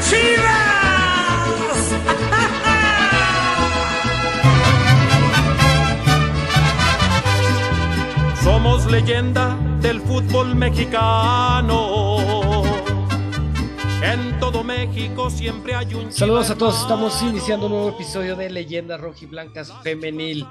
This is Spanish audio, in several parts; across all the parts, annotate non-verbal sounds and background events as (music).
Chivas! Somos leyenda del fútbol mexicano. En todo México siempre hay un Saludos a todos, estamos iniciando un nuevo episodio de Leyendas Rojiblancas Femenil.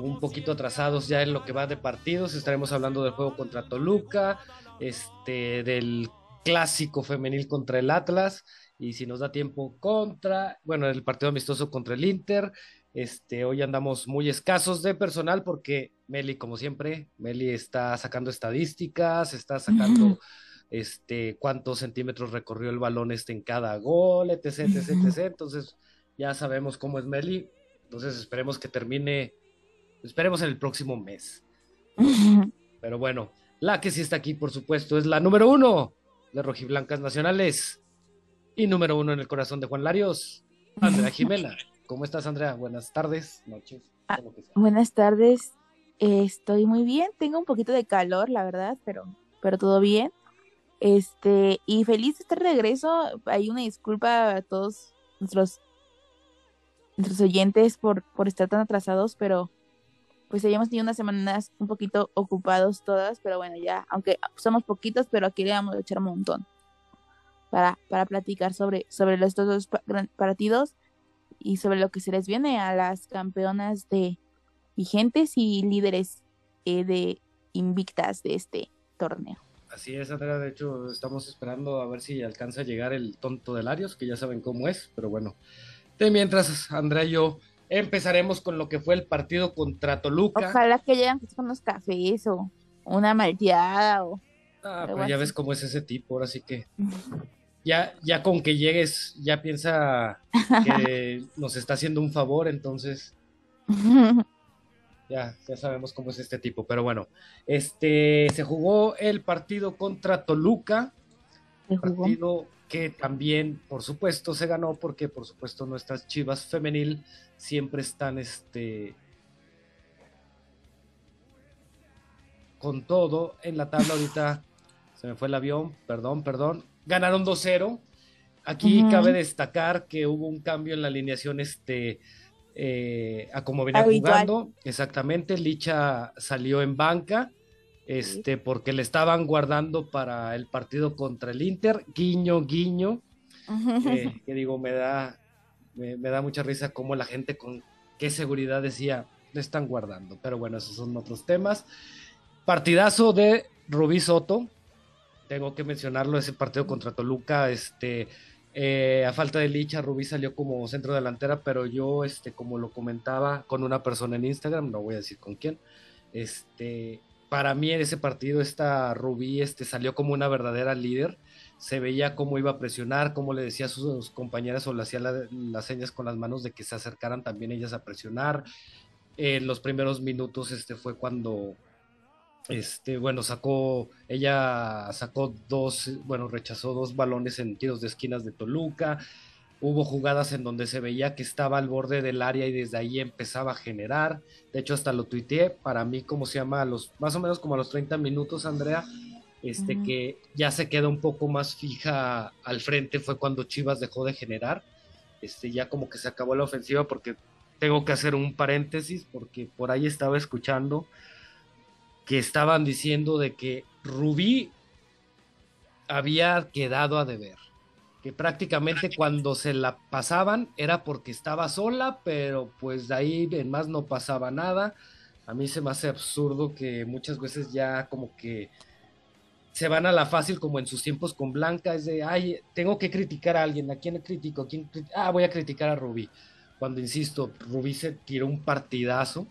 Un poquito atrasados ya en lo que va de partidos, estaremos hablando del juego contra Toluca, este, del clásico femenil contra el Atlas y si nos da tiempo contra, bueno, el partido amistoso contra el Inter. Este, hoy andamos muy escasos de personal porque Meli, como siempre, Meli está sacando estadísticas, está sacando este, cuántos centímetros recorrió el balón este en cada gol, etc, etc, etc. Entonces, ya sabemos cómo es Meli. Entonces, esperemos que termine, esperemos en el próximo mes. Pero bueno, la que sí está aquí, por supuesto, es la número uno de Rojiblancas Nacionales y número uno en el corazón de Juan Larios, Andrea Jimena. ¿Cómo estás, Andrea? Buenas tardes, noches. Ah, buenas tardes. Eh, estoy muy bien. Tengo un poquito de calor, la verdad, pero, pero todo bien. Este, y feliz de estar de regreso. Hay una disculpa a todos nuestros, nuestros oyentes por, por estar tan atrasados, pero pues hayamos tenido unas semanas un poquito ocupados todas, pero bueno, ya, aunque somos poquitos, pero aquí le vamos a echar un montón para, para platicar sobre, sobre estos dos partidos y sobre lo que se les viene a las campeonas de vigentes y líderes eh, de invictas de este torneo. Así es, Andrea. De hecho, estamos esperando a ver si alcanza a llegar el tonto de Larios, que ya saben cómo es, pero bueno. De mientras, Andrea y yo empezaremos con lo que fue el partido contra Toluca. Ojalá que lleguen con unos cafés o una malteada o. Ah, pues ya ves cómo es ese tipo, ahora sí que. (laughs) ya, ya con que llegues, ya piensa que (laughs) nos está haciendo un favor, entonces ya, ya sabemos cómo es este tipo. Pero bueno, este se jugó el partido contra Toluca, partido que también, por supuesto, se ganó porque, por supuesto, nuestras Chivas femenil siempre están, este, con todo en la tabla ahorita. Se me fue el avión, perdón, perdón ganaron 2-0. Aquí cabe destacar que hubo un cambio en la alineación este, eh, a como venía jugando. Exactamente, Licha salió en banca este, porque le estaban guardando para el partido contra el Inter. Guiño, guiño. Eh, que digo, me da, me, da mucha risa cómo la gente con qué seguridad decía, le están guardando. Pero bueno, esos son otros temas. Partidazo de Rubí Soto, tengo que mencionarlo, ese partido contra Toluca, este, eh, a falta de Licha, Rubí salió como centro delantera, pero yo, este, como lo comentaba con una persona en Instagram, no voy a decir con quién, este, para mí en ese partido esta Rubí este, salió como una verdadera líder, se veía cómo iba a presionar, cómo le decía a sus, compañeras o le hacía las señas con las manos de que se acercaran también ellas a presionar. En los primeros minutos este, fue cuando este, bueno, sacó, ella sacó dos, bueno, rechazó dos balones en tiros de esquinas de Toluca. Hubo jugadas en donde se veía que estaba al borde del área y desde ahí empezaba a generar. De hecho, hasta lo tuiteé. Para mí, como se llama, a los, más o menos como a los 30 minutos, Andrea, este, que ya se queda un poco más fija al frente, fue cuando Chivas dejó de generar. Este, ya como que se acabó la ofensiva porque tengo que hacer un paréntesis porque por ahí estaba escuchando que estaban diciendo de que Rubí había quedado a deber, que prácticamente cuando se la pasaban era porque estaba sola, pero pues de ahí en más no pasaba nada. A mí se me hace absurdo que muchas veces ya como que se van a la fácil como en sus tiempos con Blanca, es de, ay, tengo que criticar a alguien, ¿a quién critico? ¿A quién Ah, voy a criticar a Rubí. Cuando, insisto, Rubí se tiró un partidazo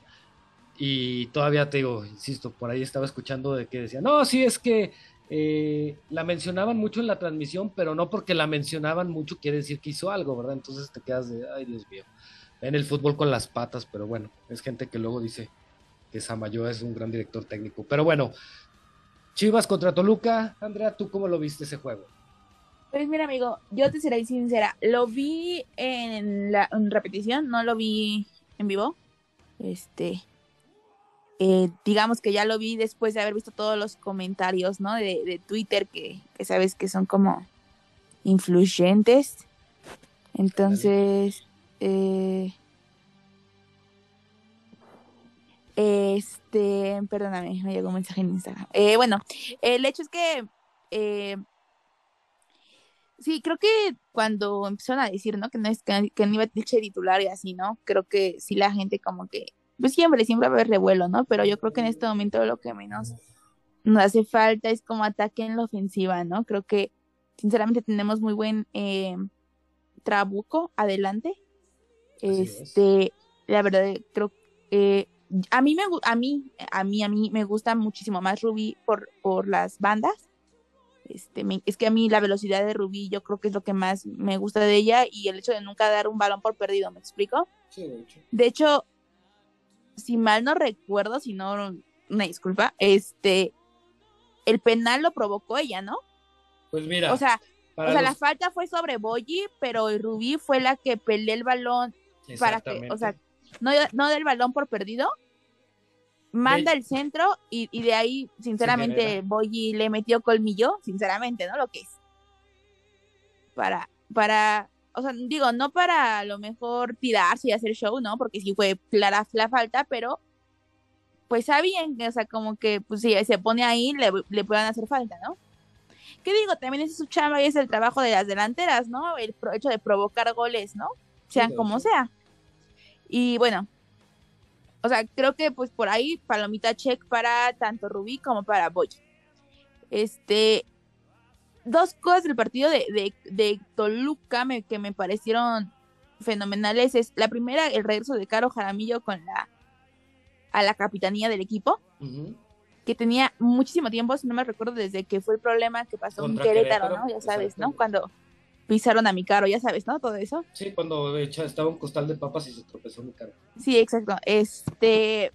y todavía te digo, insisto, por ahí estaba escuchando de que decía, no, sí, es que eh, la mencionaban mucho en la transmisión, pero no porque la mencionaban mucho quiere decir que hizo algo, ¿verdad? Entonces te quedas de, ay Dios mío, en el fútbol con las patas, pero bueno, es gente que luego dice que Samayoa es un gran director técnico. Pero bueno, Chivas contra Toluca, Andrea, ¿tú cómo lo viste ese juego? Pues mira, amigo, yo te seré sincera, lo vi en la en repetición, no lo vi en vivo. Este, eh, digamos que ya lo vi después de haber visto todos los comentarios, ¿no? De, Twitter que, sabes que son como influyentes. Entonces, eh, este, perdóname, me llegó un mensaje en Instagram. Eh, bueno, el hecho es que sí, creo que cuando empezaron a decir, ¿no? Que no es que, que no iba a titular y así, ¿no? Creo que sí la gente como que, pues siempre, siempre va a haber revuelo, ¿no? Pero yo creo que en este momento lo que menos nos hace falta es como ataque en la ofensiva, ¿no? Creo que sinceramente tenemos muy buen eh, trabuco adelante. este, la verdad, creo que a mí me a mí, a mí, a mí me gusta muchísimo más Ruby por, por las bandas. Este, es que a mí la velocidad de Ruby yo creo que es lo que más me gusta de ella y el hecho de nunca dar un balón por perdido, ¿me explico? Sí, de hecho. De hecho, si mal no recuerdo, si no, una disculpa, este, el penal lo provocó ella, ¿no? Pues mira. O sea, o sea la falta fue sobre Boyi, pero Rubí fue la que peleó el balón para que, o sea, no, no del balón por perdido, manda el centro y, y, de ahí, sinceramente, Boyi le metió colmillo, sinceramente, ¿no? Lo que es. Para, para, o sea, digo, no para a lo mejor tirarse y hacer show, ¿no? Porque sí fue clara la falta, pero pues sabían, o sea, como que, pues si se pone ahí, le, le puedan hacer falta, ¿no? ¿Qué digo? También es su chamba y es el trabajo de las delanteras, ¿no? El hecho de provocar goles, ¿no? Sean como sea. Y bueno, o sea, creo que pues por ahí palomita check para tanto Rubí como para Boy. Este, dos cosas del partido de, de, de Toluca que me parecieron fenomenales es la primera, el regreso de Caro Jaramillo con la a la capitanía del equipo, que tenía muchísimo tiempo, si no me recuerdo, desde que fue el problema que pasó en Querétaro, ¿no? Ya sabes, ¿no? Cuando pisaron a mi caro, ya sabes, ¿no? Todo eso. Sí, cuando estaba un costal de papas y se tropezó mi caro. Sí, exacto. Este,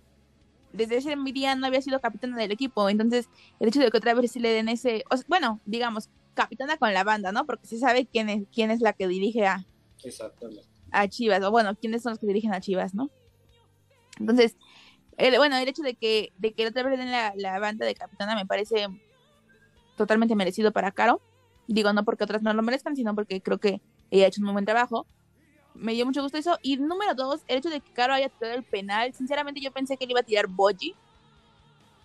desde ese día no había sido capitana del equipo, entonces el hecho de que otra vez se le den ese, bueno, digamos, capitana con la banda, ¿no? Porque se sabe quién es, quién es la que dirige a, Exactamente. a Chivas, o bueno, quiénes son los que dirigen a Chivas, ¿no? Entonces, el, bueno, el hecho de que, de que otra vez den la, la banda de capitana me parece totalmente merecido para Caro. Digo, no porque otras no lo merezcan, sino porque creo que ella ha hecho un buen trabajo. Me dio mucho gusto eso. Y número dos, el hecho de que Caro haya tirado el penal. Sinceramente, yo pensé que le iba a tirar Boji.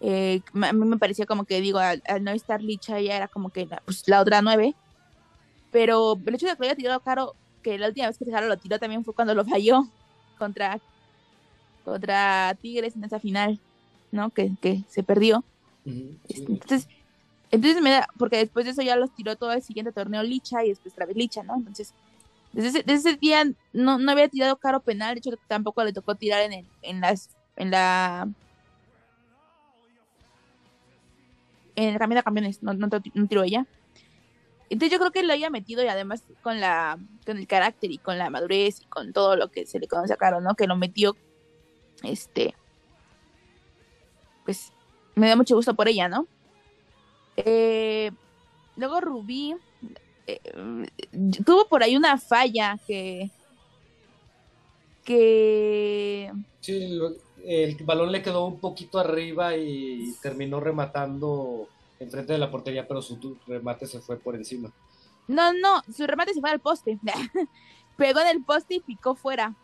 Eh, a mí me parecía como que, digo, al, no estar Licha, ella era como que la, pues, la otra nueve. Pero el hecho de que lo haya tirado Caro, que la última vez que Caro lo tiró también fue cuando lo falló (laughs) contra, contra Tigres en esa final, ¿no? Que, que se perdió. Entonces, entonces me da, porque después de eso ya los tiró todo el siguiente torneo Licha y después otra vez Licha, ¿no? Entonces, desde ese, día no, no había tirado caro penal, de hecho tampoco le tocó tirar en el, en las, en la en el cambio de camiones, no, no, no tiró ella. Entonces yo creo que lo haya metido y además con la, con el carácter y con la madurez y con todo lo que se le conoce a Caro, ¿no? Que lo metió, este, pues me da mucho gusto por ella, ¿no? Eh, luego Rubí eh, tuvo por ahí una falla que que sí, el balón le quedó un poquito arriba y terminó rematando enfrente de la portería, pero su remate se fue por encima. No, no, su remate se fue al poste. (laughs) Pegó en el poste y picó fuera.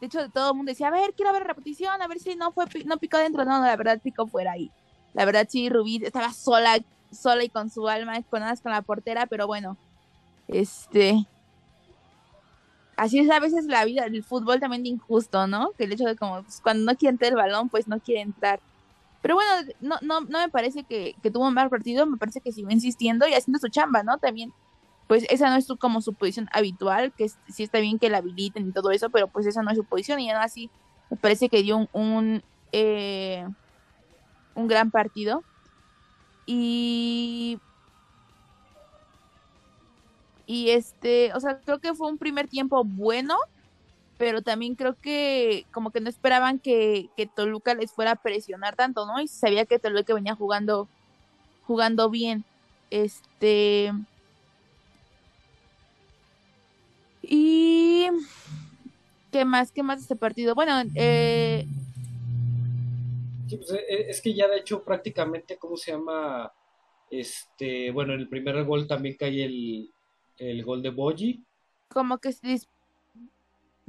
De hecho, todo el mundo decía, a ver, quiero ver repetición, a ver si no fue no picó dentro. No, la verdad picó fuera ahí. La verdad, sí, Rubí estaba sola, sola y con su alma con la portera, pero bueno, este. Así es a veces la vida, el fútbol también de injusto, ¿no? Que el hecho de como pues, cuando no quiere entrar el balón, pues no quiere entrar. Pero bueno, no, no, no me parece que, tuvo un mal partido, me parece que siguió insistiendo y haciendo su chamba, ¿no? También, pues esa no es su, como su posición habitual, que sí está bien que la habiliten y todo eso, pero pues esa no es su posición y así me parece que dio un, un eh, un gran partido. Y. Y este, o sea, creo que fue un primer tiempo bueno, pero también creo que como que no esperaban que, que Toluca les fuera a presionar tanto, ¿no? Y sabía que Toluca venía jugando, jugando bien. Este. Y. ¿Qué más? ¿Qué más de este partido? Bueno, eh, pues, eh, es que ya de hecho prácticamente, ¿cómo se llama? Este, bueno, en el primer gol también cae el, el gol de Boji. como que se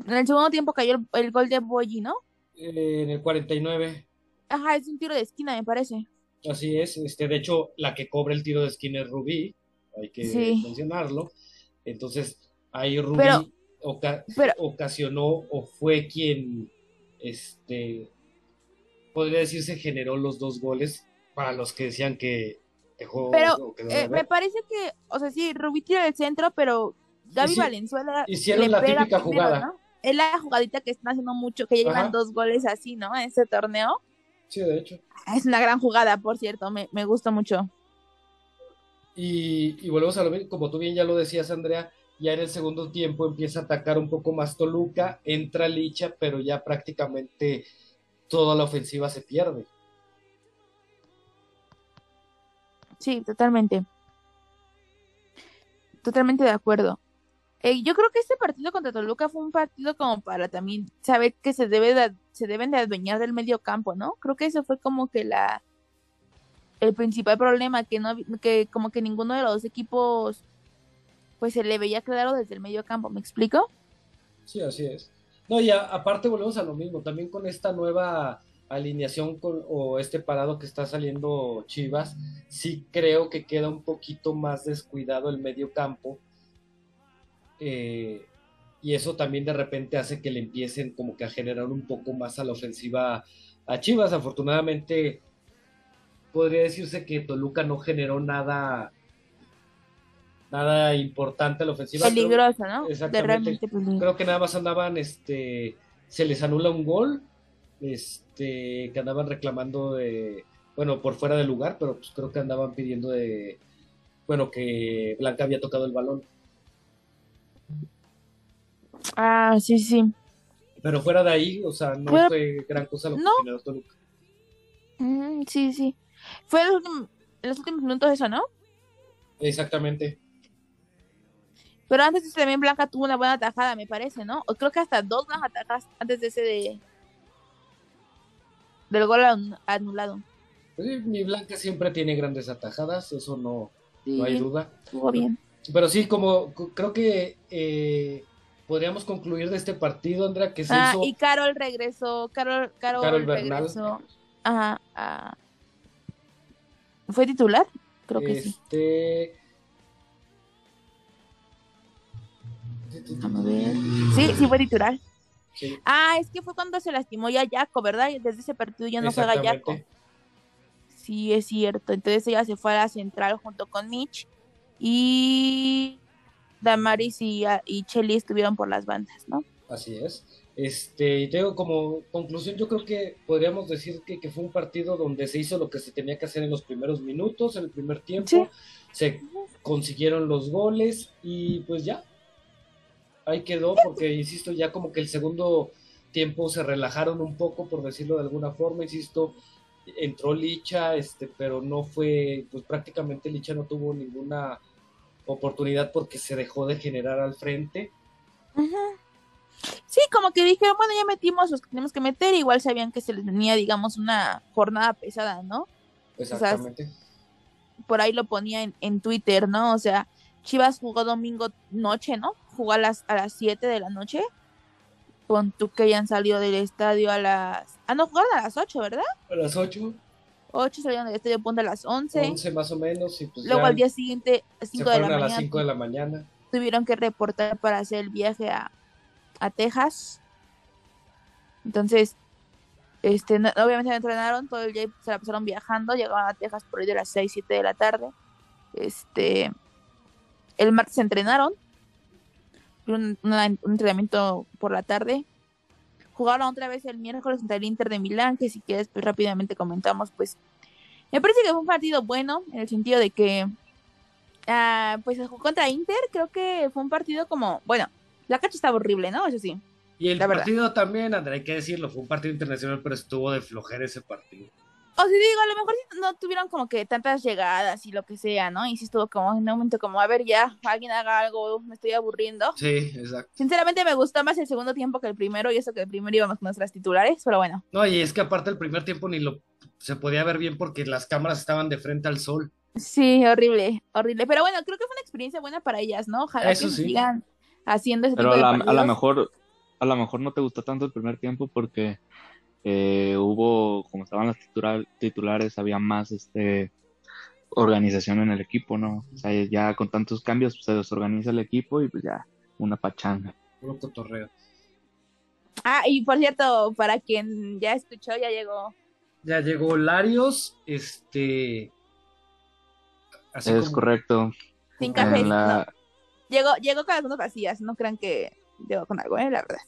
en el segundo tiempo cayó el, el gol de Boyi, ¿no? Eh, en el 49. Ajá, es un tiro de esquina, me parece. Así es, este, de hecho, la que cobra el tiro de esquina es Rubí, hay que Sí. mencionarlo. Entonces, ahí Rubí Pero- oca- pero- ocasionó o fue quien, este, podría decirse, generó los dos goles para los que decían que dejó Pero, Eh, me parece que, o sea, sí, Rubí tira del centro, pero Gaby Hici- Valenzuela hicieron la típica primero, jugada. ¿no? Es la jugadita que están haciendo mucho, que ya llevan Ajá. dos goles así, ¿no? En este torneo. Sí, de hecho. Es una gran jugada, por cierto, me, me gusta mucho. Y, y volvemos a lo mismo, como tú bien ya lo decías, Andrea, ya en el segundo tiempo empieza a atacar un poco más Toluca, entra Licha, pero ya prácticamente toda la ofensiva se pierde. Sí, totalmente. Totalmente de acuerdo. Eh, yo creo que este partido contra Toluca fue un partido como para también saber que se debe de- se deben de adueñar del medio campo, ¿no? Creo que eso fue como que la el principal problema que no que como que ninguno de los equipos pues se le veía claro desde el medio campo, ¿me explico? Sí, así es. No, y aparte volvemos a lo mismo, también con esta nueva alineación con, o este parado que está saliendo Chivas, sí creo que queda un poquito más descuidado el medio campo. Eh, y eso también de repente hace que le empiecen como que a generar un poco más a la ofensiva a Chivas. Afortunadamente, podría decirse que Toluca no generó nada, nada importante a la ofensiva. Creo- Peligroso, ¿no? De Exactamente. realmente peligroso. creo que nada más andaban, este, se les anula un gol, este, que andaban reclamando de, bueno, por fuera del lugar, pero pues creo que andaban pidiendo de, bueno, que Blanca había tocado el balón. Ah, sí, sí. Pero fuera de ahí, o sea, no Pero- fue gran cosa lo que generó Toluca. Mm, sí, sí. Fue en los, últimos, los últimos minutos eso, ¿no? Exactamente. Pero antes también Blanca tuvo una buena tajada, me parece, ¿no? O creo que hasta dos buenas atajadas antes de ese de del gol anu- anulado. Pues sí, mi Blanca siempre tiene grandes atajadas, eso no, Sí, no hay duda. estuvo bien. Pero sí, como creo que eh, podríamos concluir de este partido, Andrea, que se Ah, hizo y Carol regresó, Carol, Carol, Carol Bernal. regresó. Ajá. ¿Fue titular? Creo que sí. Este. Vamos a ver. Sí, sí fue titular. Sí, Ah, es que fue cuando se lastimó ya Jaco, ¿verdad? Desde ese partido ya no juega Jaco. Sí, es cierto. Entonces ella se fue a la central junto con Mitch. Y Damaris y, y Chelly estuvieron por las bandas, ¿no? Así es. Este, y te digo, como conclusión, yo creo que podríamos decir que, que fue un partido donde se hizo lo que se tenía que hacer en los primeros minutos, en el primer tiempo. Sí. Se consiguieron los goles y pues ya. Ahí quedó, porque insisto, ya como que el segundo tiempo se relajaron un poco, por decirlo de alguna forma, insisto, entró Licha, este, pero no fue, pues prácticamente Licha no tuvo ninguna oportunidad porque se dejó de generar al frente. Sí, como que dijeron, bueno, ya metimos los que tenemos que meter, igual sabían que se les venía, digamos, una jornada pesada, ¿no? Exactamente. Por ahí lo ponía en, en Twitter, ¿no? O sea, Chivas jugó domingo noche, ¿no? Jugó a las, a las 7 de la noche. Con tú que hayan salido del estadio a las... Ah, no, jugaron a las 8, ¿verdad? A las 8, 8 salieron del estadio punto a las 11. 11 más o menos, y pues Luego al día siguiente, se 5 de la a las mañana, 5 de la mañana. tuvieron que reportar para hacer el viaje a, a Texas. Entonces, este, no- obviamente no entrenaron, todo el día se la pasaron viajando, llegaron a Texas por ahí de las 6, 7 de la tarde. Este, el martes entrenaron, un, una- un entrenamiento por la tarde. Jugaron otra vez el miércoles contra el Inter de Milán, que si quieres pues rápidamente comentamos, pues me parece que fue un partido bueno, en el sentido de que ah, pues jugó contra Inter, creo que fue un partido como, bueno, la cancha estaba horrible, ¿no? Eso sí. Y el partido también, André, hay que decirlo, fue un partido internacional, pero estuvo de flojera ese partido. O sea, digo, a lo mejor sí no tuvieron como que tantas llegadas y lo que sea, ¿no? Y sí estuvo como en un momento como, a ver, ya, alguien haga algo, me estoy aburriendo. Sí, exacto. Sinceramente me gustó más el segundo tiempo que el primero y eso que el primero íbamos con nuestras titulares, pero bueno. No, y es que aparte el primer tiempo ni lo se podía ver bien porque las cámaras estaban de frente al sol. Sí, horrible, horrible. Pero bueno, creo que fue una experiencia buena para ellas, ¿no? Ojalá Eso que sí. sigan haciendo ese Pero tipo a de partidos. mejor, a lo mejor no te gustó tanto el primer tiempo porque eh, hubo, como estaban las titular- titulares, había más este organización en el equipo, ¿no? O sea, ya con tantos cambios pues, se desorganiza el equipo y pues ya, una pachanga. Puro cotorreo. Ah, y por cierto, para quien ya escuchó, ya llegó. Ya llegó Larios, este. Así Es como- correcto. Sin café. la- Llegó, llegó con las manos vacías. No crean que llegó con algo, ¿eh? La verdad.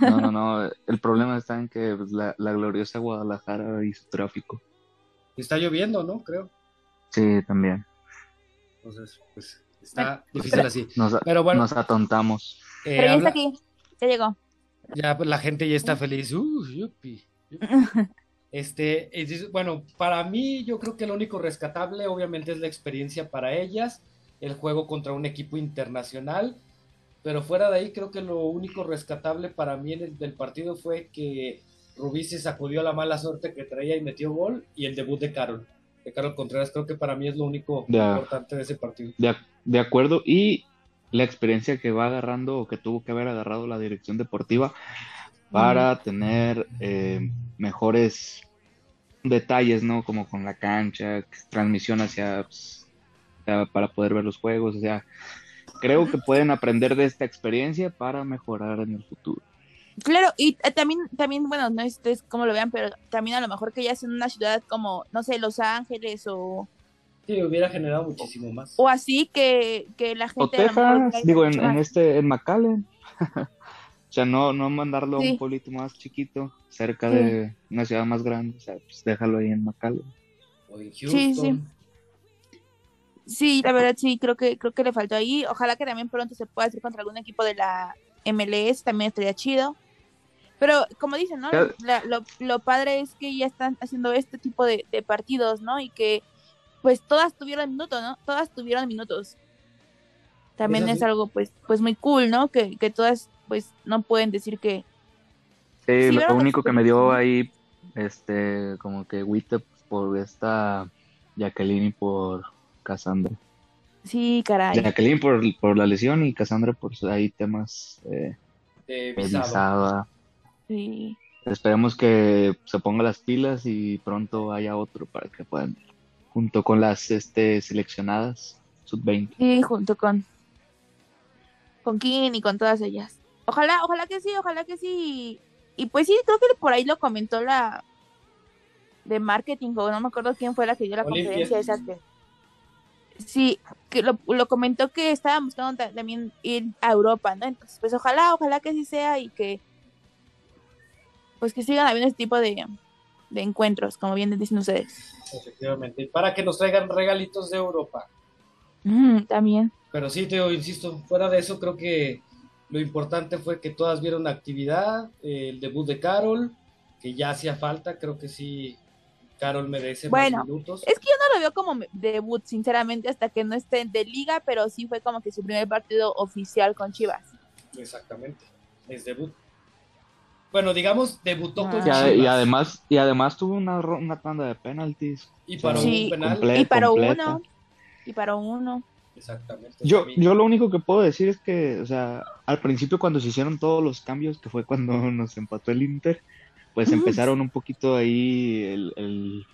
No, no, no. El problema está en que pues, la, la gloriosa Guadalajara y su tráfico. Está lloviendo, ¿no? Creo. Sí, también. Entonces, pues está difícil así. Nos, Pero bueno, nos atontamos. eh, Pero ya habla- está aquí. Ya llegó. ya pues, la gente ya está feliz. Uh, yupi, yupi. (laughs) Este, dice- bueno, para mí yo creo que lo único rescatable obviamente es la experiencia para ellas, el juego contra un equipo internacional, pero fuera de ahí creo que lo único rescatable para mí en el, del partido fue que Rubí se sacudió la mala suerte que traía y metió gol y el debut de Carol, de Carol Contreras, creo que para mí es lo único importante de ese partido. De, ac- de acuerdo. Y la experiencia que va agarrando o que tuvo que haber agarrado la dirección deportiva para tener eh, mejores detalles, ¿no? Como con la cancha, transmisión hacia, pues, para poder ver los juegos. O sea, creo que pueden aprender de esta experiencia para mejorar en el futuro. Claro, y eh, también, también, bueno, no es, es como lo vean, pero también a lo mejor que ya es en una ciudad como, no sé, Los Ángeles o, Sí, hubiera generado muchísimo más. o así que, que la O gente mejor Texas, digo, en, en este, en McAllen. (laughs) O sea, no, no mandarlo a Sí. un pueblito más chiquito, cerca Sí. de una ciudad más grande. O sea, pues déjalo ahí en McAllen. O en Sí, Houston. Sí, la verdad sí, creo que, creo que le faltó ahí. Ojalá que también pronto se pueda hacer contra algún equipo de la MLS, también estaría chido. Pero como dicen, ¿no? La- lo, lo padre es que ya están haciendo este tipo de, de partidos, ¿no? Y que pues todas tuvieron minutos, ¿no? Todas tuvieron minutos. También es algo pues, pues muy cool, ¿no? Que, que todas pues no pueden decir que... Sí, Sí, lo único que me dio ahí, este, como que agüite por esta Jacqueline y por Cassandra. Sí, caray. Jacqueline por, por la lesión y Cassandra por ahí temas eh, De visado. Sí. Esperemos que se ponga las pilas y pronto haya otro para que puedan, junto con las este, seleccionadas sub-20. Sí, junto con con Kim y con todas ellas. Ojalá, ojalá que sí, ojalá que sí. Y pues sí, creo que por ahí lo comentó la de marketing, o no me acuerdo quién fue la que dio la Olimpia. conferencia esa que sí, que lo, lo comentó que estaba buscando ta- también ir a Europa, ¿no? Entonces, pues ojalá, ojalá que sí sea y que pues que sigan habiendo este tipo de, de encuentros, como bien dicen ustedes. Efectivamente. Para que nos traigan regalitos de Europa. También. Pero sí, te digo, insisto, fuera de eso, creo que lo importante fue que todas vieron la actividad, el debut de Carol, que ya hacía falta, creo que sí, Carol merece Bueno, más minutos. Es que yo no lo veo como debut, sinceramente, hasta que no esté de liga, pero sí fue como que su primer partido oficial con Chivas. Exactamente, es debut. Bueno, digamos, debutó con Ah. Chivas y además, y además tuvo una, una tanda de penaltis. y paró Sí. un penal. Comple- y para completa. uno, y para uno. Exactamente. Yo, yo lo único que puedo decir es que, o sea, al principio cuando se hicieron todos los cambios, que fue cuando (laughs) nos empató el Inter, pues empezaron un poquito ahí el, el-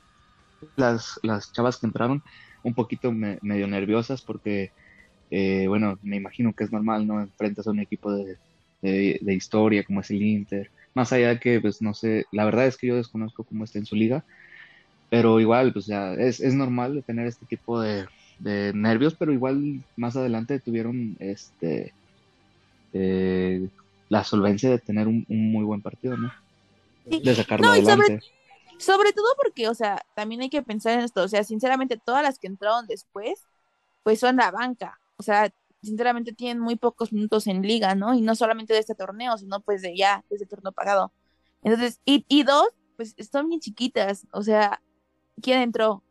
las, las chavas que entraron un poquito me- medio nerviosas porque, eh, bueno, me imagino que es normal, ¿no? Enfrentas a un equipo de, de, de historia como es el Inter, más allá de que, pues, no sé, la verdad es que yo desconozco cómo está en su liga, pero igual, pues, ya, es, es normal tener este tipo de, de nervios, pero igual más adelante tuvieron este eh, la solvencia de tener un, un muy buen partido, ¿no? Sí. De sacarlo No, y sobre- adelante. Sobre todo porque, o sea, también hay que pensar en esto. O sea, sinceramente, todas las que entraron después, pues son la banca. O sea, sinceramente tienen muy pocos minutos en liga, ¿no? Y no solamente de este torneo, sino pues de ya, desde el torneo pagado. Entonces, y, y dos, pues son bien chiquitas. O sea, ¿quién entró?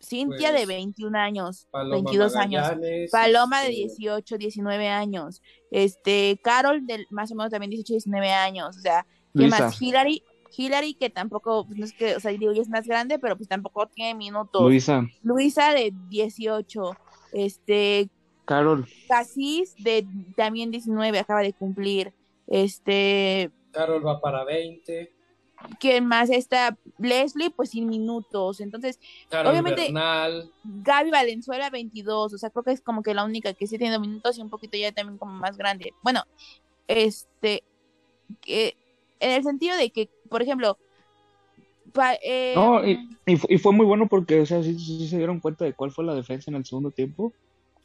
Cintia Pues, de 21 años, Paloma 22 años. Magallanes, Paloma de este, 18, 19 años. Este, Carol de más o menos también 18, 19 años. O sea, ¿qué más? Hillary, Hillary que tampoco, pues no es que, o sea, digo, ella es más grande, pero pues tampoco tiene minutos. Luisa, Luisa de 18. Este, Carol. Cassis de también 19 acaba de cumplir. Este, Carol va para 20. ¿quién más está? Leslie, pues sin minutos. Entonces, Carol Obviamente- Bernal. Gaby Valenzuela 22, o sea, creo que es como que la única que sí tiene minutos y un poquito ya también como más grande. Bueno, este, que en el sentido de que, por ejemplo, pa- eh, No, y, y y fue muy bueno porque, o sea, sí, sí- sí se dieron cuenta de cuál fue la defensa en el segundo tiempo,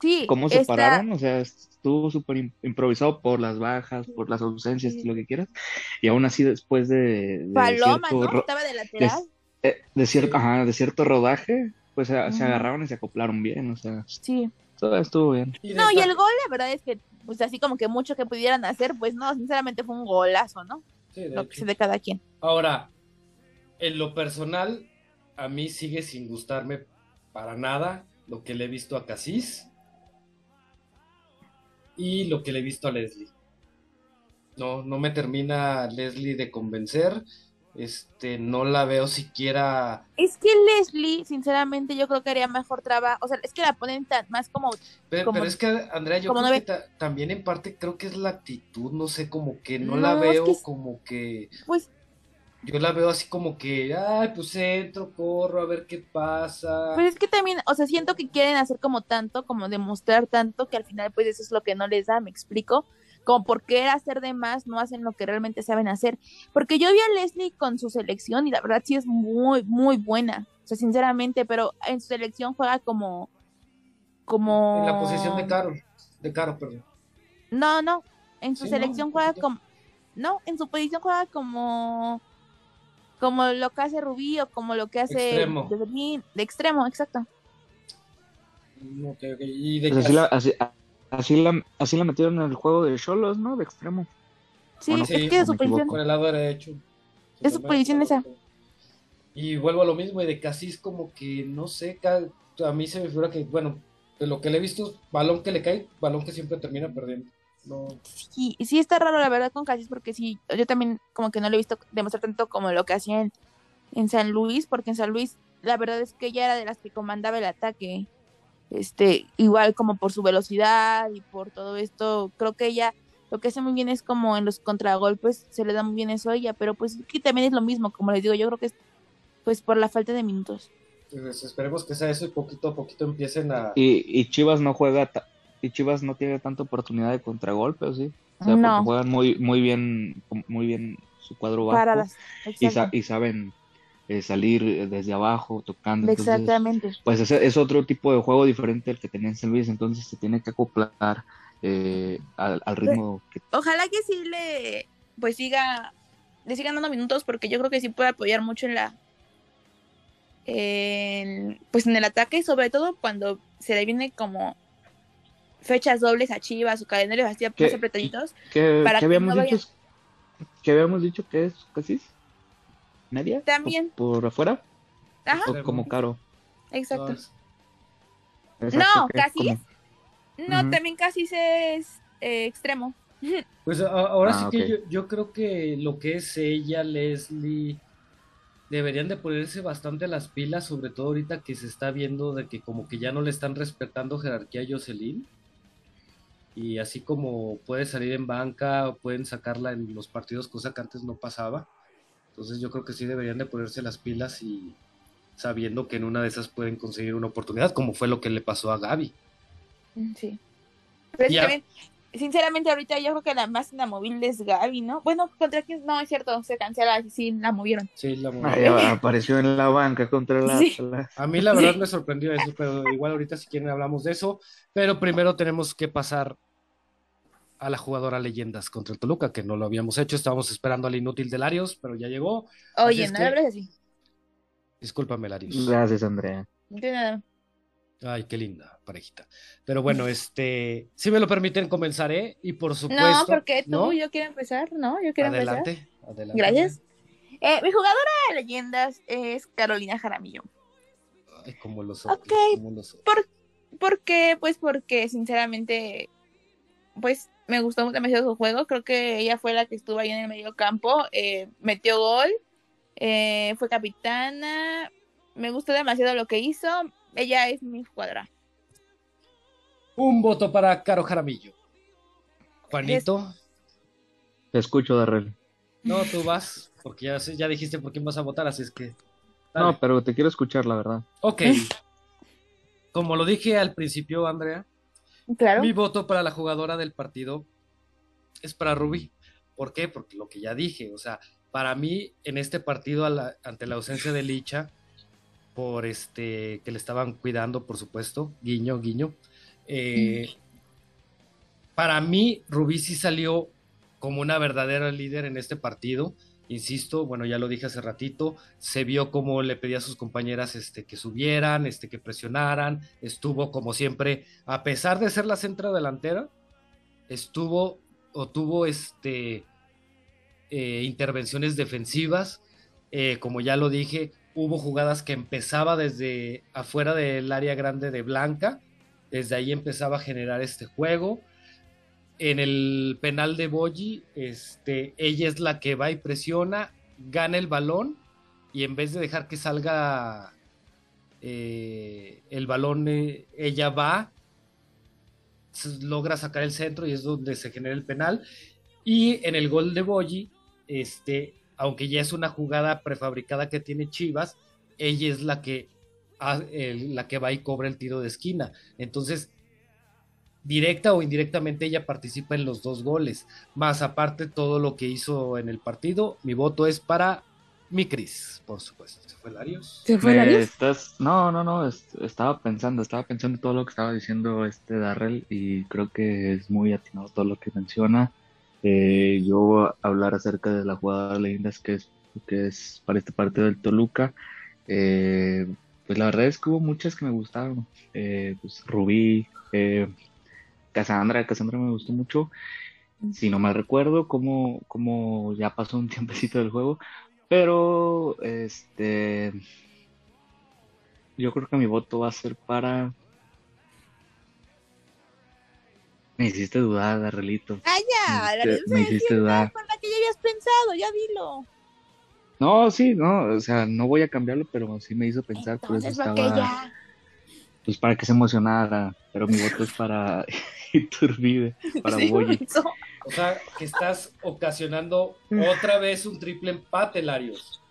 sí, cómo se está- pararon, o sea, estuvo súper im- improvisado por las bajas, por las ausencias, Sí. lo que quieras, y aún así después de, de Paloma, cierto, ¿no? ro- Estaba de lateral. eh, de cierto, Sí. ajá, de cierto rodaje, pues se, se agarraron y se acoplaron bien, o sea, Sí. todo estuvo bien. No, y el gol, la verdad es que, pues así como que mucho que pudieran hacer, pues no, sinceramente fue un golazo, ¿no? Sí, de Lo que sé de cada quien. Ahora, en lo personal, a mí sigue sin gustarme para nada lo que le he visto a Casís y lo que le he visto a Leslie. No, no me termina Leslie de convencer. Este, no la veo siquiera. Es que Leslie, sinceramente, yo creo que haría mejor trabajo. O sea, es que la ponen tan, más como. Pero, Como- pero es que, Andrea, yo creo no que ta- también en parte creo que es la actitud, no sé, como que no la es veo que como que. Pues Yo la veo así como que, ay, pues entro, corro, a ver qué pasa. Pues es que también, o sea, siento que quieren hacer como tanto, como demostrar tanto, que al final pues eso es lo que no les da, me explico. Como por querer hacer de más, no hacen lo que realmente saben hacer. Porque yo vi a Leslie con su selección y la verdad sí es muy, muy buena. O sea, sinceramente, pero en su selección juega como... Como... En la posición de Carol, de Caro, perdón. No, no, en su Sí, selección no, juega como... No, en su posición juega como... Como lo que hace Rubí o como lo que hace... Extremo. De, Berlín, de extremo, exacto. Mm, ok, ok. Y de Pues así, la, así, así, la, así la metieron en el juego de Cholos, ¿no? De extremo. Sí, Bueno, es sí, que de o su posición... con el lado derecho. Es su posición esa. Y vuelvo a lo mismo, y de Casís como que, no sé, ca- a mí se me figura que, bueno, de lo que le he visto, balón que le cae, balón que siempre termina perdiendo. No, Sí, sí está raro la verdad con Casis porque sí, yo también como que no lo he visto demostrar tanto como lo que hacía en, en San Luis, porque en San Luis la verdad es que ella era de las que comandaba el ataque, este, igual como por su velocidad y por todo esto, creo que ella lo que hace muy bien es como en los contragolpes se le da muy bien eso a ella, pero pues que también es lo mismo, como les digo, yo creo que es pues por la falta de minutos. pues esperemos que sea eso y poquito a poquito empiecen a... Y, y Chivas no juega, ta- y Chivas no tiene tanta oportunidad de contragolpe, ¿o sí? O sea, No. porque juegan muy, muy bien, muy bien su cuadro bajo Para las... y, sa- exacto, y saben eh, salir eh, desde abajo, tocando. Entonces, exactamente. pues es otro tipo de juego diferente al que tenía en San Luis, entonces se tiene que acoplar eh, al, al ritmo que ojalá que sí le pues siga le sigan dando minutos porque yo creo que sí puede apoyar mucho en la en, pues en el ataque sobre todo cuando se le viene como fechas dobles a Chivas o calendarios así más ¿Qué? apretaditos que, Para que que habíamos no dicho que habíamos dicho que es casi media También. por, por afuera ajá. O como caro. Exacto. No casi como- no también casi es eh, extremo. (laughs) Pues ahora Ah, sí que yo, yo creo que lo que es ella, Leslie, deberían de ponerse bastante las pilas, sobre todo ahorita que se está viendo de que como que ya no le están respetando jerarquía a Jocelyn. Y así como puede salir en banca o pueden sacarla en los partidos, cosa que antes no pasaba. Entonces yo creo que sí deberían de ponerse las pilas y sabiendo que en una de esas pueden conseguir una oportunidad, como fue lo que le pasó a Gaby. Mm, sí. Pero es que Ya. también sinceramente ahorita yo creo que la más inamovible es Gaby no bueno contra quién no es cierto se cancela sí la movieron. Sí, la Ay, apareció en la banca contra el Sí. A mí la verdad me sorprendió eso, pero igual ahorita si quieren hablamos de eso, pero primero tenemos que pasar a la jugadora leyendas contra el Toluca, que no lo habíamos hecho, estábamos esperando al inútil de Larios, pero ya llegó. oye es no que- hables así Discúlpame, Larios. Gracias, Andrea. no tiene nada Ay, qué linda parejita. Pero bueno, (laughs) este, si me lo permiten, comenzaré y por supuesto. No, porque tú, ¿no? yo quiero empezar, ¿no? Yo quiero empezar. Adelante, adelante. Gracias. Eh, mi jugadora de leyendas es Carolina Jaramillo. Ay, como los Ok. otros, como los otros. ¿Por, ¿Por qué? Pues porque sinceramente, pues me gustó demasiado su juego. Creo que ella fue la que estuvo ahí en el medio campo. eh, metió gol, eh, fue capitana. Me gustó demasiado lo que hizo. Ella es mi jugadora. Un voto para Caro Jaramillo. Juanito. Te escucho, Darrell. No, tú vas, porque ya, ya dijiste por quién vas a votar, así es que. dale. No, pero te quiero escuchar, la verdad. Ok. (laughs) Como lo dije al principio, Andrea, Claro. mi voto para la jugadora del partido es para Rubí. ¿Por qué? Porque lo que ya dije, o sea, para mí en este partido la- ante la ausencia de Licha, por este que le estaban cuidando, por supuesto, guiño, guiño. eh, para mí, Rubí sí salió como una verdadera líder en este partido. Insisto, bueno, ya lo dije hace ratito, se vio como le pedía a sus compañeras este, que subieran, este, que presionaran, estuvo como siempre, a pesar de ser la centro delantera, estuvo o tuvo este, eh, intervenciones defensivas, eh, como ya lo dije, hubo jugadas que empezaba desde afuera del área grande de Blanca, desde ahí empezaba a generar este juego. En el penal de Boyi, este, ella es la que va y presiona, gana el balón y en vez de dejar que salga eh, el balón, eh, ella va, logra sacar el centro y es donde se genera el penal. Y en el gol de Boyi, este, aunque ya es una jugada prefabricada que tiene Chivas, ella es la que, la que va y cobra el tiro de esquina. Entonces, directa o indirectamente ella participa en los dos goles. Más aparte todo lo que hizo en el partido, mi voto es para mi Cris, por supuesto. ¿Se fue Larios? ¿Se fue Me Larios? estás... No, no, no, es- estaba pensando, estaba pensando todo lo que estaba diciendo este Darrell y creo que es muy atinado todo lo que menciona. Eh, yo voy a hablar acerca de la jugada de leyendas que es, que es para este partido del Toluca. Eh, pues la verdad es que hubo muchas que me gustaron. Eh, pues Rubí, eh, Cassandra, Cassandra me gustó mucho. Si no mal recuerdo, como, como ya pasó un (laughs) tiempecito del juego, pero este yo creo que mi voto va a ser para. Me hiciste dudar, Darrelito. Ah, ya, Me hiciste- me hiciste dudar. con la que ya habías pensado, ya dilo. No, sí, no, o sea, no voy a cambiarlo, pero sí me hizo pensar, eso Entonces, ¿por qué estaba, ya? pues para que se emocionara, pero mi voto es para (laughs) Iturbide, para Sí, Boyi. eso. O sea, que estás ocasionando otra vez un triple empate, Larios.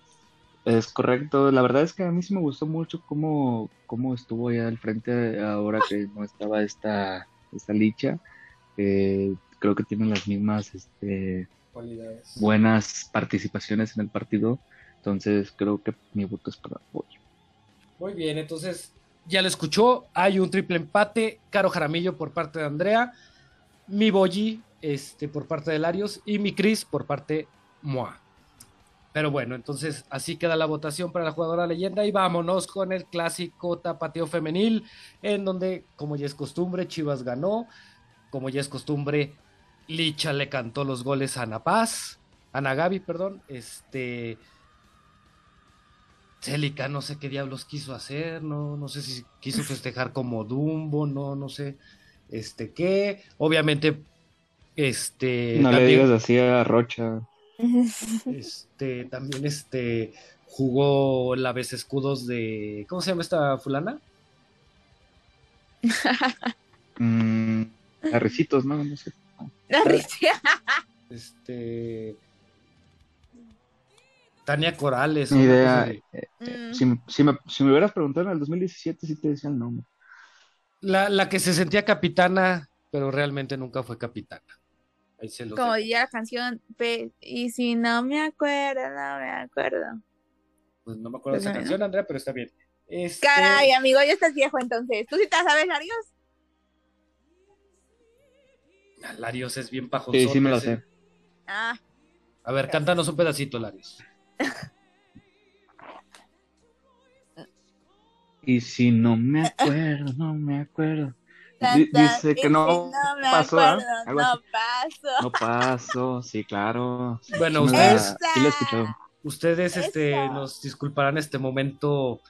Es correcto, la verdad es que a mí sí me gustó mucho cómo, cómo estuvo ya al frente ahora que no estaba esta, esta licha. Eh, creo que tienen las mismas este, Cualidades. buenas participaciones en el partido, entonces creo que mi voto es para Boyi. Muy bien, entonces ya lo escuchó. Hay un triple empate. Caro Jaramillo por parte de Andrea. Mi Boyi este, por parte de Larios. Y mi Cris por parte Moa. Pero bueno, entonces así queda la votación para la jugadora leyenda. Y vámonos con el clásico tapateo femenil. En donde, como ya es costumbre, Chivas ganó. Como ya es costumbre, Licha le cantó los goles a Ana Paz. Ana Gaby, perdón. Este. Célica, no sé qué diablos quiso hacer, no, no sé si quiso festejar como Dumbo, no, no sé, este qué, obviamente, este, No le digas así a Rocha. (laughs) este, también este, jugó la vez escudos de, ¿cómo se llama esta fulana? (laughs) Mm, a Ricitos, no, no sé. Risa. Este, Tania Corales. Ni idea. cosa de- Mm. Si, me- si me, si me hubieras preguntado en el 2017, sí te decía el nombre. La, la que se sentía capitana, pero realmente nunca fue capitana. Ahí se los Como diría la canción, y si no me acuerdo, no me acuerdo. Pues no me acuerdo de esa Pues, canción, Andrea, pero está bien. Este, Caray, amigo, ya estás viejo entonces. ¿Tú sí te sabes, Larios? Larios es bien pajonzote. Sí, sí me lo sé. Ah, A ver, cántanos un pedacito, Larios. Y si no me acuerdo, no me acuerdo. (laughs) dice que si no me pasó, acuerdo, ¿ah? No paso. No paso, sí, claro. Bueno, ustedes, sí ustedes este, nos disculparán este momento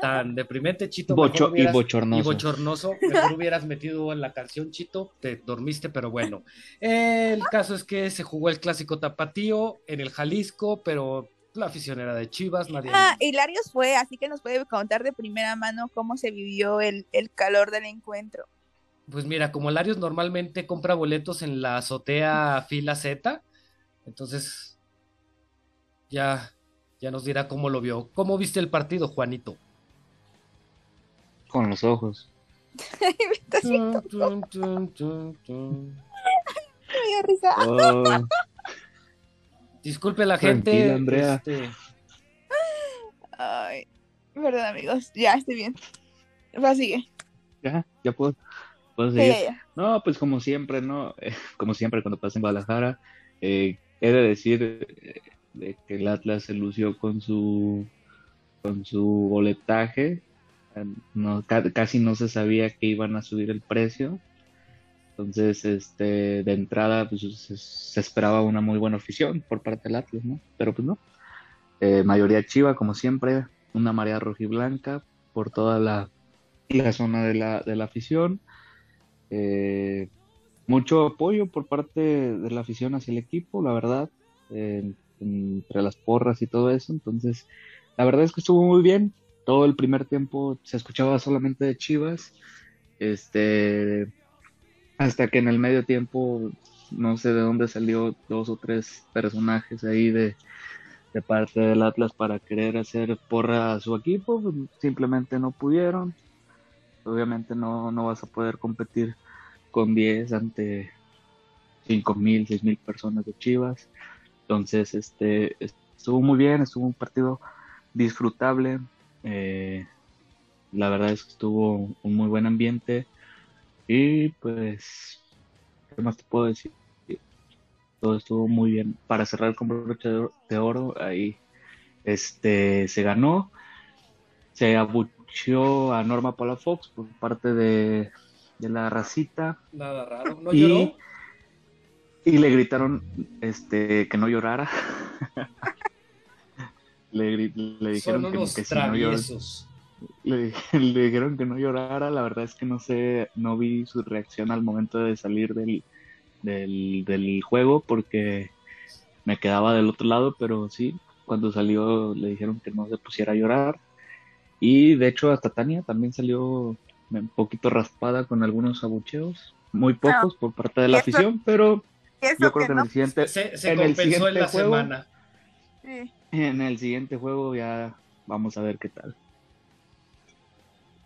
tan deprimente, Chito. Bocho- hubieras- y bochornoso. Y bochornoso. Mejor hubieras metido en la canción, Chito. Te dormiste, pero bueno. El caso es que se jugó el clásico tapatío en el Jalisco, pero la afición era de Chivas, nadie. Ah, y Larios fue, así que nos puede contar de primera mano cómo se vivió el, el calor del encuentro. Pues mira, como Larios normalmente compra boletos en la azotea fila Z, entonces ya, ya nos dirá cómo lo vio. ¿Cómo viste el partido, Juanito? Con los ojos. (laughs) (laughs) Me dio risa. Oh, Disculpe la gente. Tranquila, Andrea. este, Ay, perdón, amigos. Ya, estoy bien. Va, sigue. ya, ya puedo, puedo seguir. ya, ya. No, pues como siempre, ¿no? Eh, como siempre cuando pasa en Guadalajara, eh, he de decir eh, de que el Atlas se lució con su con su boletaje. Eh, No, ca- casi no se sabía que iban a subir el precio. Entonces, este, de entrada, pues se, esperaba una muy buena afición por parte del Atlas, ¿no? Pero pues no. Eh, mayoría chiva, como siempre, una marea rojiblanca por toda la, la zona de la, de la afición. Eh, mucho apoyo por parte de la afición hacia el equipo, la verdad, entre las porras y todo eso. Entonces, la verdad es que estuvo muy bien. Todo el primer tiempo se escuchaba solamente de Chivas. Este, hasta que en el medio tiempo, no sé de dónde salió dos o tres personajes ahí de, de parte del Atlas para querer hacer porra a su equipo. Simplemente no pudieron. Obviamente no, no vas a poder competir con 10 ante 5.000, 6.000 personas de Chivas. Entonces, este, estuvo muy bien, estuvo un partido disfrutable. eh, la verdad es que estuvo un muy buen ambiente. Y pues, ¿qué más te puedo decir? Todo estuvo muy bien. Para cerrar con broche de oro, ahí este, se ganó. Se abucheó a Norma Palafox por parte de, de la racita. nada raro. ¿No y, lloró? y le gritaron este, que no llorara. (laughs) le, le dijeron Son que, unos que si no llorara. Le, (laughs) le dijeron que no llorara, la verdad es que no sé, no vi su reacción al momento de salir del, del, del juego porque me quedaba del otro lado, pero sí, cuando salió le dijeron que no se pusiera a llorar. Y de hecho hasta Tania también salió un poquito raspada con algunos abucheos, muy pocos por parte de la eso- afición, pero yo creo que que en el siguiente, Se, se en el compensó en siguiente la juego- semana. Sí. en el siguiente juego ya vamos a ver qué tal.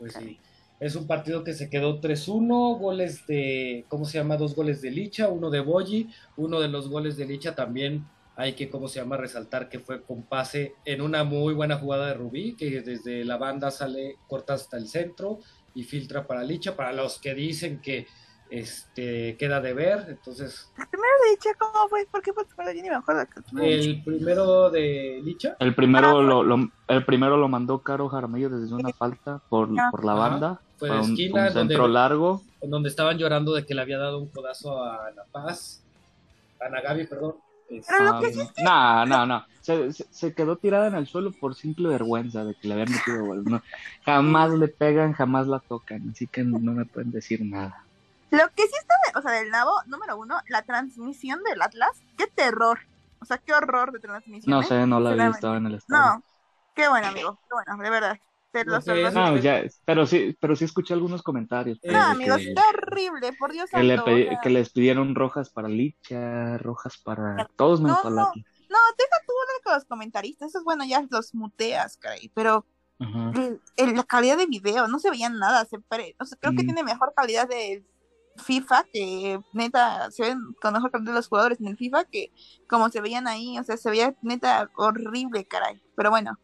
Pues sí. Es un partido que se quedó 3-1, goles de, ¿cómo se llama? Dos goles de Licha, uno de Boyi, uno de los goles de Licha también hay que, ¿cómo se llama? Resaltar que fue con pase en una muy buena jugada de Rubí, que desde la banda sale, corta hasta el centro y filtra para Licha, para los que dicen que este queda de ver, entonces De hecho, ¿cómo fue? ¿Por qué fue el primero? Yo ni me acuerdo. el primero de Licha, El primero lo, lo- el primero lo mandó Caro Jaramillo desde una falta por, Ah. por la banda. Fue Fue de un, esquina, un centro donde- largo. en donde estaban llorando de que le había dado un codazo a La Paz, a Nagabi, perdón. Pero lo Ah, que sí no, no, no. Se, se- se quedó tirada en el suelo por simple vergüenza de que le habían metido gol. No, jamás le pegan, jamás la tocan. Así que no me pueden decir nada. Lo que sí está, de- o sea, del Nabo, número uno, la transmisión del Atlas, qué terror. O sea, qué horror de transmisión. No ¿eh? sé, no la vi, Sinceramente. estaba en el estadio. No, qué bueno, amigo. Qué bueno, de verdad. Te los. No, ya, pero sí, pero sí escuché algunos comentarios. No, No, de amigos, que- está horrible, por Dios que, le pedi- o sea, que les pidieron rojas para Licha, rojas para todos menos No, para no. No, deja tú hablar con los comentaristas. Eso es bueno, ya los muteas, caray. Pero el- el- la calidad de video, no se veía nada. Se pare- o sea, creo que Mm. tiene mejor calidad de FIFA, que neta se ven con mejor calidad los jugadores en el FIFA que como se veían ahí. O sea, se veía neta horrible, caray. Pero bueno,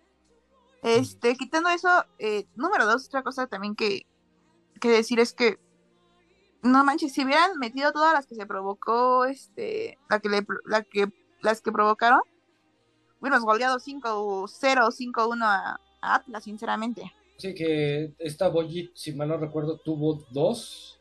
este, quitando eso, eh, número dos, otra cosa también que, que decir es que no manches, si hubieran metido todas las que se provocó, este, la que le, la que, las que provocaron, hubiéramos goleado 5-0, 5-1 a, Atlas, sinceramente. Sí, que esta Boyi, si mal no recuerdo, tuvo dos.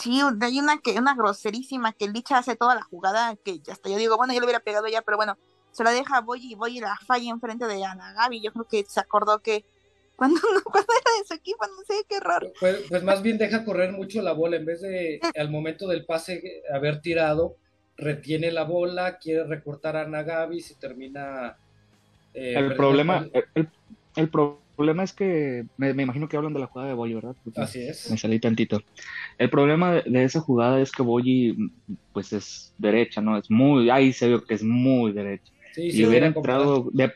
Sí, hay una que, una groserísima que Licha hace toda la jugada, que hasta yo digo, bueno, yo le hubiera pegado ya, pero bueno, se la deja a y Boyi la falla enfrente de Ana Gaby. Yo creo que se acordó que (laughs) cuando, cuando era de su equipo, no sé qué error. Pues, pues más bien deja correr mucho la bola, en vez de (laughs) al momento del pase haber tirado, retiene la bola, quiere recortar a Nagabi, se termina... eh, El problema, el- el, el- el problema es que me, me imagino que hablan de la jugada de Boyi, ¿verdad? Porque Así es. Me salí tantito. El problema de, de esa jugada es que Boyi, pues es derecha, ¿no? Es muy, ahí se ve que es muy derecha. Sí, Si sí, hubiera entrado de,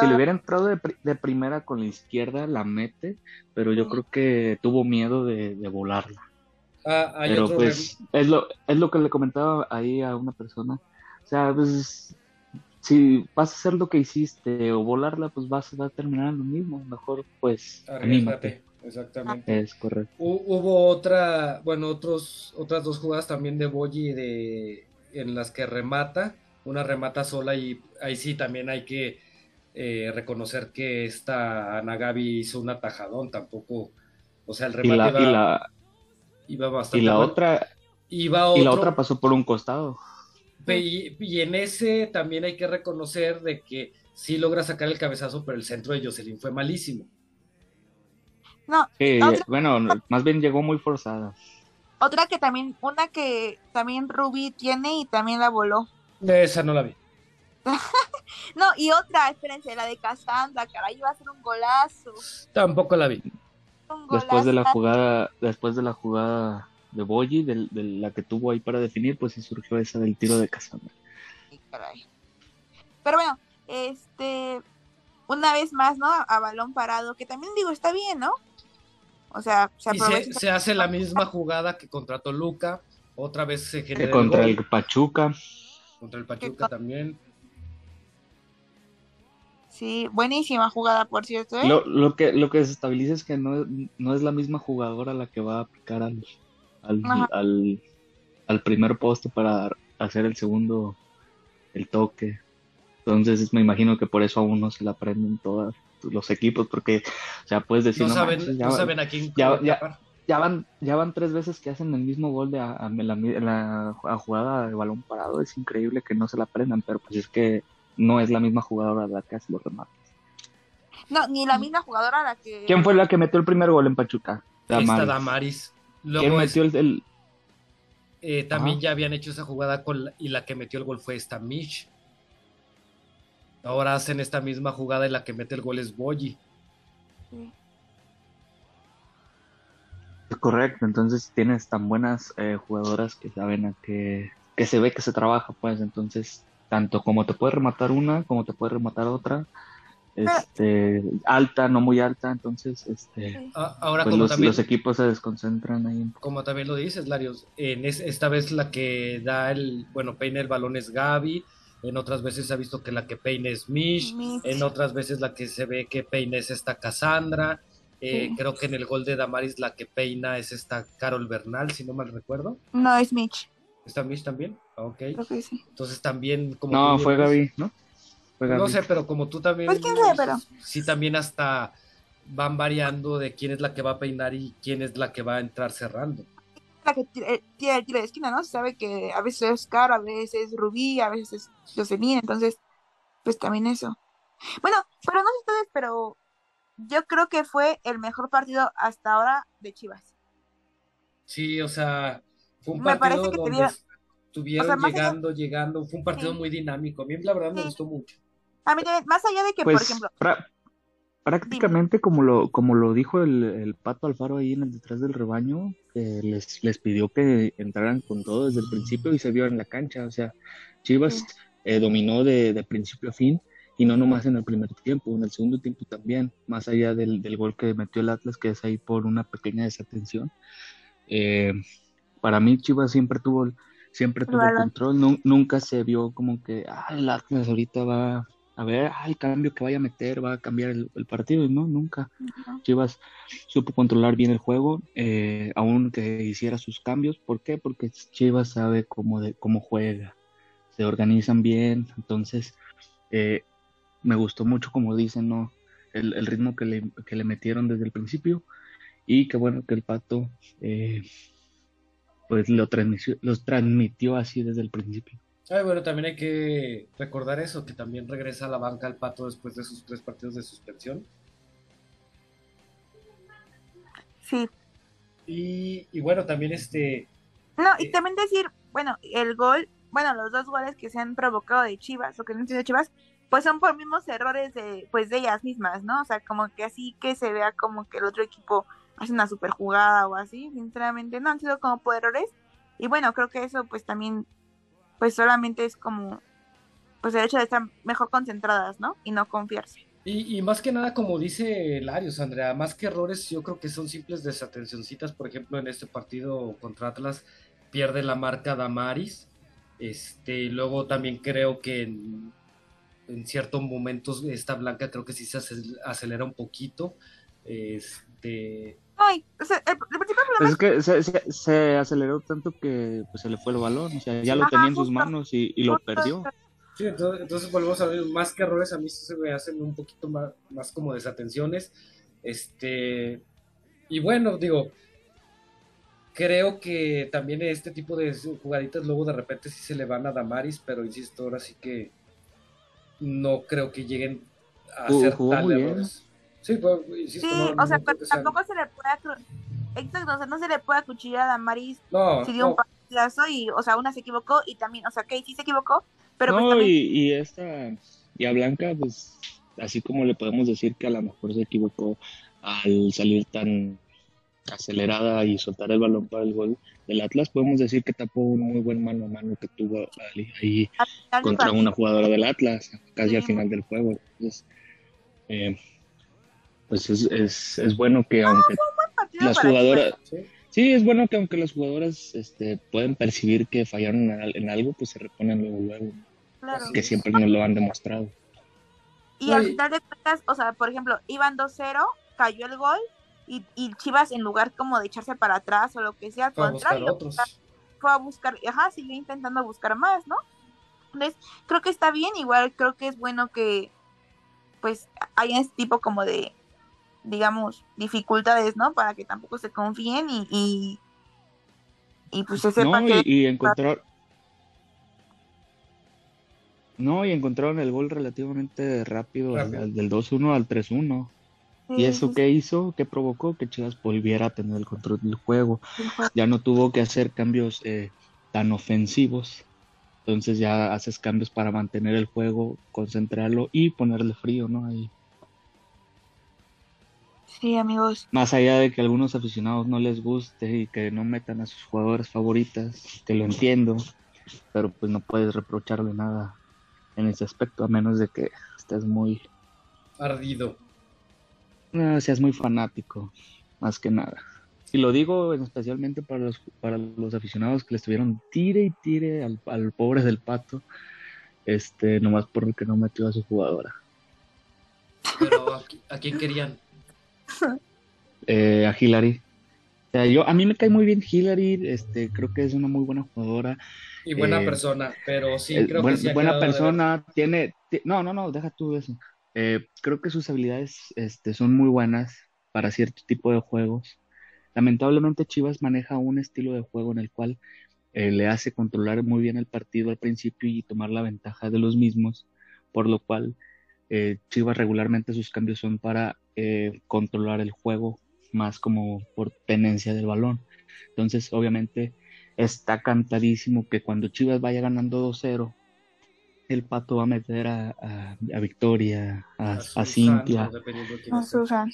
si le hubiera entrado de, pri- de primera con la izquierda, la mete, pero yo Sí. creo que tuvo miedo de, de volarla. Ah, hay Pero otro pues es lo, es lo que le comentaba ahí a una persona. O sea, pues si vas a hacer lo que hiciste o volarla, pues vas a terminar lo mismo. Mejor pues. Arriesgate, exactamente. Es correcto. Hu- Hubo otra, bueno, otros, otras dos jugadas también de Boyi de, en las que remata, una remata sola y ahí sí también hay que eh, reconocer que esta Nagabi hizo un atajadón, tampoco, o sea, el Y remate la, iba, y la, iba y bastante la otra, Iba y la otro, otra pasó por un costado. Y, y en ese también hay que reconocer de que sí logra sacar el cabezazo, pero el centro de Jocelyn fue malísimo. No, Que, Otra- bueno, más bien llegó muy forzada. otra que también, una que también Ruby tiene y también la voló. Esa no la vi. (laughs) No, y otra, espérense, la de Cassandra, caray, iba a ser un golazo. Tampoco la vi. Un Después de la jugada, después de la jugada de Boyi, de, la que tuvo ahí para definir, pues sí surgió esa del tiro de caray. Pero bueno, este, una vez más, ¿no? A, balón parado, que también digo, está bien, ¿no? O sea, se se, se hace la misma jugada que contra Toluca, otra vez se Que genera el contra gol, el Pachuca, contra el Pachuca con- también. Sí, buenísima jugada, por cierto, ¿eh? Lo, lo que lo que desestabiliza es que no, no es la misma jugadora la que va a aplicar al, al, al, al primer poste para hacer el segundo, el toque. Entonces me imagino que por eso aún no se la aprenden todos los equipos, porque o sea, puedes decir, No no saben, manches, ya, no saben a quién ya- ya- ya van, ya van tres veces que hacen el mismo gol de a, a- la, la- la jugada de balón parado, es increíble que no se la aprendan, pero pues es que no es la misma jugadora la que hace los remates. No, ni la misma jugadora la que. ¿Quién fue la que metió el primer gol en Pachuca? Ahí está Damaris. ¿Quién es- metió el, el- eh, también Ajá. ya habían hecho esa jugada con la- y la que metió el gol fue esta Mish. Ahora hacen esta misma jugada y la que mete el gol es Boyi. Es correcto, entonces tienes tan buenas eh, jugadoras que saben a que, que se ve que se trabaja, pues entonces tanto como te puede rematar una, como te puede rematar otra, este, alta, no muy alta, entonces este, Sí. A- Ahora, pues como los, también, los equipos se desconcentran ahí. como también lo dices, Larios, en es- esta vez la que da el, bueno, peina el balón es Gaby, en otras veces se ha visto que la que peina es Mish, Mish. en otras veces la que se ve que peina es esta Cassandra, eh, Sí. creo que en el gol de Damaris la que peina es esta Carol Bernal, si no mal recuerdo. No, es Mitch. ¿Está Mish también? Ah, Ok. Creo que sí. Entonces también como No, fue Gaby, ¿no? No sé, pero como tú también Pues, quién sabe, dices, sí también hasta van variando de quién es la que va a peinar y quién es la que va a entrar cerrando. La que tira eh, el tiro de esquina, ¿no? Se sabe que a veces es Caro, a veces es Rubí, a veces es Jocelyn, entonces, pues también eso. Bueno, pero no sé ustedes, pero yo creo que fue el mejor partido hasta ahora de Chivas. Sí, o sea, fue un Me parece partido que donde tuvieron- estuvieron o sea, llegando, llegando, fue un partido Sí. muy dinámico. A mí la verdad me gustó mucho. A mí también, más allá de que, Pues por ejemplo, prá- prácticamente como lo, como lo dijo el, el Pato Alfaro ahí en el detrás del rebaño, eh, les, les pidió que entraran con todo desde el principio y se vio en la cancha. O sea, Chivas Sí. eh, dominó de, de principio a fin y no nomás en el primer tiempo, en el segundo tiempo también, más allá del, del gol que metió el Atlas, que es ahí por una pequeña desatención. Eh, para mí Chivas siempre tuvo, el- siempre tuvo control, nu- nunca se vio como que, ah, el Atlas ahorita va a ver, ah, el cambio que vaya a meter va a cambiar el, el partido, y no, nunca. Chivas supo controlar bien el juego, eh, aun que hiciera sus cambios. ¿Por qué? Porque Chivas sabe cómo, de, cómo juega, se organizan bien, entonces eh, me gustó mucho, como dicen, ¿no? el, el ritmo que le, que le metieron desde el principio y qué bueno que el Pato eh, pues lo transmitió, los transmitió así desde el principio. Ay, bueno, también hay que recordar eso, que también regresa a la banca el Pato después de sus tres partidos de suspensión. sí. Y, y bueno, también este, No, y Eh. también decir, bueno, el gol, bueno, los dos goles que se han provocado de Chivas, o que no entiendo de Chivas, pues son por mismos errores de, pues de ellas mismas, ¿no? O sea, como que así que se vea como que el otro equipo hace una super jugada o así, sinceramente no han sido como por errores. Y bueno, creo que eso pues también, pues solamente es como, pues el hecho de estar mejor concentradas, ¿no? Y no confiarse. Y, y, más que nada, como dice Larios, Andrea, más que errores, yo creo que son simples desatencioncitas. Por ejemplo, en este partido contra Atlas pierde la marca Damaris. Este, luego también creo que en, en ciertos momentos esta Blanca creo que sí se acelera un poquito. Este. Ay, o sea, el, el (laughs) es que se, se, se, aceleró tanto que pues, se le fue el balón. O sea, ya lo Ajá, tenía en sus manos y, y lo perdió. Sí, entonces, entonces, volvemos a ver, más que errores, a mí se me hacen un poquito más, más como desatenciones. Este, y bueno, digo, creo que también este tipo de jugaditas luego de repente sí se le van a Damaris, pero insisto, ahora sí que no creo que lleguen a hacer jugó tal errores. Sí, pues, insisto, Sí, no, o sea, no sean- tampoco se le puede Exacto, o sea, no se le puede acuchillar a Damaris no, si dio un partidazo y, o sea, una se equivocó y también, o sea, que sí se equivocó, pero pues no, también y, y esta, y a Blanca, pues, así como le podemos decir que a lo mejor se equivocó al salir tan acelerada y soltar el balón para el gol del Atlas, podemos decir que tapó un muy buen mano a mano que tuvo ahí, contra una jugadora del Atlas, casi Sí. al final del juego. Entonces, eh, pues es, es, es bueno que aunque partido las para jugadoras, sí. sí, es bueno que aunque las jugadoras este, pueden percibir que fallaron en, al- en algo, pues se reponen luego, luego, Claro. que siempre nos lo han demostrado. Y No, al final de cuentas, o sea, por ejemplo, iban 2-0, cayó el gol y, y Chivas en lugar como de echarse para atrás o lo que sea, al contrario, fue a buscar, ajá, siguió intentando buscar más, ¿no? Entonces, creo que está bien, igual creo que es bueno que pues haya este tipo como de, digamos, dificultades, ¿no? Para que tampoco se confíen y, y, y, pues se sepa No, que... y, y encontrar. (laughs) No, y encontraron el gol relativamente rápido, al- Rápido. al del 2-1 al 3-1. ¿Y eso sí, qué hizo? ¿Qué provocó? Que Chivas volviera a tener el control del juego. Ya no tuvo que hacer cambios eh, tan ofensivos. Entonces ya haces cambios para mantener el juego, concentrarlo y ponerle frío, ¿no? Ahí. Sí, amigos. Más allá de que a algunos aficionados no les guste y que no metan a sus jugadoras favoritas, que lo entiendo, pero pues no puedes reprocharle nada en ese aspecto, a menos de que estés muy, Ardido. no, seas muy fanático, más que nada. Y lo digo especialmente para los, para los aficionados que le estuvieron tire y tire al, al pobre del pato, este, nomás porque no metió a su jugadora. Pero ¿a, qui- a quién querían? (laughs) eh, a Hillary. O sea, yo, a mí me cae muy bien Hillary, este, creo que es una muy buena jugadora. Y buena Eh, persona, pero sí, Eh, creo buen- que sí buena de persona, tiene, ti- no, no, no, deja tú eso. Eh, creo que sus habilidades este, son muy buenas para cierto tipo de juegos. Lamentablemente Chivas maneja un estilo de juego en el cual eh, le hace controlar muy bien el partido al principio y tomar la ventaja de los mismos, por lo cual eh, Chivas regularmente sus cambios son para eh, controlar el juego más como por tenencia del balón. Entonces, obviamente, está cantadísimo que cuando Chivas vaya ganando 2-0, el Pato va a meter a, a- a Victoria, a, a Cintia. sea. Susan.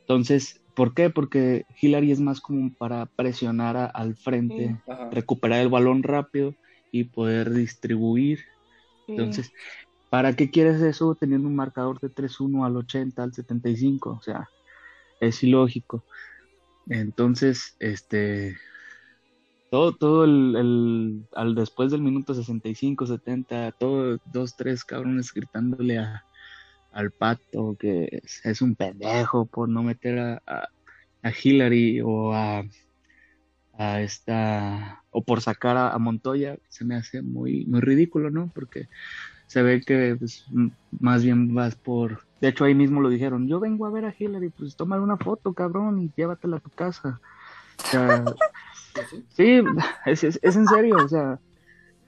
Entonces, ¿por qué? Porque Hillary es más como para presionar a- al frente, Sí. Recuperar el balón rápido y poder distribuir. Sí. Entonces, ¿para qué quieres eso teniendo un marcador de 3-1 al 80, al 75? O sea, es ilógico. Entonces, este, todo, todo el, el- al después del minuto 65, 70, todo, dos, tres cabrones gritándole a, al pato que es, un pendejo por no meter a, a, Hillary o a, a esta, o por sacar a Montoya, se me hace muy, muy ridículo, ¿no? Porque se ve que pues, más bien vas por... De hecho, ahí mismo lo dijeron, yo vengo a ver a Hillary, pues tómale una foto, cabrón, y llévatela a tu casa. O sea, Sí, sí. sí, es, es, es en serio, o sea,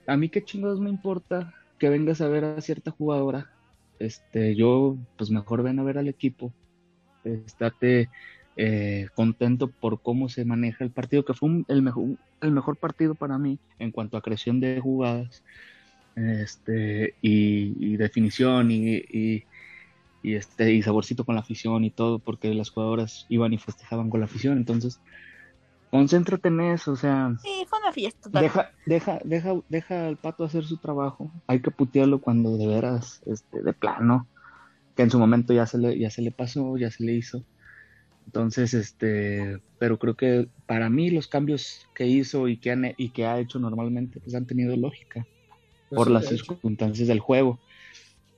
a mí qué chingados me importa que vengas a ver a cierta jugadora. Este, yo, pues mejor ven a ver al equipo. Estate eh, contento por cómo se maneja el partido, que fue un- el, mejor, el mejor partido para mí en cuanto a creación de jugadas. Este, y, definición y, y, este, y saborcito con la afición y todo, porque las jugadoras iban y festejaban con la afición, entonces concéntrate en eso, o sea, sí, fue una fiesta. Deja, deja, deja, deja al pato hacer su trabajo, hay que putearlo cuando de veras, este, de plano, que en su momento ya se le, ya se le pasó, ya se le hizo. Entonces, este, pero creo que para mí los cambios que hizo y que, han, y que ha hecho normalmente, pues han tenido lógica pues por las circunstancias del juego.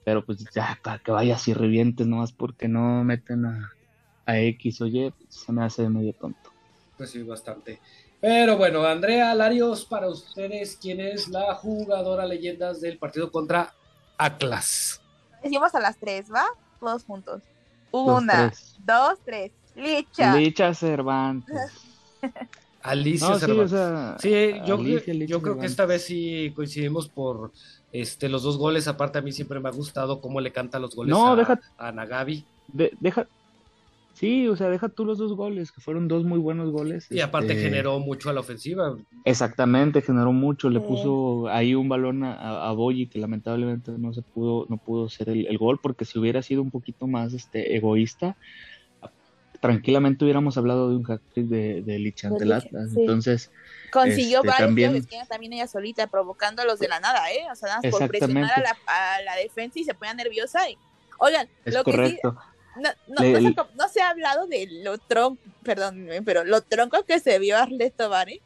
Pero pues ya, para que vaya así revientes nomás porque no meten a, a X o Y, se me hace medio tonto. Pues sí, bastante. Pero bueno, Andrea Larios, para ustedes, ¿quién es la jugadora leyendas del partido contra Atlas? Decimos a las tres, ¿va? Todos juntos. Una, dos, tres. Licha. Licha Cervantes. (laughs) Alicia Cervantes. Sí, yo, yo creo que esta vez sí coincidimos por este los dos goles. Aparte, a mí siempre me ha gustado cómo le canta los goles a, a Nagabi. deja, Sí, o sea, deja tú los dos goles, que fueron dos muy buenos goles. Y aparte este, generó mucho a la ofensiva. Exactamente, generó mucho, le puso ahí un balón a, a Boyi que lamentablemente no se pudo, no pudo ser el, gol, porque si hubiera sido un poquito más este egoísta, tranquilamente hubiéramos hablado de un hat trick de, de Lich Entonces, consiguió este, varios también, también ella solita, provocando a los de la nada, ¿eh? O sea, por presionar a la, a la defensa y se ponía nerviosa. Y, oigan, lo correcto. que no, no, no, se, ha hablado de lo tronco, perdón, pero lo tronco que se vio Arlet Tobar, ¿eh?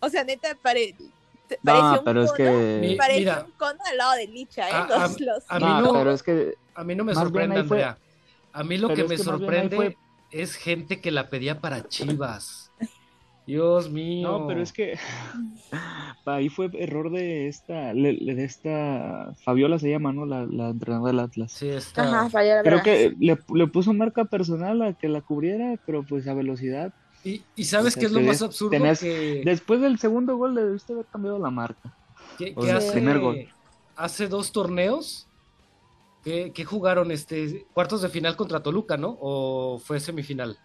O sea, neta, pare, pareció pero un es que... pareció un cono al lado de Licha, ¿eh? A, los, los... a, mí no, pero es que... A mí no me sorprende, Andrea. A mí lo que me sorprende es gente que la pedía para (laughs) Chivas. Dios mío. No, pero es que (laughs) ahí fue error de esta, de esta Fabiola se llama, ¿no? La, la entrenadora del Atlas. Sí, está. Ajá, Fabiola. Creo que le, le, puso marca personal a que la cubriera, pero pues a velocidad. Y, y sabes qué es lo más absurdo que... Después del segundo gol le debiste haber cambiado la marca. ¿Qué, hace, primer gol. hace dos torneos que, jugaron este cuartos de final contra Toluca, ¿no? ¿O fue semifinal?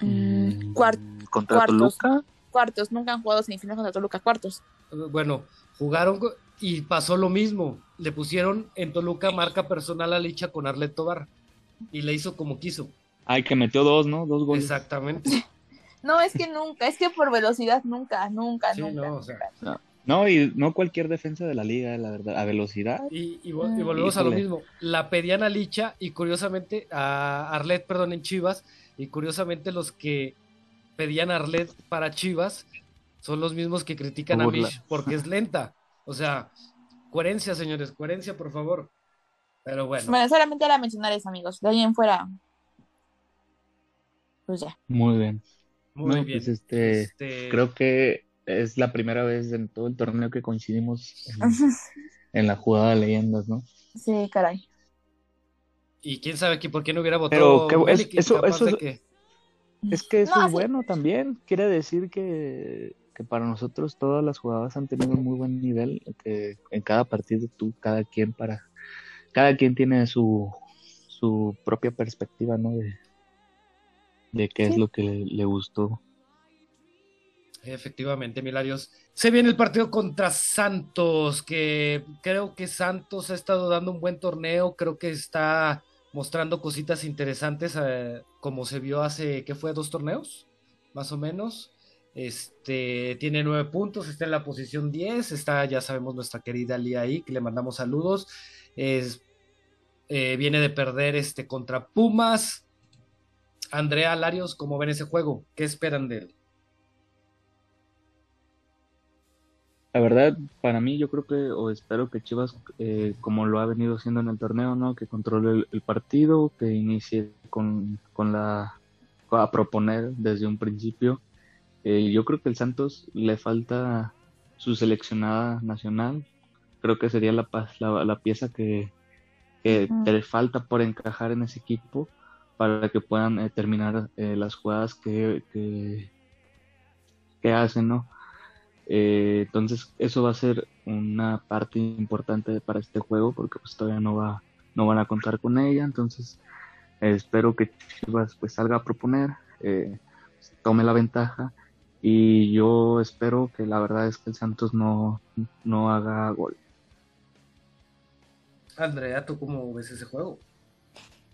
Mm, ¿Contra cuartos, Toluca? Cuartos, nunca han jugado semifinales contra Toluca, cuartos. Bueno, jugaron y pasó lo mismo. Le pusieron en Toluca marca personal a Licha con Arlet Tobar y le hizo como quiso. Ay, que metió dos, ¿no? Dos goles. Exactamente. (laughs) no, es que nunca, es que por velocidad nunca, nunca, nunca. No, y no cualquier defensa de la liga, la verdad, a velocidad. Y, y, volvemos a lo mismo. La pedían a Licha y curiosamente a Arlet, perdón, en Chivas y curiosamente los que pedían Arlet para Chivas son los mismos que critican a Mish porque es lenta. O sea, coherencia, señores, coherencia, por favor. Pero bueno. Bueno, solamente era mencionar eso, amigos. De ahí en fuera. Pues ya. Muy bien. Muy bien. Pues este, este, Creo que es la primera vez en todo el torneo que coincidimos en, la jugada de leyendas, ¿no? Sí, caray. Y quién sabe aquí por qué no hubiera votado. Pero es, eso, eso que... es que eso es bueno también. Quiere decir que, para nosotros todas las jugadoras han tenido un muy buen nivel. Que en cada partido tú, cada quien para. Cada quien tiene su, su propia perspectiva, ¿no? De, de qué es lo que le, gustó. Efectivamente, Milarios. Se viene el partido contra Santos, que creo que Santos ha estado dando un buen torneo, creo que está mostrando cositas interesantes eh, como se vio hace, ¿qué fue? ¿Dos torneos? Más o menos. Este, tiene nueve puntos, está en la posición 10, está, ya sabemos, nuestra querida Lía ahí, que le mandamos saludos. Es, eh, viene de perder este contra Pumas. Andrea Larios, ¿cómo ven ese juego? ¿Qué esperan de él? La verdad, para mí yo creo que, o espero que Chivas, eh, como lo ha venido haciendo en el torneo, ¿no? Que controle el, partido, que inicie con, con, la, a proponer desde un principio. Eh, yo creo que el Santos le falta su seleccionada nacional. Creo que sería la, la, la pieza que, que le falta por encajar en ese equipo para que puedan eh, terminar las jugadas que, que, que hacen, ¿no? Eh, entonces eso va a ser una parte importante para este juego porque pues todavía no va no van a contar con ella entonces espero que Chivas pues salga a proponer eh, tome la ventaja y yo espero que la verdad es que el Santos no, no haga gol. Andrea, ¿tú cómo ves ese juego?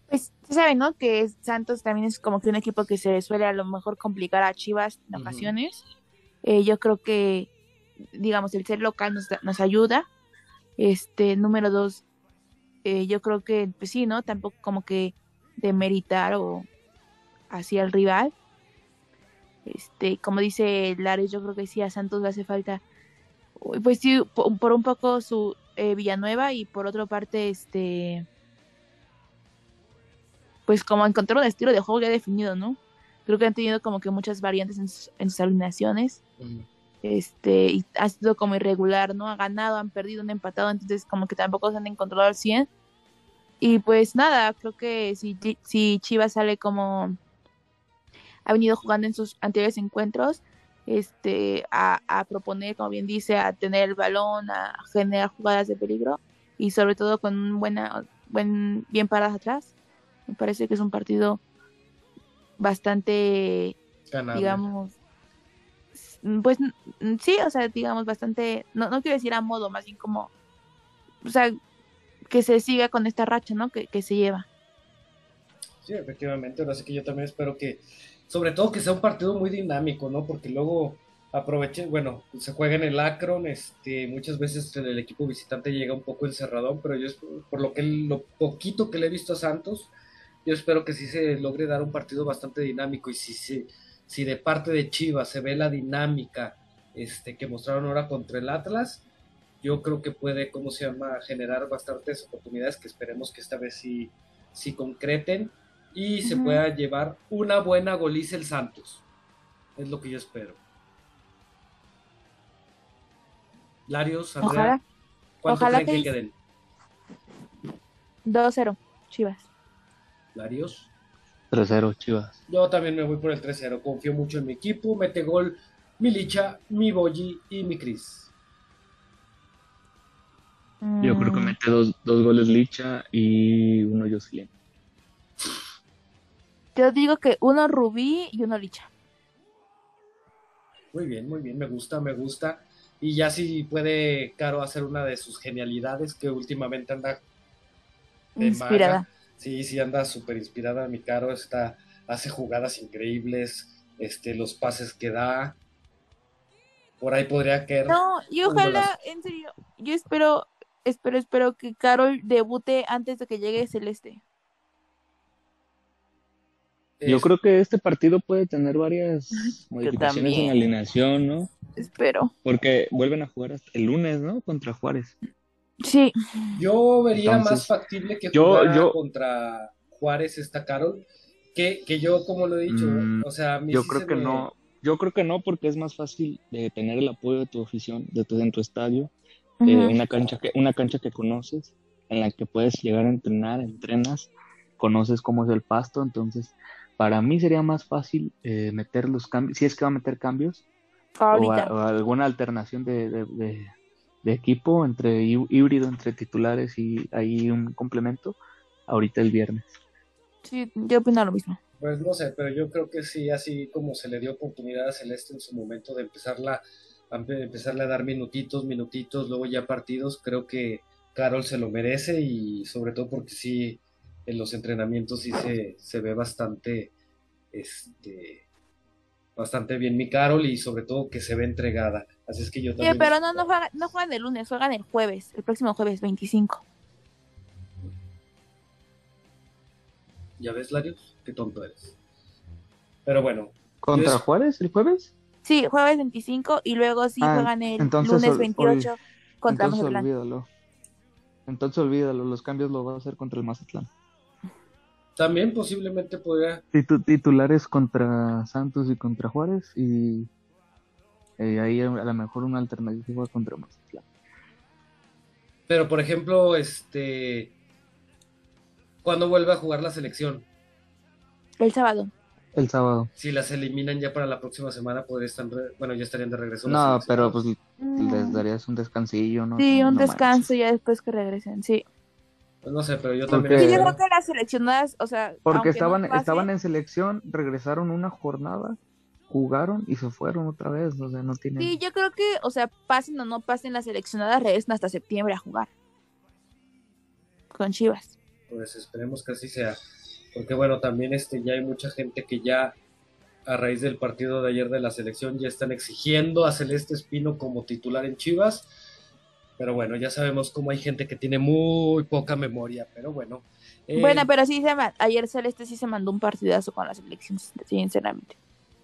Pues se sabe, ¿no? Que Santos también es como que un equipo que se suele a lo mejor complicar a Chivas en ocasiones. Eh, yo creo que, digamos, el ser local nos, nos ayuda. Este, número dos, eh, yo creo que, pues sí, ¿no? Tampoco como que demeritar o hacia el rival. Este, como dice Lares, yo creo que sí a Santos le hace falta, pues sí, por, por un poco su eh, Villanueva y por otra parte, este, pues como encontrar un estilo de juego ya definido, ¿no? Creo que han tenido como que muchas variantes en sus, en sus alineaciones Ujú. este, y ha sido como irregular, ¿no? Ha ganado, han perdido, han empatado, entonces como que tampoco se han encontrado al 100. Y pues nada, creo que si, si Chivas sale como ha venido jugando en sus anteriores encuentros, este, a, a proponer, como bien dice, a tener el balón, a generar jugadas de peligro y sobre todo con un buena, buen, bien paradas atrás. Me parece que es un partido bastante Ganable. digamos, pues mm, sí, o sea, digamos, bastante, no, no quiero decir a modo, más bien como, o sea, que se siga con esta racha, ¿no? Que, que se lleva. Sí, efectivamente, ahora sí que yo también espero que, sobre todo que sea un partido muy dinámico, ¿no? Porque luego aprovechen, bueno, se juega en el Akron, este, muchas veces el equipo visitante llega un poco encerradón, pero yo por lo que lo poquito que le he visto a Santos, yo espero que sí se logre dar un partido bastante dinámico y si si, si de parte de Chivas se ve la dinámica este, que mostraron ahora contra el Atlas, yo creo que puede, ¿cómo se llama?, generar bastantes oportunidades que esperemos que esta vez sí, sí concreten y se pueda llevar una buena goliza el Santos. Es lo que yo espero. Larios, Andrea, Ojalá, ¿cuánto ojalá creen que que- queden? 2-0, Chivas. Larios. 3-0 Chivas. Yo también me voy por el 3-0. Confío mucho en mi equipo. Mete gol mi Licha, mi Boyi y mi Cris. Yo creo que Mm, mete dos, dos goles Licha y uno Jocelyn. Yo digo que uno Rubí y uno Licha. Muy bien, muy bien. Me gusta, me gusta. Y ya si puede Caro hacer una de sus genialidades que últimamente anda de Inspirada. maga. Sí, sí, anda súper inspirada. Mi Caro está, hace jugadas increíbles. Este, los pases que da. Por ahí podría caer. No, y ojalá, en serio, yo espero, espero, espero que Carol debute antes de que llegue Celeste. Yo creo que este partido puede tener varias (laughs) modificaciones en alineación, ¿no? Espero. Porque vuelven a jugar hasta el lunes, ¿no? Contra Juárez. Sí, Yo vería Entonces, más factible que yo- jugara yo- contra Juárez esta Carol que, que yo, como lo he dicho, Mm, o sea, a mí Yo sí creo se que me- no. Yo creo que no, porque es más fácil de tener el apoyo de tu afición, de tu, en tu estadio, eh, ujú. una cancha que, una cancha que conoces, en la que puedes llegar a entrenar, entrenas, conoces cómo es el pasto, entonces para mí sería más fácil eh, meter los cambios, si es que va a meter cambios, o, ahorita. a- o alguna alternación de, de- de- de equipo entre hí- híbrido entre titulares y ahí un complemento, ahorita el viernes. Sí, yo opino lo mismo. Pues no sé, pero yo creo que sí, así como se le dio oportunidad a Celeste en su momento de empezarla, a empe- empezarle a dar minutitos, minutitos, luego ya partidos, creo que Carol se lo merece y sobre todo porque sí, en los entrenamientos sí se, se ve bastante, este, bastante bien mi Carol y sobre todo que se ve entregada. Así es que yo Sí, también... pero no, no juegan, no juegan el lunes, juegan el jueves, el próximo jueves 25. ¿Ya ves, Larios? Qué tonto eres. Pero bueno, ¿Contra Juárez el jueves? Sí, jueves 25 y luego sí Ah, juegan el entonces lunes ol- 28 contra Entonces Mazatlán. olvídalo. Entonces olvídalo, los cambios los va a hacer contra el Mazatlán. también posiblemente podría Titu- titulares contra Santos y contra Juárez y eh, ahí a lo mejor una alternativa contra Mazatlán. Pero, por ejemplo, este. ¿Cuándo vuelve a jugar la selección? El sábado. El sábado. Si las eliminan ya para la próxima semana, podría estar. Bueno, ya estarían de regreso. No, pero pues les darías un descansillo, ¿no? Sí, No un manches. descanso ya después que regresen, sí. Pues no sé, pero yo Porque- también. Sí, yo espero- creo que las seleccionadas, o sea, Porque no estaban, pase, estaban en selección, regresaron una jornada jugaron y se fueron otra vez, o sea, no tienen... Sí, yo creo que, o sea, pasen o no pasen las seleccionadas, regresan hasta septiembre a jugar. Con Chivas. Pues esperemos que así sea. Porque bueno, también este, ya hay mucha gente que ya a raíz del partido de ayer de la selección ya están exigiendo a Celeste Espino como titular en Chivas. Pero bueno, ya sabemos cómo hay gente que tiene muy poca memoria, pero bueno. eh, Bueno, pero sí, se ayer Celeste sí se mandó un partidazo con la selección, sinceramente.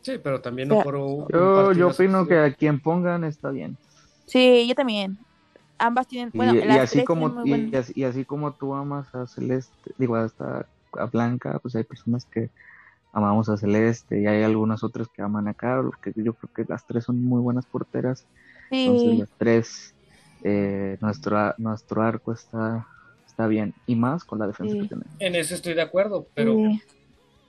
Sí, pero también O sea, no por un, Yo, yo opino que a quien pongan está bien. Sí, yo también. Ambas tienen, Y, bueno, y las así como tienen muy y, buen- así, y así como tú amas a Celeste, digo, hasta a Blanca, pues hay personas que amamos a Celeste y hay algunas otras que aman a Carol, porque yo creo que las tres son muy buenas porteras. Entonces Sí, las tres, eh, nuestro, nuestro arco está, está bien. Y más con la defensa Sí. que tenemos. En eso estoy de acuerdo, pero sí.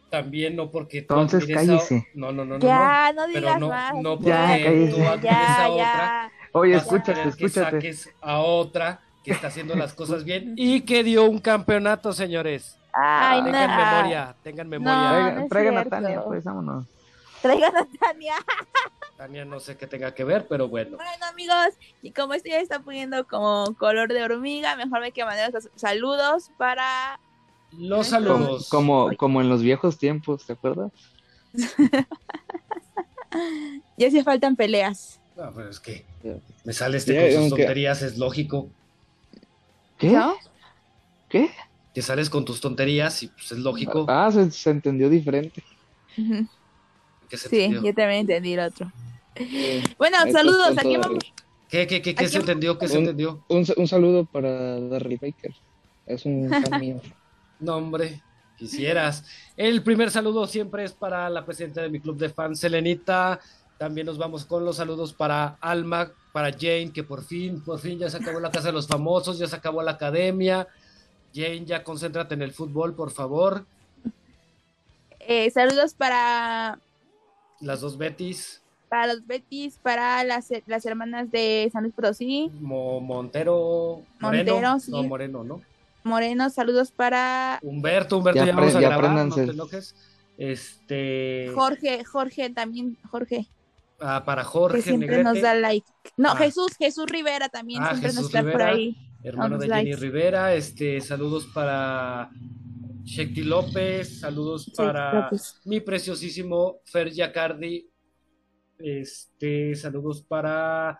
También no porque tú Entonces, admires a- cállese. No, no, no, no. no. ya, no Pero digas no, más. no porque Ya, cállese. tú admires ya, a otra, ya. Oye, escúchate, querer que escúchate. saques a otra que está haciendo las cosas bien (laughs) y que dio un campeonato, señores. Ay, Tengan no. memoria, tengan memoria. No, Traigan, a. Tania, pues vámonos. Traigan a Tania. Tania no sé qué tenga que ver, pero bueno. Bueno, amigos, y como esto ya está poniendo como color de hormiga, mejor me que mandar los saludos para. Los saludos. Como, como en los viejos tiempos, ¿te acuerdas? (laughs) Ya si faltan peleas. No, pero es que me sale este con sus aunque- tonterías, es lógico. ¿Qué? ¿No? ¿Qué? Que sales con tus tonterías y pues es lógico Ah, se, se entendió diferente. (laughs) Que se Sí, entendió. yo también entendí el otro. Eh, Bueno, saludos. Aquí vamos. ¿Qué, qué, qué, qué se entendió? ¿Qué se Un- entendió? Un, un saludo para Darryl Baker. Es un fan (laughs) mío. No, hombre, quisieras. El primer saludo siempre es para la presidenta de mi club de fans, Selenita. También nos vamos con los saludos para Alma, para Jane, que por fin, por fin ya se acabó la casa de los famosos, ya se acabó la academia. Jane, ya concéntrate en el fútbol, por favor. Eh, saludos para, Las dos Betis, para los Betis, para las, las hermanas de San Luis Potosí. Mo- Montero, Moreno, Montero, sí. no Moreno, ¿no? Moreno, saludos para Humberto, Humberto, Ya ya, vamos a ya grabar, no te enojes. Este, Jorge, Jorge también, Jorge, ah, para que Jorge siempre Negrete, nos da like. No, Ah. Jesús, Jesús Rivera también Ah, siempre Jesús nos está por Rivera. ahí. hermano de Jenny likes. Rivera, este, saludos para Shekti López, saludos para López. mi preciosísimo Fer Yacardi, este, saludos para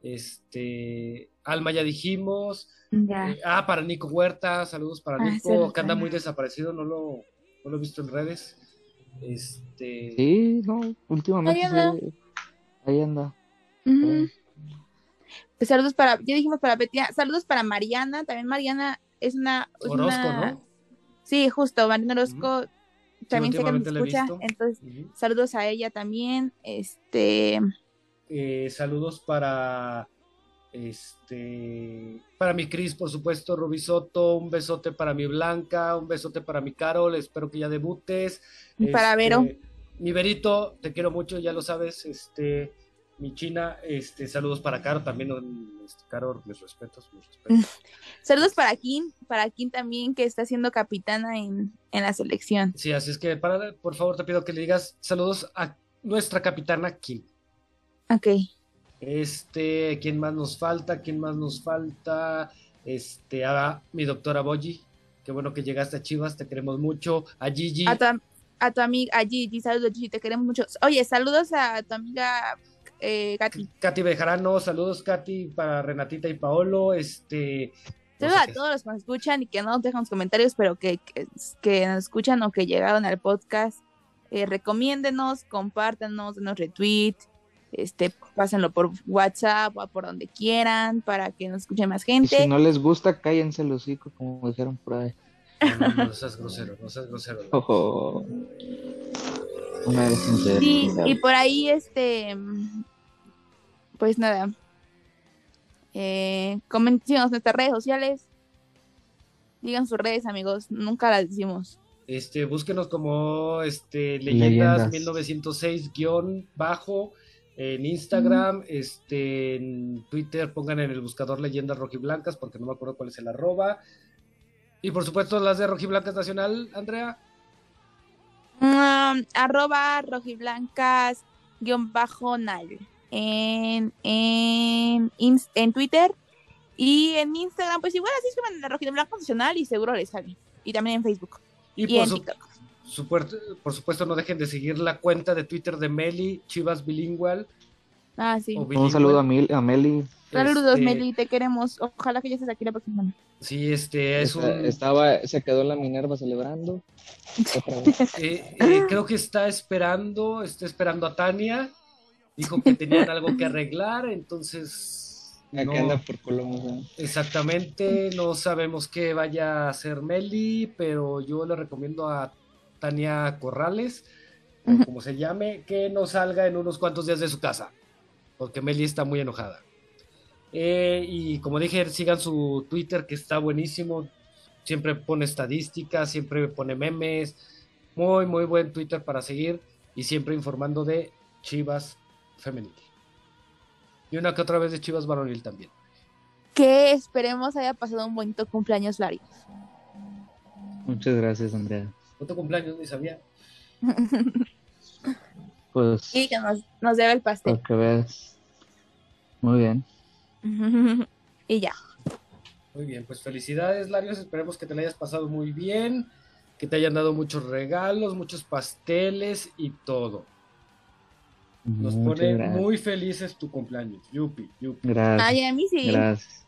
este Alma ya dijimos, Ya. eh, ah, para Nico Huerta, saludos para Ah, Nico, saludos que anda muy desaparecido, no lo, no lo he visto en redes. Este, Sí, no, últimamente Ahí anda. sí. Ahí anda. Ujú. Pues saludos para, ya dijimos para Betty, ah, saludos para Mariana, también Mariana es una, es Orozco, una- ¿no? Sí, justo, Mariana Orozco también sé que he escucha, entonces saludos a ella también, este, Eh, saludos para este para mi Cris, por supuesto, Rubí Soto, un besote para mi Blanca, un besote para mi Carol, espero que ya debutes. Para Este, Vero. Mi Verito, te quiero mucho, ya lo sabes, este mi China, este saludos para Caro también, este, Caro, mis respetos, mis respetos. (laughs) saludos para Kim, para Kim también que está siendo capitana en, en la selección. Sí, así es que para, por favor te pido que le digas saludos a nuestra capitana Kim. Ok, Este, ¿quién más nos falta? ¿Quién más nos falta? Este, a mi doctora Boyi. Qué bueno que llegaste a Chivas, te queremos mucho. A Gigi. a tu, a tu amiga, a Gigi, saludos Gigi, te queremos mucho. Oye, saludos a tu amiga eh, Katy. Katy Bejarano, saludos Katy para Renatita y Paolo. Este, Saludos a todos los que nos escuchan y que no nos dejan los comentarios, pero que, que, que nos escuchan o que llegaron al podcast. Eh, recomiéndenos, compártanos, denos retweet, este, pásenlo por WhatsApp o por donde quieran para que nos escuche más Y gente. si no les gusta, cállense el hocico, como dijeron por ahí. No, no, no seas grosero, no seas grosero. (laughs) Ojo. Una vez sincera. Sí, y por ahí, este, pues nada, eh, comenten en nuestras redes sociales, digan sus redes, amigos, nunca las decimos. Este, búsquenos como este Leyendas, Leyendas. 1906 guion bajo en Instagram, este en Twitter pongan en el buscador Leyendas Rojiblancas porque no me acuerdo cuál es el arroba. Y por supuesto las de Rojiblancas Nacional, Andrea. Mm, arroba rojiblancas guion bajo nal en, en, en Twitter y en Instagram, pues igual así escriben la Rojito Blanco Nacional y seguro les sale. Y también en Facebook. Y, en TikTok. Por supuesto, no dejen de seguir la cuenta de Twitter de Meli, Chivas Bilingual. Ah, sí. Un saludo a, a Meli. Saludos, este... Meli, te queremos. Ojalá que ya estés aquí la próxima semana. Sí, este es un... Estaba, se quedó en la Minerva celebrando. (laughs) Eh, eh, creo que está esperando, está esperando a Tania. Dijo que tenían algo que arreglar, entonces. No, anda por Colombia. Exactamente, no sabemos qué vaya a hacer Meli, pero yo le recomiendo a Tania Corrales, como se llame, que no salga en unos cuantos días de su casa, porque Meli está muy enojada. Eh, y como dije, sigan su Twitter que está buenísimo. Siempre pone estadísticas, siempre pone memes. Muy, muy buen Twitter para seguir. Y siempre informando de Chivas femenil. Y una que otra vez de Chivas varonil también. Que esperemos haya pasado un bonito cumpleaños, Lari. Muchas gracias, Andrea. Otro cumpleaños, ni sabía. (laughs) pues. Y que nos, nos debe el pastel. que veas. Muy bien. (laughs) y ya. Muy bien, pues felicidades, Larios. Esperemos que te la hayas pasado muy bien, que te hayan dado muchos regalos, muchos pasteles y todo. Nos pone muy felices tu cumpleaños. Yupi, yupi. Gracias. Ay, a mí sí. Gracias.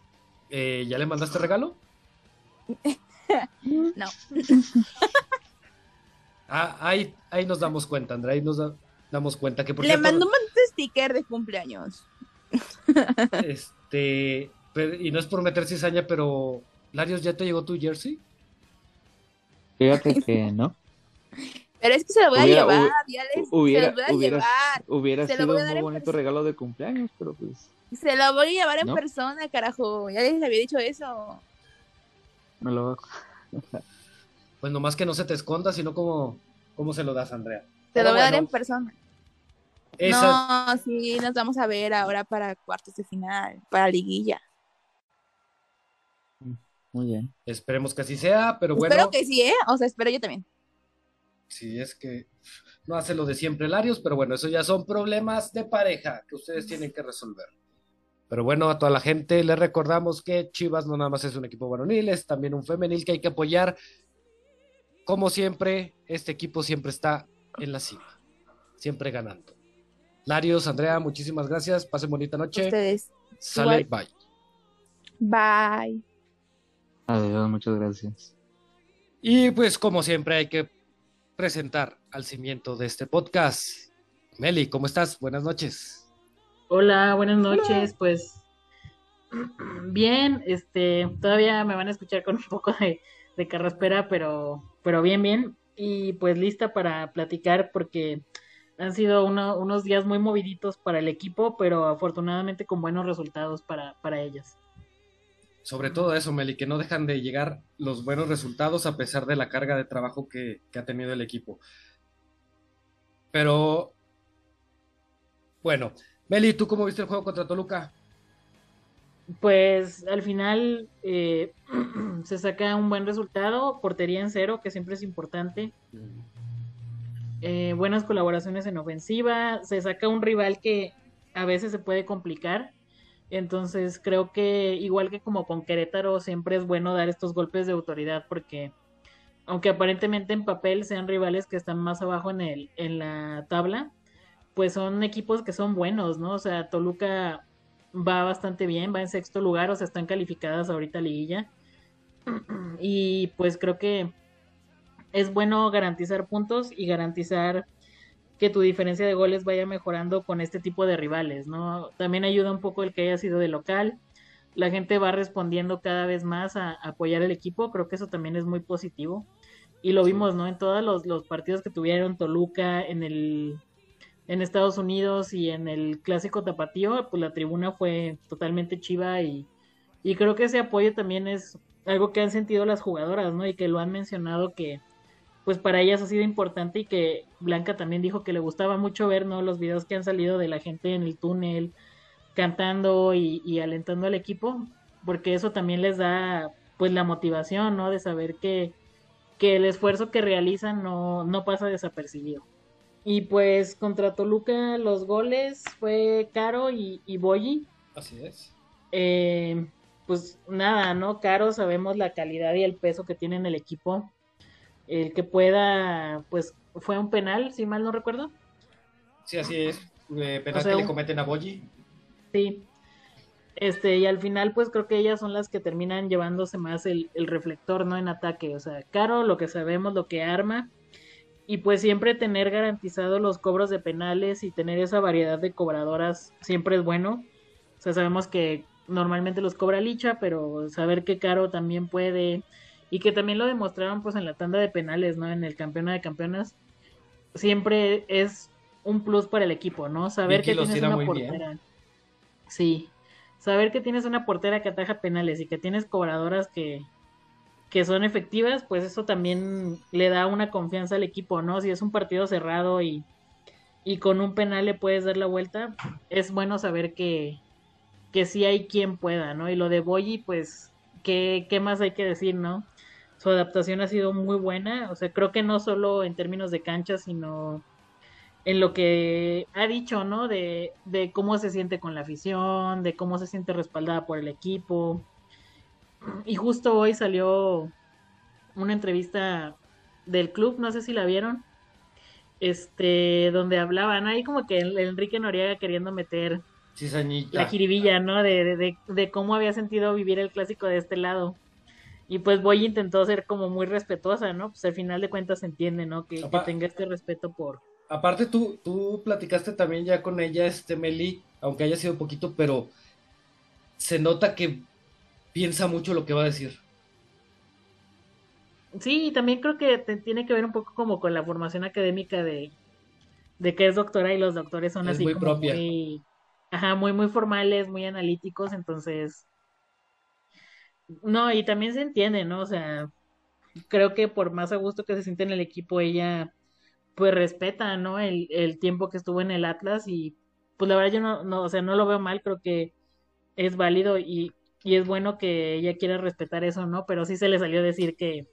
Eh, ¿Ya le mandaste regalo? (laughs) no. Ah, ahí, ahí nos damos cuenta, Andrea. Ahí nos damos cuenta que. Por le mandó un sticker de cumpleaños. (laughs) este. y no es por meter cizaña, pero. Larios, ¿ya te llegó tu jersey? Fíjate que no. Pero es que se lo voy a llevar, ya les, hubiera, se lo voy a hubiera, llevar. Hubiera sido un muy bonito regalo de cumpleaños, pero pues. Se lo voy a llevar en persona, carajo. Ya les había dicho eso. Me lo Pues nomás que no se te esconda, sino como, ¿cómo se lo das, Andrea? Te lo voy a dar en persona. No, sí, nos vamos a ver ahora para cuartos de final, para liguilla. Muy bien. Esperemos que así sea, pero bueno. Espero que sí, ¿eh? O sea, espero yo también. Sí, es que no hace lo de siempre Larios, pero bueno, eso ya son problemas de pareja que ustedes tienen que resolver. Pero bueno, a toda la gente les recordamos que Chivas no nada más es un equipo varonil, es también un femenil que hay que apoyar. Como siempre, este equipo siempre está en la cima, siempre ganando. Larios, Andrea, muchísimas gracias. Pasen bonita noche. Ustedes. Sale, bye. Bye. Adiós, muchas gracias. Y pues como siempre hay que presentar al cimiento de este podcast. Meli, ¿cómo estás? Buenas noches. Hola, buenas noches. Pues (clears throat) bien, este, todavía me van a escuchar con un poco de, de carraspera, pero, pero bien, bien. Y pues lista para platicar porque han sido unos días muy moviditos para el equipo, pero afortunadamente con buenos resultados para, para ellos sobre todo eso, Meli, que no dejan de llegar los buenos resultados a pesar de la carga de trabajo que, ha tenido el equipo. Pero, bueno, Meli, ¿tú cómo viste el juego contra Toluca? Pues al final eh, (clears throat) se saca un buen resultado, portería en cero, que siempre es importante. Eh, buenas colaboraciones en ofensiva, se saca un rival que a veces se puede complicar entonces creo que igual que como con Querétaro siempre es bueno dar estos golpes de autoridad porque aunque aparentemente en papel sean rivales que están más abajo en el en la tabla, pues son equipos que son buenos, ¿no? O sea, Toluca va bastante bien, va en sexto lugar, o sea, están calificadas ahorita liguilla. (clears throat) Y pues creo que es bueno garantizar puntos y garantizar que tu diferencia de goles vaya mejorando con este tipo de rivales, ¿no? También ayuda un poco el que haya sido de local. La gente va respondiendo cada vez más a, apoyar el equipo, creo que eso también es muy positivo. Y lo vimos, ¿no? En todos los, partidos que tuvieron Toluca en el en Estados Unidos y en el clásico tapatío, pues la tribuna fue totalmente chiva y, y creo que ese apoyo también es algo que han sentido las jugadoras, ¿no? Y que lo han mencionado que, pues para ellas ha sido importante y que Blanca también dijo que le gustaba mucho ver, ¿no? Los videos que han salido de la gente en el túnel cantando y, alentando al equipo, porque eso también les da pues la motivación, ¿no? De saber que, que el esfuerzo que realizan no, no pasa desapercibido. Y pues contra Toluca los goles fue Caro y, y Boyi. Así es. Eh, pues nada, ¿no? Caro, sabemos la calidad y el peso que tiene en el equipo. El que pueda, pues fue un penal, si mal no recuerdo. Sí, así es. Eh, penal O sea, que le cometen a Boyi. Sí. Este, y al final, pues creo que ellas son las que terminan llevándose más el, el reflector, ¿no? En ataque. O sea, Caro, lo que sabemos, lo que arma. Y pues siempre tener garantizado los cobros de penales y tener esa variedad de cobradoras siempre es bueno. O sea, sabemos que normalmente los cobra Licha, pero saber que Caro también puede. Y que también lo demostraron pues en la tanda de penales, ¿no? En el campeona de campeonas. Siempre es un plus para el equipo, ¿no? Saber Vicky que tienes una bien. portera. Sí. Saber que tienes una portera que ataja penales y que tienes cobradoras que, que son efectivas, pues eso también le da una confianza al equipo, ¿no? Si es un partido cerrado y, y con un penal le puedes dar la vuelta, es bueno saber que, que sí hay quien pueda, ¿no? Y lo de Boyi, pues, ¿qué, ¿qué más hay que decir, no? Su adaptación ha sido muy buena, o sea, creo que no solo en términos de cancha, sino en lo que ha dicho, ¿no? De, de cómo se siente con la afición, de cómo se siente respaldada por el equipo. Y justo hoy salió una entrevista del club, no sé si la vieron, este, donde hablaban, ahí como que el- Enrique Noriega queriendo meter Cizañita. la jiribilla, ¿no? De, de, de, de cómo había sentido vivir el clásico de este lado. Y pues Boy intentó ser como muy respetuosa, ¿no? Pues al final de cuentas se entiende, ¿no? Que, que tenga este respeto por... Aparte, tú, tú platicaste también ya con ella, este Meli, aunque haya sido poquito, pero se nota que piensa mucho lo que va a decir. Sí, y también creo que te- tiene que ver un poco como con la formación académica de, de que es doctora y los doctores son Es así muy como propia. muy, ajá, muy, muy formales, muy analíticos, entonces, no, y también se entiende, ¿no? O sea, creo que por más a gusto que se siente en el equipo, ella pues respeta, ¿no? El, el tiempo que estuvo en el Atlas y pues la verdad yo no, no, o sea, no lo veo mal, creo que es válido y, y es bueno que ella quiera respetar eso, ¿no? Pero sí se le salió a decir que,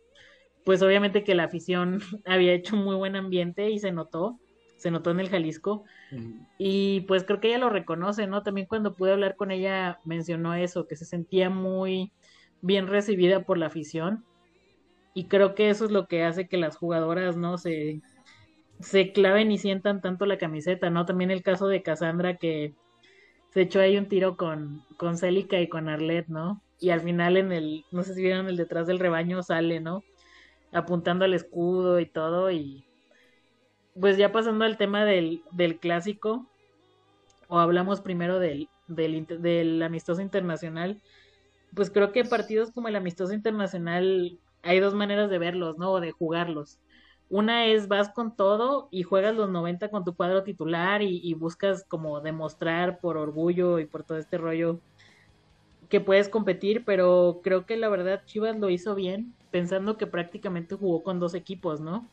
pues obviamente que la afición (laughs) había hecho un muy buen ambiente y se notó, se notó en el Jalisco y pues creo que ella lo reconoce, ¿no? También cuando pude hablar con ella mencionó eso, que se sentía muy bien recibida por la afición y creo que eso es lo que hace que las jugadoras, ¿no? Se, se claven y sientan tanto la camiseta, ¿no? También el caso de Cassandra que se echó ahí un tiro con, con y con Arlet, ¿no? Y al final en el, no sé si vieron el detrás del rebaño sale, ¿no? Apuntando al escudo y todo y pues ya pasando al tema del, del clásico, o hablamos primero del, del, del amistoso internacional, pues creo que partidos como el amistoso internacional hay dos maneras de verlos, ¿no? O de jugarlos. Una es vas con todo y juegas los 90 con tu cuadro titular y, y buscas como demostrar por orgullo y por todo este rollo que puedes competir, pero creo que la verdad Chivas lo hizo bien, pensando que prácticamente jugó con dos equipos, ¿no?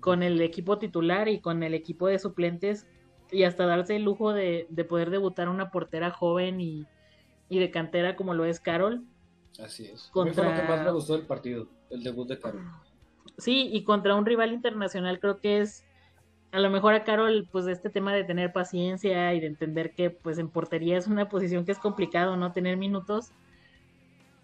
Con el equipo titular y con el equipo de suplentes y hasta darse el lujo de, de poder debutar una portera joven y, y de cantera como lo es Carol. Así es. A mí Contra- fue lo que más me gustó del partido, el debut de Carol. Sí, y contra un rival internacional creo que es a lo mejor a Carol pues este tema de tener paciencia y de entender que pues en portería es una posición que es complicado, ¿no? Tener minutos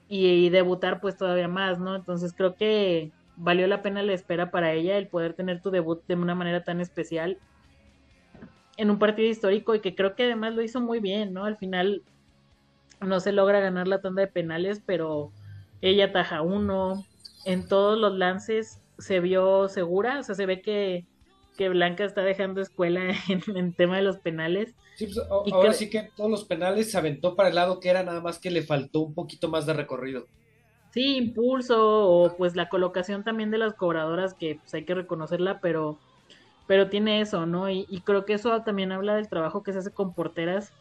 y, y debutar pues todavía más, ¿no? Entonces creo que valió la pena la espera para ella el poder tener tu debut de una manera tan especial en un partido histórico y que creo que además lo hizo muy bien, ¿no? Al final no se logra ganar la tanda de penales, pero ella ataja uno, en todos los lances se vio segura, o sea, se ve que, que Blanca está dejando escuela (laughs) en, en tema de los penales. Sí, pues, Y ahora sí que todos los penales se aventó para el lado que era, nada más que le faltó un poquito más de recorrido. Sí, impulso o pues la colocación también de las cobradoras que pues hay que reconocerla, pero pero tiene eso, ¿no? Y, y creo que eso también habla del trabajo que se hace con porteras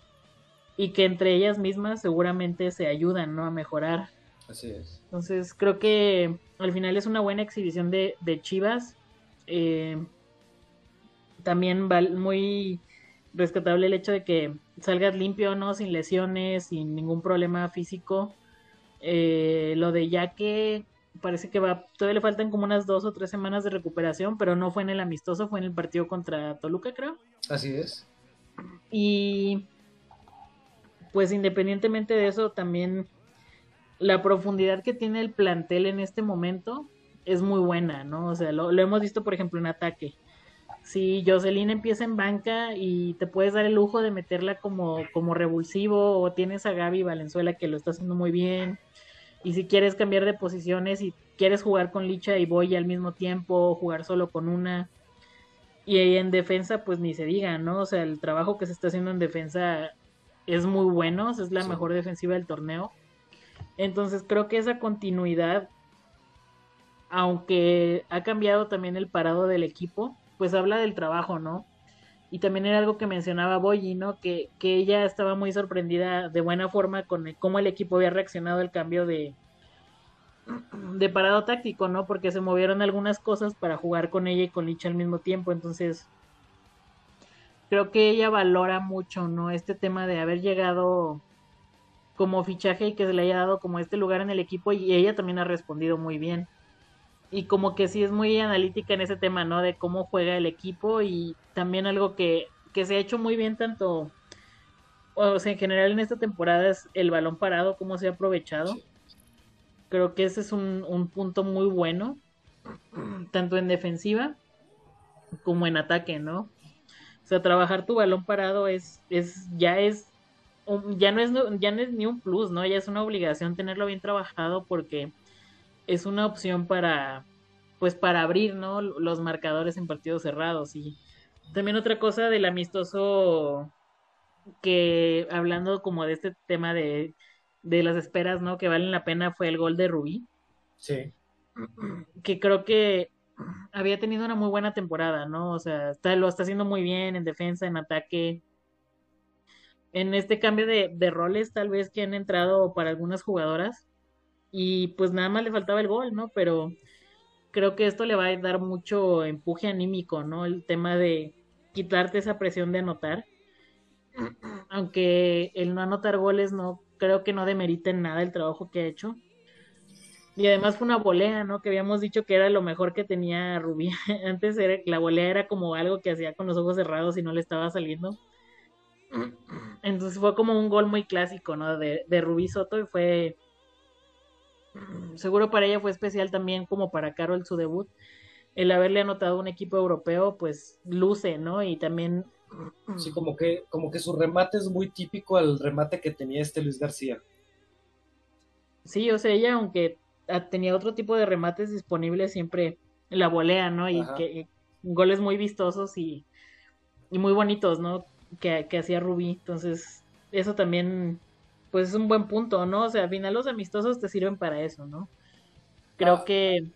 y que entre ellas mismas seguramente se ayudan, ¿no? A mejorar. Así es. Entonces creo que al final es una buena exhibición de, de Chivas. Eh, también val- muy rescatable el hecho de que salgas limpio, ¿no? Sin lesiones, sin ningún problema físico. Eh, lo de Yaque, parece que va, todavía le faltan como unas dos o tres semanas de recuperación, pero no fue en el amistoso, fue en el partido contra Toluca, creo. Así es. Y pues independientemente de eso, también la profundidad que tiene el plantel en este momento es muy buena, ¿no? O sea, lo, lo hemos visto, por ejemplo, en ataque. Si Jocelyn empieza en banca y te puedes dar el lujo de meterla como, como revulsivo, o tienes a Gaby Valenzuela que lo está haciendo muy bien, y si quieres cambiar de posiciones y quieres jugar con Licha y Boy al mismo tiempo, jugar solo con una, y en defensa, pues ni se diga, ¿no? O sea, el trabajo que se está haciendo en defensa es muy bueno, es la mejor defensiva del torneo. Entonces creo que esa continuidad, aunque ha cambiado también el parado del equipo, pues habla del trabajo, ¿no? Y también era algo que mencionaba Boyi, ¿no? Que, que ella estaba muy sorprendida de buena forma con cómo el equipo había reaccionado al cambio de, de parado táctico, ¿no? Porque se movieron algunas cosas para jugar con ella y con Licha al mismo tiempo. Entonces, creo que ella valora mucho, ¿no? Este tema de haber llegado como fichaje y que se le haya dado como este lugar en el equipo y ella también ha respondido muy bien. Y como que sí es muy analítica en ese tema, ¿no? De cómo juega el equipo y también algo que, que se ha hecho muy bien tanto, o sea, en general en esta temporada es el balón parado, cómo se ha aprovechado. Creo que ese es un, un punto muy bueno, tanto en defensiva como en ataque, ¿no? O sea, trabajar tu balón parado es, es ya es ya no es ya no es ni un plus, ¿no? Ya es una obligación tenerlo bien trabajado porque es una opción para pues para abrir, ¿no? los marcadores en partidos cerrados y también otra cosa del amistoso que hablando como de este tema de, de las esperas, ¿no? Que valen la pena fue el gol de Rubí. Sí. Que creo que había tenido una muy buena temporada, ¿no? O sea, está, lo está haciendo muy bien en defensa, en ataque. En este cambio de, roles, tal vez que han entrado para algunas jugadoras. Y pues nada más le faltaba el gol, ¿no? Pero creo que esto le va a dar mucho empuje anímico, ¿no? El tema de quitarte esa presión de anotar. Aunque el no anotar goles no creo que no demerita en nada el trabajo que ha hecho. Y además fue una volea, ¿no? Que habíamos dicho que era lo mejor que tenía Rubí. (laughs) Antes era, la volea era como algo que hacía con los ojos cerrados y no le estaba saliendo. Entonces fue como un gol muy clásico, ¿no? De, de Rubí Soto y fue... Seguro para ella fue especial también como para Carol su debut. El haberle anotado un equipo europeo, pues luce, ¿no? Y también... Sí, como que, como que su remate es muy típico al remate que tenía este Luis García. Sí, o sea, ella aunque tenía otro tipo de remates disponibles, siempre la volea, ¿no? Y que goles muy vistosos y, y muy bonitos, ¿no? Que, que hacía Rubí. Entonces, eso también, pues es un buen punto, ¿no? O sea, al final los amistosos te sirven para eso, ¿no? Creo Ah. que...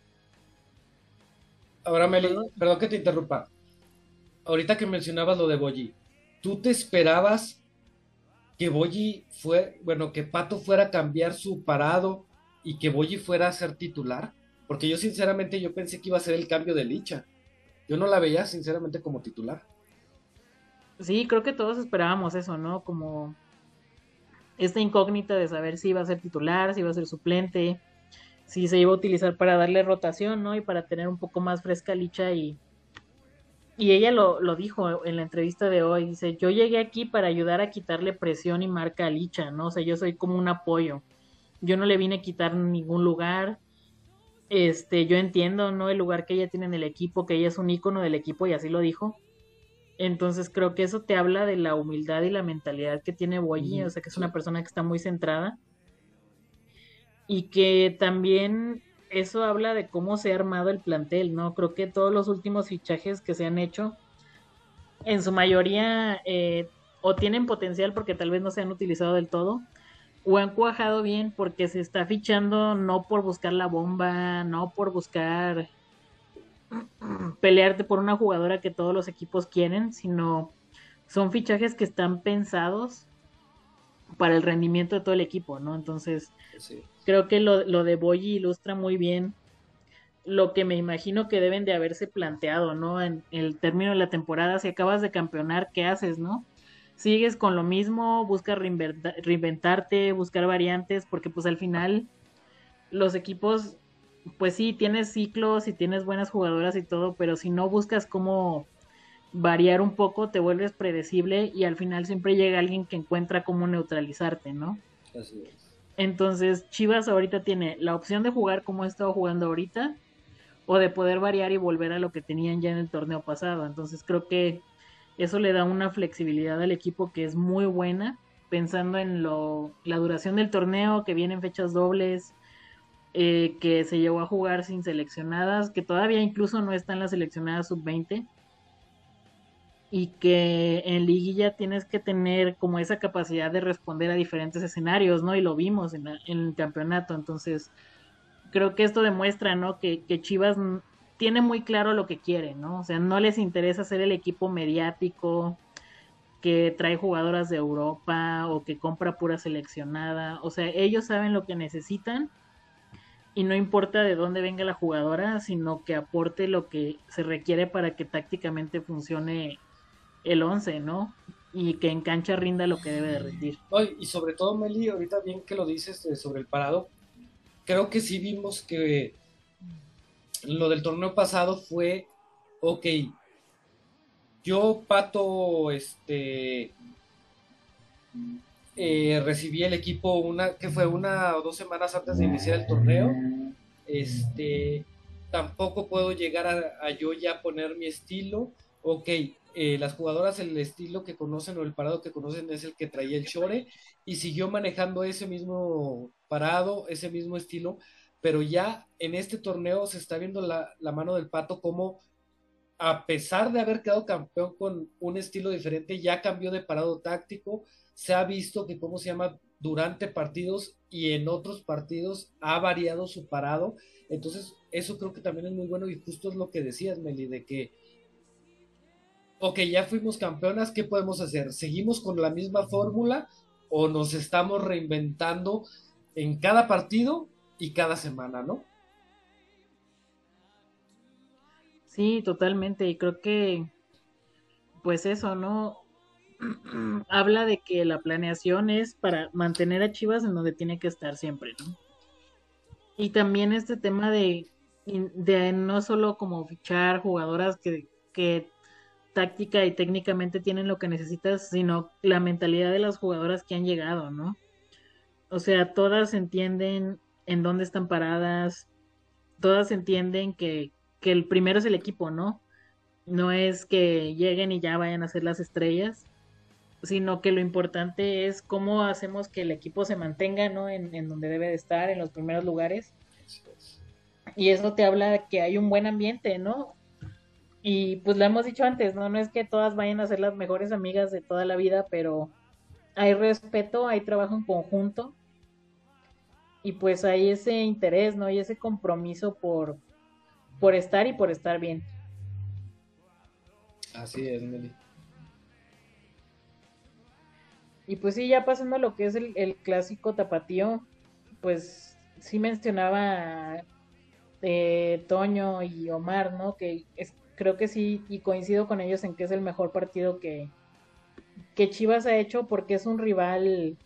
Ahora, Meli, Perdón. perdón que te interrumpa. Ahorita que mencionabas lo de Boyi, ¿tú te esperabas que Boyi fue, bueno, que Pato fuera a cambiar su parado y que Boyi fuera a ser titular? Porque yo sinceramente yo pensé que iba a ser el cambio de Licha. Yo no la veía sinceramente como titular. Sí, creo que todos esperábamos eso, ¿no? Como esta incógnita de saber si iba a ser titular, si iba a ser suplente, si se iba a utilizar para darle rotación, ¿no? Y para tener un poco más fresca Licha y... Y ella lo, lo dijo en la entrevista de hoy, dice, yo llegué aquí para ayudar a quitarle presión y marca a Licha, ¿no? O sea, yo soy como un apoyo. Yo no le vine a quitar ningún lugar. Este, yo entiendo, ¿no? El lugar que ella tiene en el equipo, que ella es un ícono del equipo y así lo dijo. Entonces creo que eso te habla de la humildad y la mentalidad que tiene Boyi, o sea que es una persona que está muy centrada y que también eso habla de cómo se ha armado el plantel, ¿no? Creo que todos los últimos fichajes que se han hecho, en su mayoría, eh, o tienen potencial porque tal vez no se han utilizado del todo, o han cuajado bien porque se está fichando no por buscar la bomba, no por buscar pelearte por una jugadora que todos los equipos quieren, sino son fichajes que están pensados para el rendimiento de todo el equipo, ¿no? Entonces, Sí. creo que lo, lo de Boyi ilustra muy bien lo que me imagino que deben de haberse planteado, ¿no? En el término de la temporada, si acabas de campeonar, ¿qué haces, no? Sigues con lo mismo, buscas reinventa- reinventarte, buscar variantes, porque pues al final los equipos pues sí, tienes ciclos y tienes buenas jugadoras y todo, pero si no buscas cómo variar un poco, te vuelves predecible y al final siempre llega alguien que encuentra cómo neutralizarte, ¿no? Así es. Entonces, Chivas ahorita tiene la opción de jugar como ha estado jugando ahorita o de poder variar y volver a lo que tenían ya en el torneo pasado. Entonces, creo que eso le da una flexibilidad al equipo que es muy buena, pensando en lo, la duración del torneo, que vienen fechas dobles, eh, que se llegó a jugar sin seleccionadas, que todavía incluso no están las seleccionadas sub-20 y que en liguilla tienes que tener como esa capacidad de responder a diferentes escenarios, ¿no? Y lo vimos en, el campeonato, entonces creo que esto demuestra, ¿no? Que, que, Chivas tiene muy claro lo que quiere, ¿no? O sea, no les interesa ser el equipo mediático que trae jugadoras de Europa o que compra pura seleccionada, o sea, ellos saben lo que necesitan y no importa de dónde venga la jugadora, sino que aporte lo que se requiere para que tácticamente funcione el 11, ¿no? Y que en cancha rinda lo que debe de rendir. y sobre todo, Meli, ahorita bien que lo dices eh, sobre el parado, creo que sí vimos que lo del torneo pasado fue, ok, yo, Pato, este, eh, recibí el equipo una, que fue una o dos semanas antes de iniciar el torneo, este, tampoco puedo llegar a, yo ya poner mi estilo, ok, eh, las jugadoras el estilo que conocen o el parado que conocen es el que traía el Chore y siguió manejando ese mismo parado, ese mismo estilo, pero ya en este torneo se está viendo la, la mano del pato como a pesar de haber quedado campeón con un estilo diferente, ya cambió de parado táctico, se ha visto que, ¿cómo se llama? Durante partidos y en otros partidos ha variado su parado. Entonces, eso creo que también es muy bueno y justo es lo que decías, Meli, de que ok, ya fuimos campeonas, ¿qué podemos hacer? ¿Seguimos con la misma fórmula o nos estamos reinventando en cada partido y cada semana, ¿no? Sí, totalmente. Y creo que, pues eso, ¿no? (clears throat) Habla de que la planeación es para mantener a Chivas en donde tiene que estar siempre, ¿no? Y también este tema de, de no solo como fichar jugadoras que, que táctica y técnicamente tienen lo que necesitas, sino la mentalidad de las jugadoras que han llegado, ¿no? O sea, todas entienden en dónde están paradas, todas entienden que, que el primero es el equipo, ¿no? No es que lleguen y ya vayan a ser las estrellas, sino que lo importante es cómo hacemos que el equipo se mantenga, ¿no? En, en donde debe de estar, en los primeros lugares. Y eso te habla que hay un buen ambiente, ¿no? Y pues lo hemos dicho antes, ¿no? No es que todas vayan a ser las mejores amigas de toda la vida, pero hay respeto, hay trabajo en conjunto. Y pues hay ese interés, ¿no? Y ese compromiso por, por estar y por estar bien. Así es, Meli. Y pues sí, ya pasando a lo que es el, clásico tapatío, pues sí mencionaba eh, Toño y Omar, ¿no? Que es, creo que sí, y coincido con ellos en que es el mejor partido que, que Chivas ha hecho porque es un rival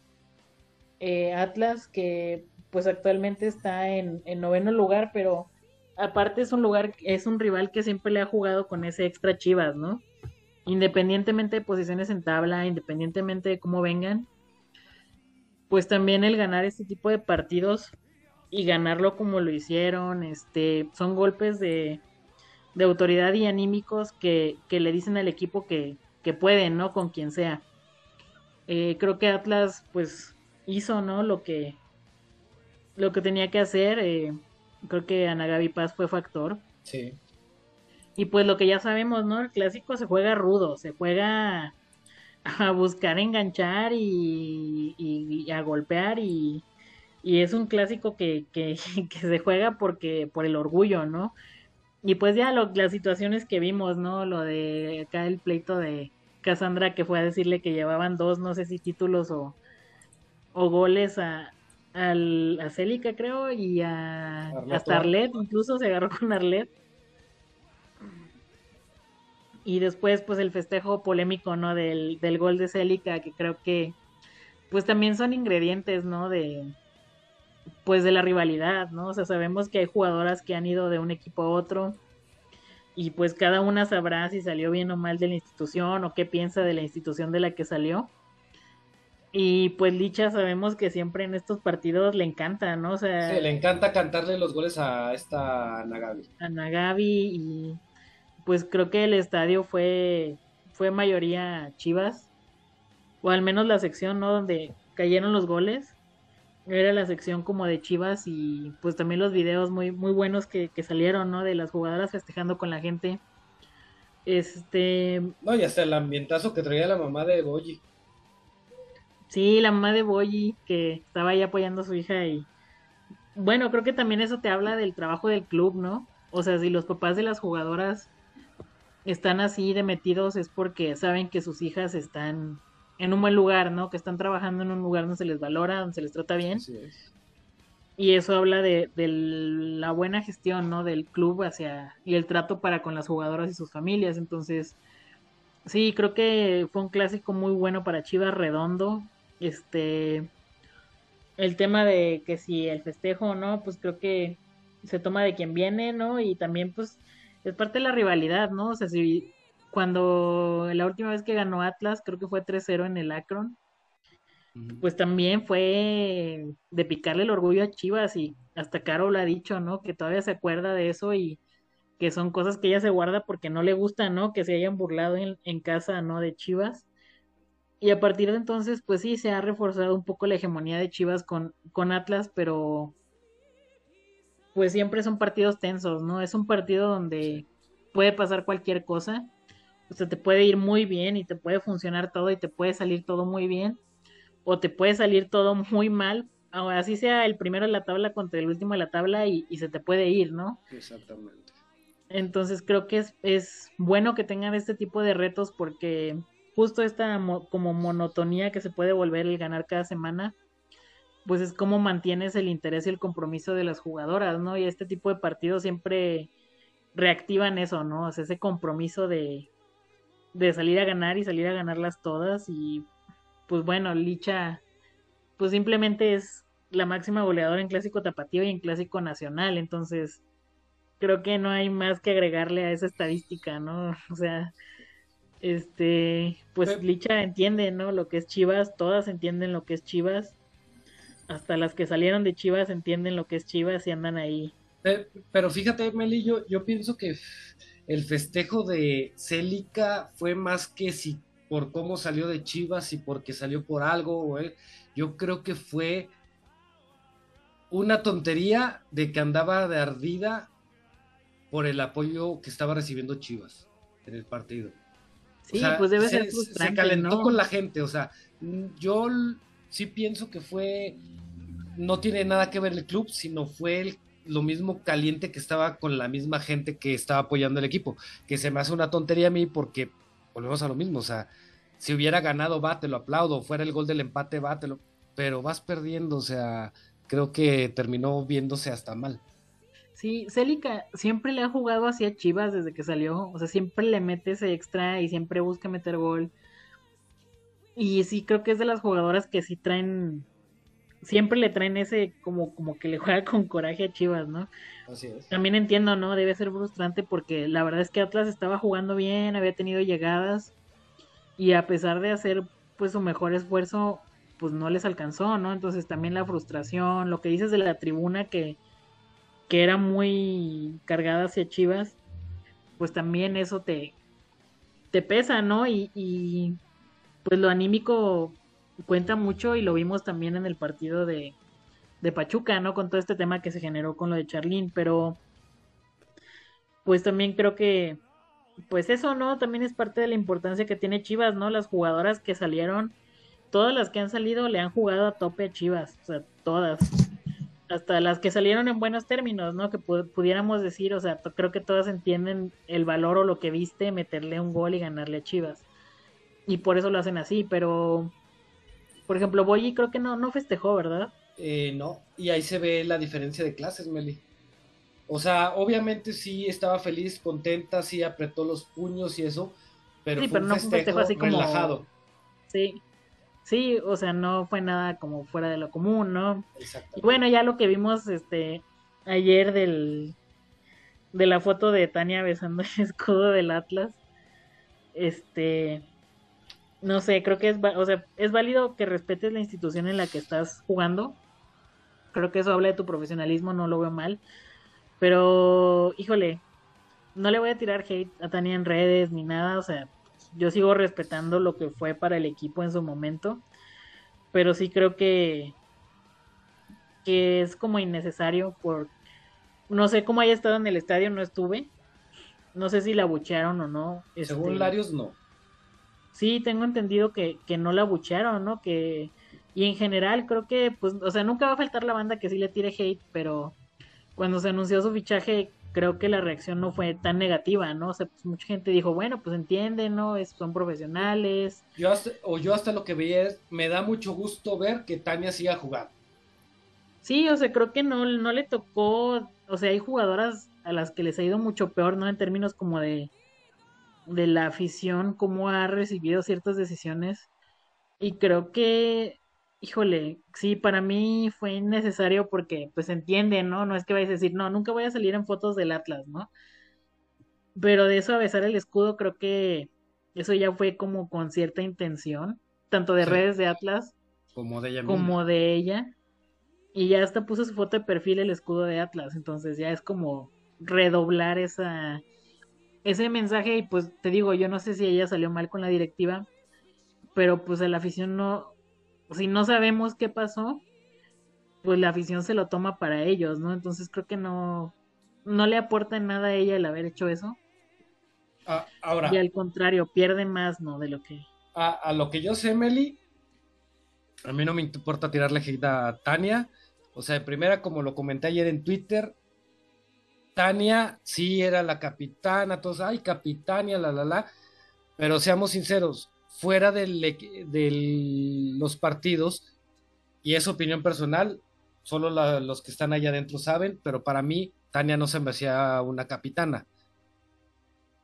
eh, Atlas que pues actualmente está en, en, noveno lugar, pero aparte es un lugar, es un rival que siempre le ha jugado con ese extra Chivas, ¿no? Independientemente de posiciones en tabla, independientemente de cómo vengan, pues también el ganar este tipo de partidos y ganarlo como lo hicieron, este, son golpes de, de autoridad y anímicos que, le dicen al equipo que, que pueden, ¿no? Con quien sea. Eh, creo que Atlas, pues, hizo, ¿no? Lo que, lo que tenía que hacer. Eh, creo que Ana Paz fue factor. Sí. Y pues lo que ya sabemos, ¿no? El clásico se juega rudo, se juega a buscar enganchar y, y, a golpear y, y, es un clásico que, que, (laughs) que, se juega porque por el orgullo, ¿no? Y pues ya lo, las situaciones que vimos, ¿no? Lo de acá el pleito de Cassandra que fue a decirle que llevaban dos, no sé si títulos o, o goles a, al, a Célica, creo, y a, hasta Arlet, incluso se agarró con Arlet. Y después, pues el festejo polémico, ¿no? Del, del gol de Célica, que creo que, pues también son ingredientes, ¿no? De, pues de la rivalidad, ¿no? O sea, sabemos que hay jugadoras que han ido de un equipo a otro y pues cada una sabrá si salió bien o mal de la institución o qué piensa de la institución de la que salió. Y pues Licha sabemos que siempre en estos partidos le encanta, ¿no? O sea, Sí, le encanta cantarle los goles a esta Nagabi. a Nagabi y pues creo que el estadio fue fue mayoría Chivas o al menos la sección, ¿no? Donde cayeron los goles era la sección como de Chivas y pues también los videos muy muy buenos que, que salieron, ¿no? De las jugadoras festejando con la gente. Este, No, y hasta el ambientazo que traía la mamá de Boyi. Sí, la mamá de Boyi, que estaba ahí apoyando a su hija y bueno, creo que también eso te habla del trabajo del club, ¿no? O sea, si los papás de las jugadoras están así de metidos es porque saben que sus hijas están en un buen lugar, ¿no? Que están trabajando en un lugar donde se les valora, donde se les trata bien. Así es. Y eso habla de, de la buena gestión, ¿no? Del club hacia y el trato para con las jugadoras y sus familias. Entonces, sí, creo que fue un clásico muy bueno para Chivas, redondo. Este, el tema de que si el festejo o no, pues creo que se toma de quien viene, ¿no? Y también, pues, es parte de la rivalidad, ¿no? O sea, si cuando la última vez que ganó Atlas, creo que fue 3-0 en el Akron, pues también fue de picarle el orgullo a Chivas y hasta Caro lo ha dicho, ¿no? Que todavía se acuerda de eso y que son cosas que ella se guarda porque no le gusta, ¿no? Que se hayan burlado en, en casa, ¿no? De Chivas. Y a partir de entonces, pues sí, se ha reforzado un poco la hegemonía de Chivas con, con Atlas, pero pues siempre son partidos tensos, ¿no? Es un partido donde puede pasar cualquier cosa. O sea, te puede ir muy bien y te puede funcionar todo y te puede salir todo muy bien. O te puede salir todo muy mal. Así sea el primero de la tabla contra el último de la tabla y, y se te puede ir, ¿no? Exactamente. Entonces creo que es, es bueno que tengan este tipo de retos porque justo esta mo- como monotonía que se puede volver el ganar cada semana, pues es como mantienes el interés y el compromiso de las jugadoras, ¿no? Y este tipo de partidos siempre reactivan eso, ¿no? O sea, ese compromiso de, de salir a ganar y salir a ganarlas todas y pues bueno, Licha pues simplemente es la máxima goleadora en clásico tapatío y en clásico nacional, entonces creo que no hay más que agregarle a esa estadística, ¿no? (laughs) O sea, este, pues Licha entiende, ¿no? Lo que es Chivas, todas entienden lo que es Chivas, hasta las que salieron de Chivas entienden lo que es Chivas y andan ahí. Pe- Pero fíjate, Meli, yo, yo pienso que el festejo de Célica fue más que si por cómo salió de Chivas y porque salió por algo, güey. Yo creo que fue una tontería de que andaba de ardida por el apoyo que estaba recibiendo Chivas en el partido. Sí, O sea, pues debe se, ser se- frustrante, se calentó ¿no? con la gente, o sea, yo sí pienso que fue, no tiene nada que ver el club, sino fue el- lo mismo caliente que estaba con la misma gente que estaba apoyando el equipo, que se me hace una tontería a mí porque volvemos a lo mismo, o sea, si hubiera ganado, va, te lo aplaudo, fuera el gol del empate, va, te lo, pero vas perdiendo, o sea, creo que terminó viéndose hasta mal. Sí, Célica siempre le ha jugado hacia Chivas desde que salió, o sea, siempre le mete ese extra y siempre busca meter gol. Y sí, creo que es de las jugadoras que sí traen, siempre le traen ese como, como que le juega con coraje a Chivas, ¿no? Así es. También entiendo, ¿no? Debe ser frustrante porque la verdad es que Atlas estaba jugando bien, había tenido llegadas y a pesar de hacer pues su mejor esfuerzo, pues no les alcanzó, ¿no? Entonces también la frustración, lo que dices de la tribuna que, que era muy cargada hacia Chivas, pues también eso te, te pesa, ¿no? Y, y pues lo anímico cuenta mucho y lo vimos también en el partido de, de Pachuca, ¿no? Con todo este tema que se generó con lo de Charlín, pero pues también creo que pues eso, ¿no? También es parte de la importancia que tiene Chivas, ¿no? Las jugadoras que salieron, todas las que han salido le han jugado a tope a Chivas, o sea, todas. Hasta las que salieron en buenos términos, ¿no? Que pu- pudiéramos decir, o sea, creo que todas entienden el valor o lo que viste meterle un gol y ganarle a Chivas. Y por eso lo hacen así, pero por ejemplo, Boyi creo que no, no festejó, ¿verdad? Eh, no, y ahí se ve la diferencia de clases, Meli. O sea, obviamente sí estaba feliz, contenta, sí apretó los puños y eso, pero Sí, fue pero un no festejo, festejo así como- relajado. Sí. Sí, o sea, no fue nada como fuera de lo común, ¿no? Exacto. Y bueno, ya lo que vimos este ayer del de la foto de Tania besando el (laughs) escudo del Atlas. Este no sé, creo que es, o sea, es válido que respetes la institución en la que estás jugando. Creo que eso habla de tu profesionalismo, no lo veo mal. Pero, híjole, no le voy a tirar hate a Tania en redes ni nada, o sea, yo sigo respetando lo que fue para el equipo en su momento, pero sí creo que que es como innecesario por no sé cómo haya estado en el estadio, no estuve. No sé si la buchearon o no. este, Según Larios, no. Sí, tengo entendido que, que no la buchearon, ¿no? Que y en general creo que pues o sea, nunca va a faltar la banda que sí le tire hate, pero cuando se anunció su fichaje creo que la reacción no fue tan negativa, ¿no? O sea, pues mucha gente dijo, bueno, pues entienden, ¿no? Es- son profesionales. Yo hasta, o yo hasta lo que veía es, me da mucho gusto ver que Tania siga jugando. Sí, o sea, creo que no, no le tocó, o sea, hay jugadoras a las que les ha ido mucho peor, ¿no? En términos como de, de la afición, cómo ha recibido ciertas decisiones. Y creo que, híjole, sí, para mí fue innecesario porque, pues, entiende, ¿no? No es que vayas a decir, no, nunca voy a salir en fotos del Atlas, ¿no? Pero de eso a besar el escudo, creo que eso ya fue como con cierta intención, tanto de Sí. redes de Atlas Como de ella misma. como de ella. Y ya hasta puso su foto de perfil el escudo de Atlas. Entonces ya es como redoblar esa ese mensaje. Y pues te digo, yo no sé si ella salió mal con la directiva. Pero pues a la afición no. Si no sabemos qué pasó, pues la afición se lo toma para ellos, ¿no? Entonces creo que no. No le aporta nada a ella el haber hecho eso. Ah, ahora, Y al contrario, pierde más, ¿no? De lo que. a, a lo que yo sé, Meli, a mí no me importa tirarle hate a Tania. O sea, de primera, como lo comenté ayer en Twitter, Tania sí era la capitana, todos, ay, capitania, la, la, la. Pero seamos sinceros, fuera de los partidos, y es opinión personal, solo los que están allá adentro saben, pero para mí, Tania no se me hacía una capitana.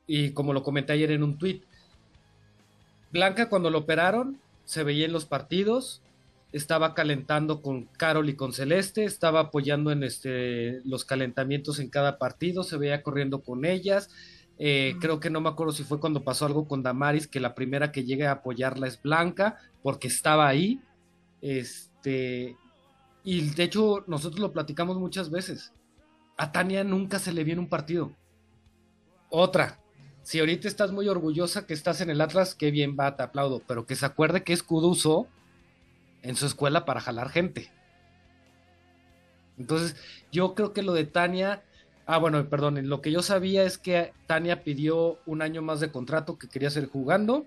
Y como lo comenté ayer en un tweet, Blanca cuando lo operaron se veía en los partidos, estaba calentando con Carol y con Celeste, estaba apoyando en este, los calentamientos en cada partido, se veía corriendo con ellas. Eh, creo que no me acuerdo si fue cuando pasó algo con Damaris, que la primera que llegue a apoyarla es Blanca, porque estaba ahí. Este, y de hecho, nosotros lo platicamos muchas veces. A Tania nunca se le viene un partido. Otra, si ahorita estás muy orgullosa que estás en el Atlas, qué bien va, te aplaudo, pero que se acuerde que escudo usó en su escuela para jalar gente. Entonces, yo creo que lo de Tania, ah, bueno, perdón, lo que yo sabía es que Tania pidió un año más de contrato que quería seguir jugando.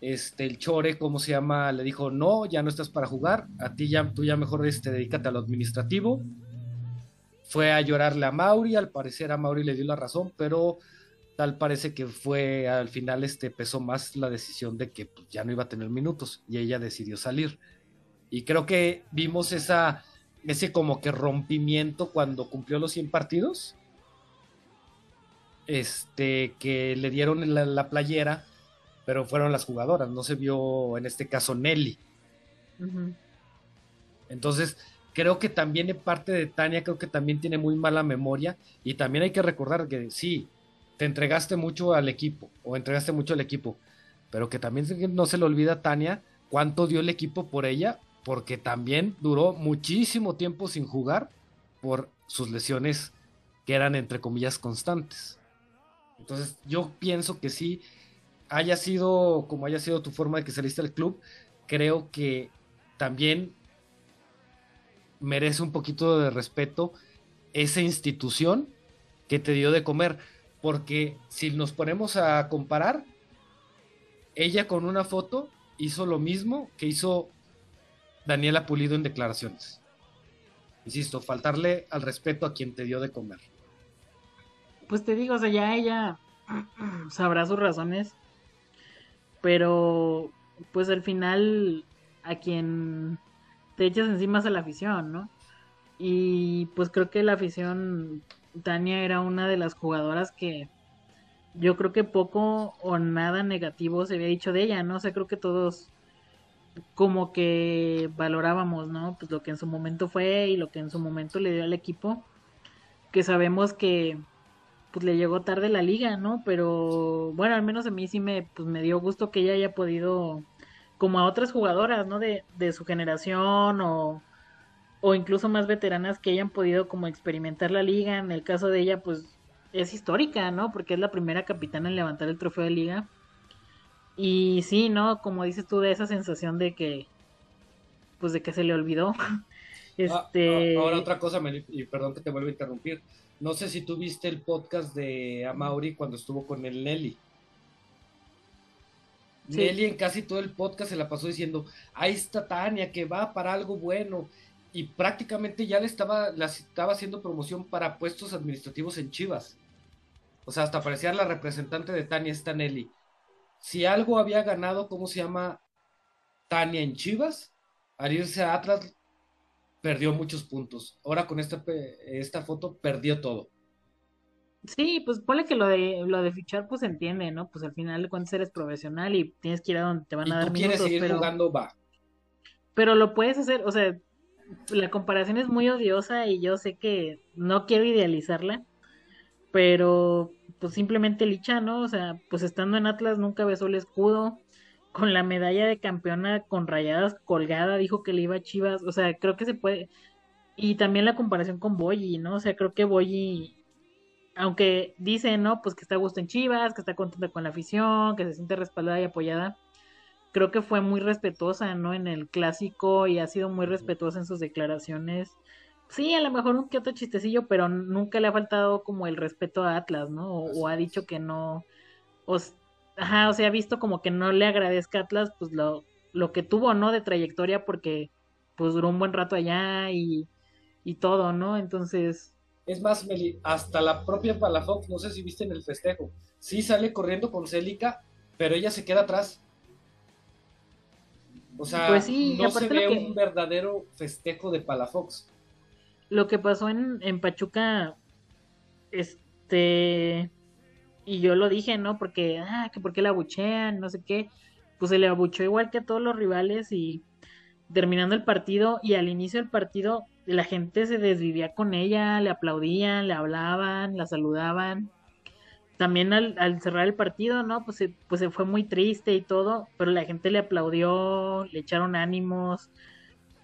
Este, el Chore, ¿cómo se llama? Le dijo, no, ya no estás para jugar, a ti ya, tú ya mejor este, dedícate a lo administrativo. Fue a llorarle a Mauri, al parecer a Mauri le dio la razón, pero tal parece que fue al final este pesó más la decisión de que pues, ya no iba a tener minutos y ella decidió salir. Y creo que vimos esa ese como que rompimiento cuando cumplió los 100 partidos. Este que le dieron la, la playera, pero fueron las jugadoras, no se vio en este caso Nelly. Entonces, creo que también en parte de Tania, creo que también tiene muy mala memoria y también hay que recordar que sí, te entregaste mucho al equipo o entregaste mucho al equipo, pero que también no se le olvida a Tania cuánto dio el equipo por ella, porque también duró muchísimo tiempo sin jugar por sus lesiones que eran entre comillas constantes. Entonces, yo pienso que sí haya sido como haya sido tu forma de que saliste al club, creo que también merece un poquito de respeto esa institución que te dio de comer. Porque si nos ponemos a comparar, ella con una foto hizo lo mismo que hizo Daniela Pulido en declaraciones. Insisto, faltarle al respeto a quien te dio de comer. Pues te digo, o sea, ya ella (clears throat) sabrá sus razones, pero pues al final a quien te echas encima es a la afición, ¿no? Y pues creo que la afición, Tania era una de las jugadoras que yo creo que poco o nada negativo se había dicho de ella, ¿no? O sea, creo que todos como que valorábamos, ¿no? Pues lo que en su momento fue y lo que en su momento le dio al equipo, que sabemos que pues le llegó tarde la liga, ¿no? Pero bueno, al menos a mí sí me, pues, me dio gusto que ella haya podido, como a otras jugadoras, ¿no? De, de su generación o, o incluso más veteranas que hayan podido como experimentar la liga. En el caso de ella, pues es histórica, ¿no? Porque es la primera capitana en levantar el trofeo de liga. Y sí, ¿no? Como dices tú, de esa sensación de que, pues de que se le olvidó. (laughs) Ah, este... ahora otra cosa, y perdón que te vuelvo a interrumpir. No sé si tú viste el podcast de Amauri cuando estuvo con el Nelly. Nelly en casi todo el podcast se la pasó diciendo, ahí está Tania, que va para algo bueno. Y prácticamente ya le estaba, la estaba haciendo promoción para puestos administrativos en Chivas. O sea, hasta parecía la representante de Tania, esta Nelly si algo había ganado, ¿cómo se llama? Tania en Chivas, al irse a Atlas perdió muchos puntos. Ahora con esta, esta foto perdió todo. Sí, pues ponle que lo de lo de fichar pues entiende, ¿no? Pues al final cuando eres profesional y tienes que ir a donde te van a dar tú quieres seguir jugando va. Pero lo puedes hacer, o sea, la comparación es muy odiosa y yo sé que no quiero idealizarla, pero pues simplemente Licha, ¿no? O sea, pues estando en Atlas nunca besó el escudo, con la medalla de campeona con rayadas colgada, dijo que le iba a Chivas, o sea, creo que se puede, y también la comparación con Boyi, ¿no? O sea, creo que Boyi, aunque dice, ¿no? Pues que está a gusto en Chivas, que está contenta con la afición, que se siente respaldada y apoyada, creo que fue muy respetuosa, ¿no? En el clásico y ha sido muy respetuosa en sus declaraciones sí, a lo mejor un que otro chistecillo, pero nunca le ha faltado como el respeto a Atlas, ¿no? O, ha dicho que no, o, ajá, o sea, ha visto como que no le agradezca a Atlas, pues lo, lo que tuvo, ¿no? De trayectoria, porque pues duró un buen rato allá y, y todo, ¿no? Entonces... Es más, Meli, hasta la propia Palafox, no sé si viste en el festejo, sí sale corriendo con Célica, pero ella se queda atrás. O sea, pues no se ve un verdadero festejo de Palafox lo que pasó en, en Pachuca, este, y yo lo dije, ¿no? Porque, ah, que por qué la abuchean, no sé qué, pues se le abuchó igual que a todos los rivales y terminando el partido y al inicio del partido la gente se desvivía con ella, le aplaudían, le hablaban, la saludaban. También al, al cerrar el partido, ¿no? Pues se, pues se fue muy triste y todo, pero la gente le aplaudió, le echaron ánimos.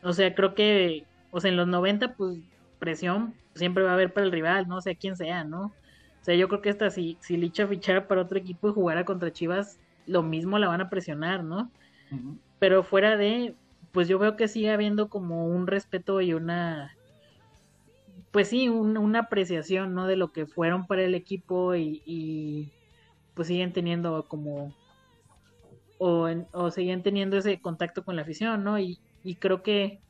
O sea, creo que, o sea, en los 90, pues presión siempre va a haber para el rival, no sea quien sea, ¿no? O sea, yo creo que esta si, si Licha fichara para otro equipo y jugara contra Chivas, lo mismo la van a presionar, ¿no? Pero fuera de, pues yo veo que sigue habiendo como un respeto y una, pues sí, una apreciación, ¿no? De lo que fueron para el equipo y, pues siguen teniendo como, o, o siguen teniendo ese contacto con la afición, ¿no? Y, y creo que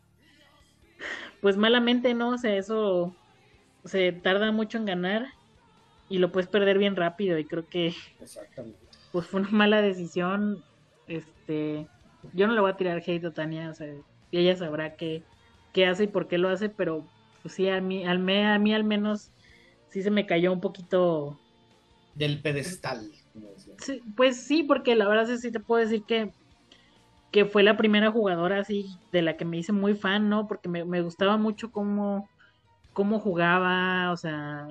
pues malamente, ¿no? O sea, eso se tarda mucho en ganar y lo puedes perder bien rápido y creo que Exactamente. pues fue una mala decisión. Este, yo no le voy a tirar hate a Tania, o sea, ella sabrá qué, qué hace y por qué lo hace, pero pues sí, a mí, al me, a mí al menos sí se me cayó un poquito del pedestal. Sí, pues sí, porque la verdad es que sí te puedo decir que que fue la primera jugadora así de la que me hice muy fan, ¿no? Porque me, gustaba mucho cómo, cómo jugaba, o sea,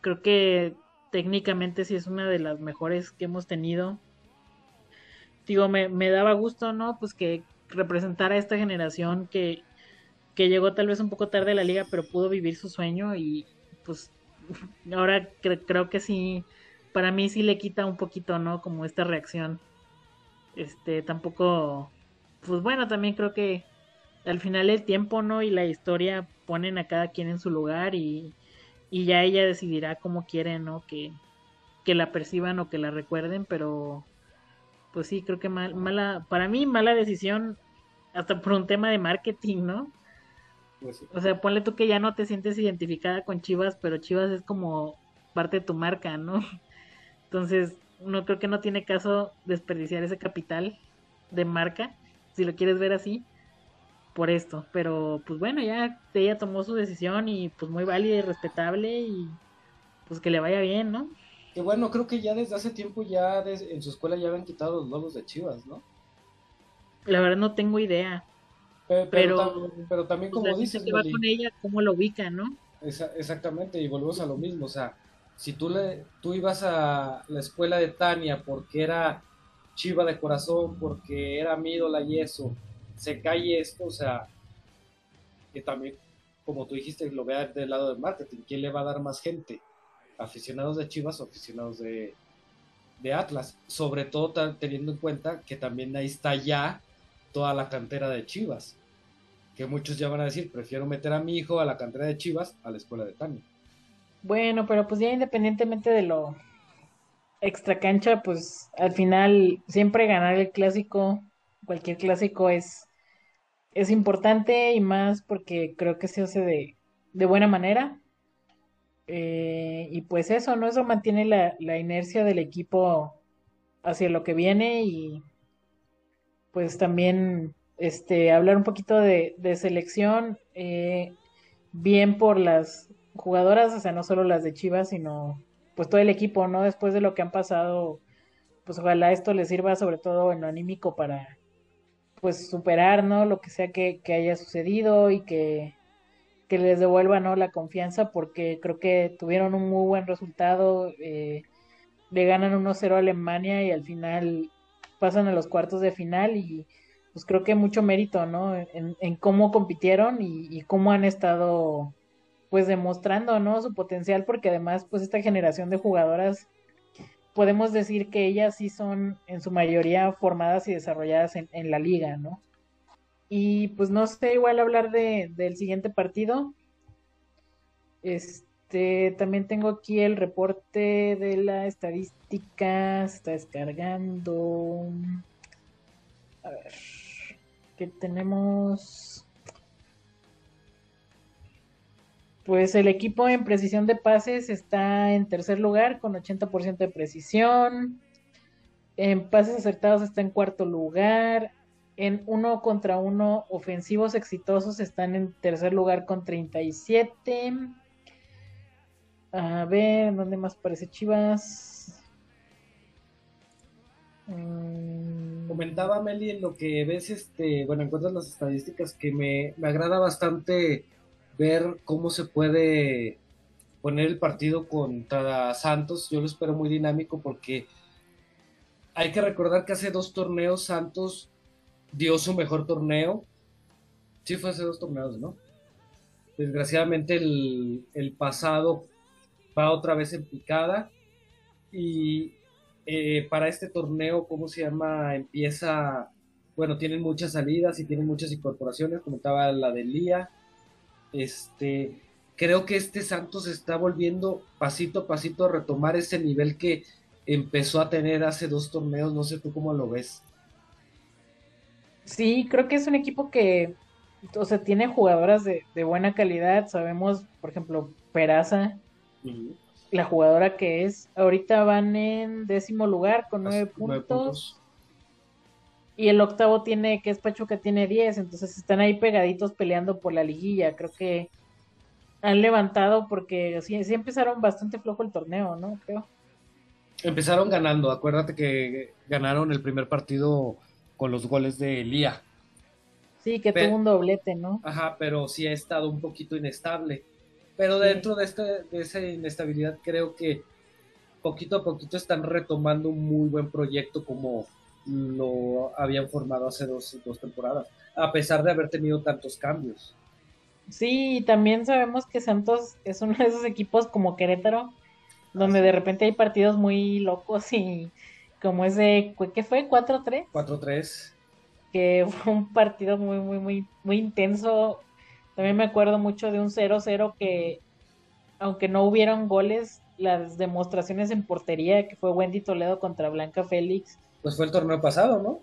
creo que técnicamente sí es una de las mejores que hemos tenido. Digo, me, me daba gusto, ¿no? Pues que representara a esta generación que, que llegó tal vez un poco tarde a la liga, pero pudo vivir su sueño y pues ahora creo que sí, para mí sí le quita un poquito, ¿no? Como esta reacción. Este, tampoco, pues bueno, también creo que al final el tiempo, ¿no? Y la historia ponen a cada quien en su lugar y, y ya ella decidirá cómo quiere, ¿no? Que, que la perciban o que la recuerden, pero pues sí, creo que mal, mala, para mí mala decisión, hasta por un tema de marketing, ¿no? Pues o sea, ponle tú que ya no te sientes identificada con Chivas, pero Chivas es como parte de tu marca, ¿no? (laughs) Entonces, no creo que no tiene caso desperdiciar ese capital de marca, si lo quieres ver así, por esto. Pero pues bueno, ya ella tomó su decisión y pues muy válida y respetable y pues que le vaya bien, ¿no? Que bueno, creo que ya desde hace tiempo ya en su escuela ya habían quitado los logos de Chivas, ¿no? la verdad no tengo idea. Pero, Pero, pero, tam- pero también O como si se va con ella, ¿cómo lo ubica, no? esa- exactamente, y volvemos a lo mismo, o sea, si tú, le, tú ibas a la escuela de Tania porque era chiva de corazón, porque era mi ídola y eso, se cae esto, o sea, que también, como tú dijiste, lo vea del lado del marketing, ¿quién le va a dar más gente? ¿Aficionados de Chivas o aficionados de, de Atlas? Sobre todo teniendo en cuenta que también ahí está ya toda la cantera de Chivas que muchos ya van a decir, prefiero meter a mi hijo a la cantera de Chivas a la escuela de Tania. Bueno, pero pues ya independientemente de lo extra cancha, pues al final siempre ganar el clásico, cualquier clásico es, es importante y más porque creo que se hace de, de buena manera. Eh, y pues eso, ¿no? Eso mantiene la, la inercia del equipo hacia lo que viene y pues también este hablar un poquito de, de selección, eh, bien por las jugadoras, o sea, no solo las de Chivas, sino pues todo el equipo, ¿no? Después de lo que han pasado, pues ojalá esto les sirva sobre todo en lo anímico para pues superar, ¿no? Lo que sea que, que haya sucedido y que, que les devuelva, ¿no? La confianza porque creo que tuvieron un muy buen resultado, eh, le ganan 1-0 a Alemania y al final pasan a los cuartos de final y pues creo que mucho mérito, ¿no? En, en cómo compitieron y, y cómo han estado pues demostrando, ¿no? Su potencial, porque además, pues esta generación de jugadoras, podemos decir que ellas sí son en su mayoría formadas y desarrolladas en, en la liga, ¿no? Y pues no sé, igual hablar de, del siguiente partido. Este, también tengo aquí el reporte de la estadística, está descargando. A ver, ¿qué tenemos? Pues el equipo en precisión de pases está en tercer lugar con 80% de precisión. En pases acertados está en cuarto lugar. En uno contra uno ofensivos exitosos están en tercer lugar con 37. A ver, ¿dónde más parece Chivas? Mm, Comentaba Meli en lo que ves, este, bueno, encuentras las estadísticas que me, me agrada bastante ver cómo se puede poner el partido contra Santos. Yo lo espero muy dinámico porque hay que recordar que hace dos torneos Santos dio su mejor torneo. Sí, fue hace dos torneos, ¿no? Desgraciadamente el, el pasado va otra vez en picada y eh, para este torneo, ¿cómo se llama? Empieza, bueno, tienen muchas salidas y tienen muchas incorporaciones, comentaba la de Lía. Este, creo que este Santos está volviendo pasito a pasito a retomar ese nivel que empezó a tener hace dos torneos. No sé tú cómo lo ves. Sí, creo que es un equipo que, o sea, tiene jugadoras de, de buena calidad. Sabemos, por ejemplo, Peraza, la jugadora que es. Ahorita van en décimo lugar con nueve Nueve puntos. Y el octavo tiene, que es Pachuca, tiene 10. Entonces están ahí pegaditos peleando por la liguilla. Creo que han levantado porque sí, sí empezaron bastante flojo el torneo, ¿no? Creo. Empezaron ganando, acuérdate que ganaron el primer partido con los goles de Lía. Sí, que tuvo un doblete, ¿no? Ajá, pero sí ha estado un poquito inestable. Pero dentro de, este, de esa inestabilidad creo que poquito a poquito están retomando un muy buen proyecto como lo habían formado hace dos, dos temporadas, a pesar de haber tenido tantos cambios. Sí, también sabemos que Santos es uno de esos equipos como Querétaro, donde de repente hay partidos muy locos y como ese, ¿qué fue? ¿4-3? 4-3. Que (laughs) fue un partido muy, muy, muy, muy intenso. También me acuerdo mucho de un 0-0 que, aunque no hubieron goles, las demostraciones en portería, que fue Wendy Toledo contra Blanca Félix. Pues fue el torneo pasado, ¿no?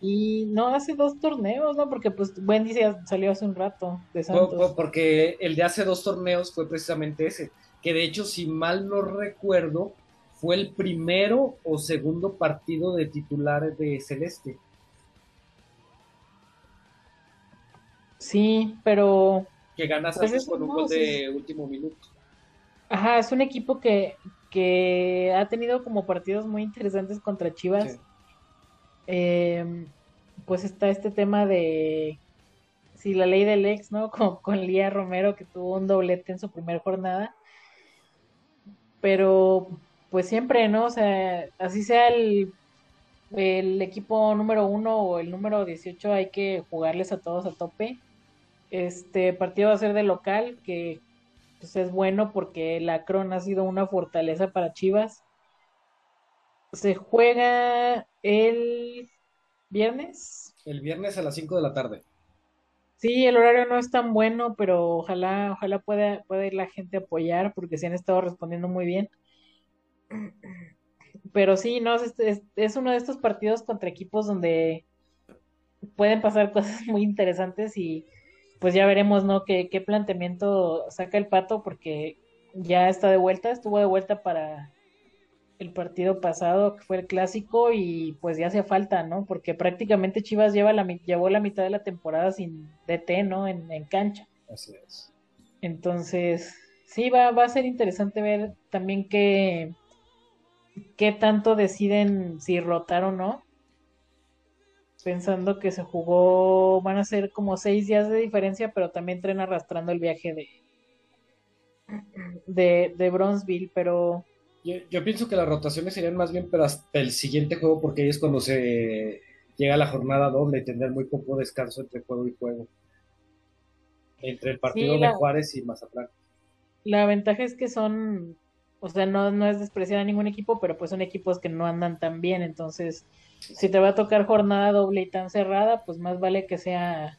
Y no hace dos torneos, ¿no? Porque pues Wendy se salió hace un rato de Santos. porque el de hace dos torneos fue precisamente ese, que de hecho, si mal no recuerdo, fue el primero o segundo partido de titulares de Celeste. Sí, pero que gana Pues con un no, gol sí, de último minuto. Ajá, es un equipo que, que ha tenido como partidos muy interesantes contra Chivas. Sí. Eh, pues está este tema de si la ley del ex, ¿no? (laughs) Con, con Lía Romero que tuvo un doblete en su primera jornada. Pero pues siempre, ¿no? O sea, así sea el, el equipo número uno o el número 18, hay que jugarles a todos a tope. Este partido va a ser de local, que pues es bueno porque la Cron ha sido una fortaleza para Chivas. Se juega el viernes. El viernes a las 5 de la tarde. Sí, el horario no es tan bueno, pero ojalá, ojalá pueda, pueda ir la gente a apoyar porque se han estado respondiendo muy bien. (clears throat) Pero sí, no, es, es, es uno de estos partidos contra equipos donde pueden pasar (laughs) cosas muy interesantes y pues ya veremos, ¿no? Qué, qué planteamiento saca el pato porque ya está de vuelta, estuvo de vuelta para el partido pasado, que fue el clásico, y pues ya hace falta, ¿no? Porque prácticamente Chivas lleva la, llevó la mitad de la temporada sin DT, ¿no? En, en cancha. Así es. Entonces, sí, va, va a ser interesante ver también qué, qué tanto deciden si rotar o no. Pensando que se jugó, van a ser como seis días de diferencia, pero también tren arrastrando el viaje de, de, de Bronzeville, pero yo, yo, pienso que las rotaciones serían más bien pero hasta el siguiente juego, porque ahí es cuando se llega la jornada doble y tendrán muy poco descanso entre juego y juego. Entre el partido sí, la, de Juárez y Mazatlán. La ventaja es que son, o sea, no, no es despreciar a ningún equipo, pero pues son equipos que no andan tan bien, entonces si te va a tocar jornada doble y tan cerrada, pues más vale que sea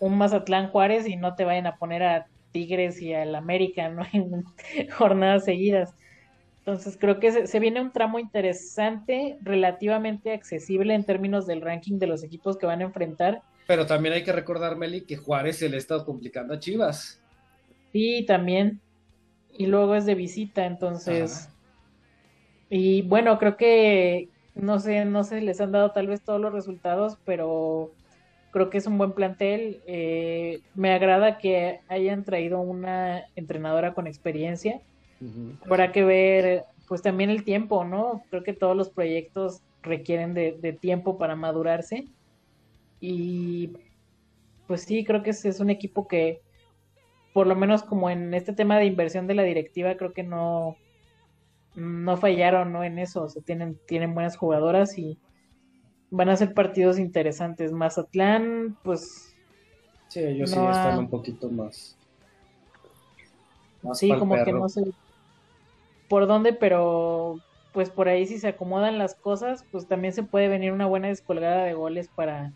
un Mazatlán Juárez y no te vayan a poner a Tigres y al América, ¿no? (laughs) En jornadas seguidas. Entonces creo que se, se, viene un tramo interesante, relativamente accesible en términos del ranking de los equipos que van a enfrentar. Pero también hay que recordar, Meli, que Juárez se le ha estado complicando a Chivas. Sí, también. Y luego es de visita, entonces. Ajá. Y bueno, creo que no sé, no sé, les han dado tal vez todos los resultados, pero creo que es un buen plantel. Eh, me agrada que hayan traído una entrenadora con experiencia. Habrá que ver, pues también el tiempo, ¿no? Creo que todos los proyectos requieren de, de tiempo para madurarse. Y pues sí, creo que es, es, un equipo que, por lo menos como en este tema de inversión de la directiva, creo que no, no fallaron ¿no? en eso. O sea, tienen, tienen buenas jugadoras y van a ser partidos interesantes. Mazatlán, pues. Sí, ellos no sí están ha... un poquito más. más sí, como perro. que no sé por dónde, pero pues por ahí si se acomodan las cosas, pues también se puede venir una buena descolgada de goles para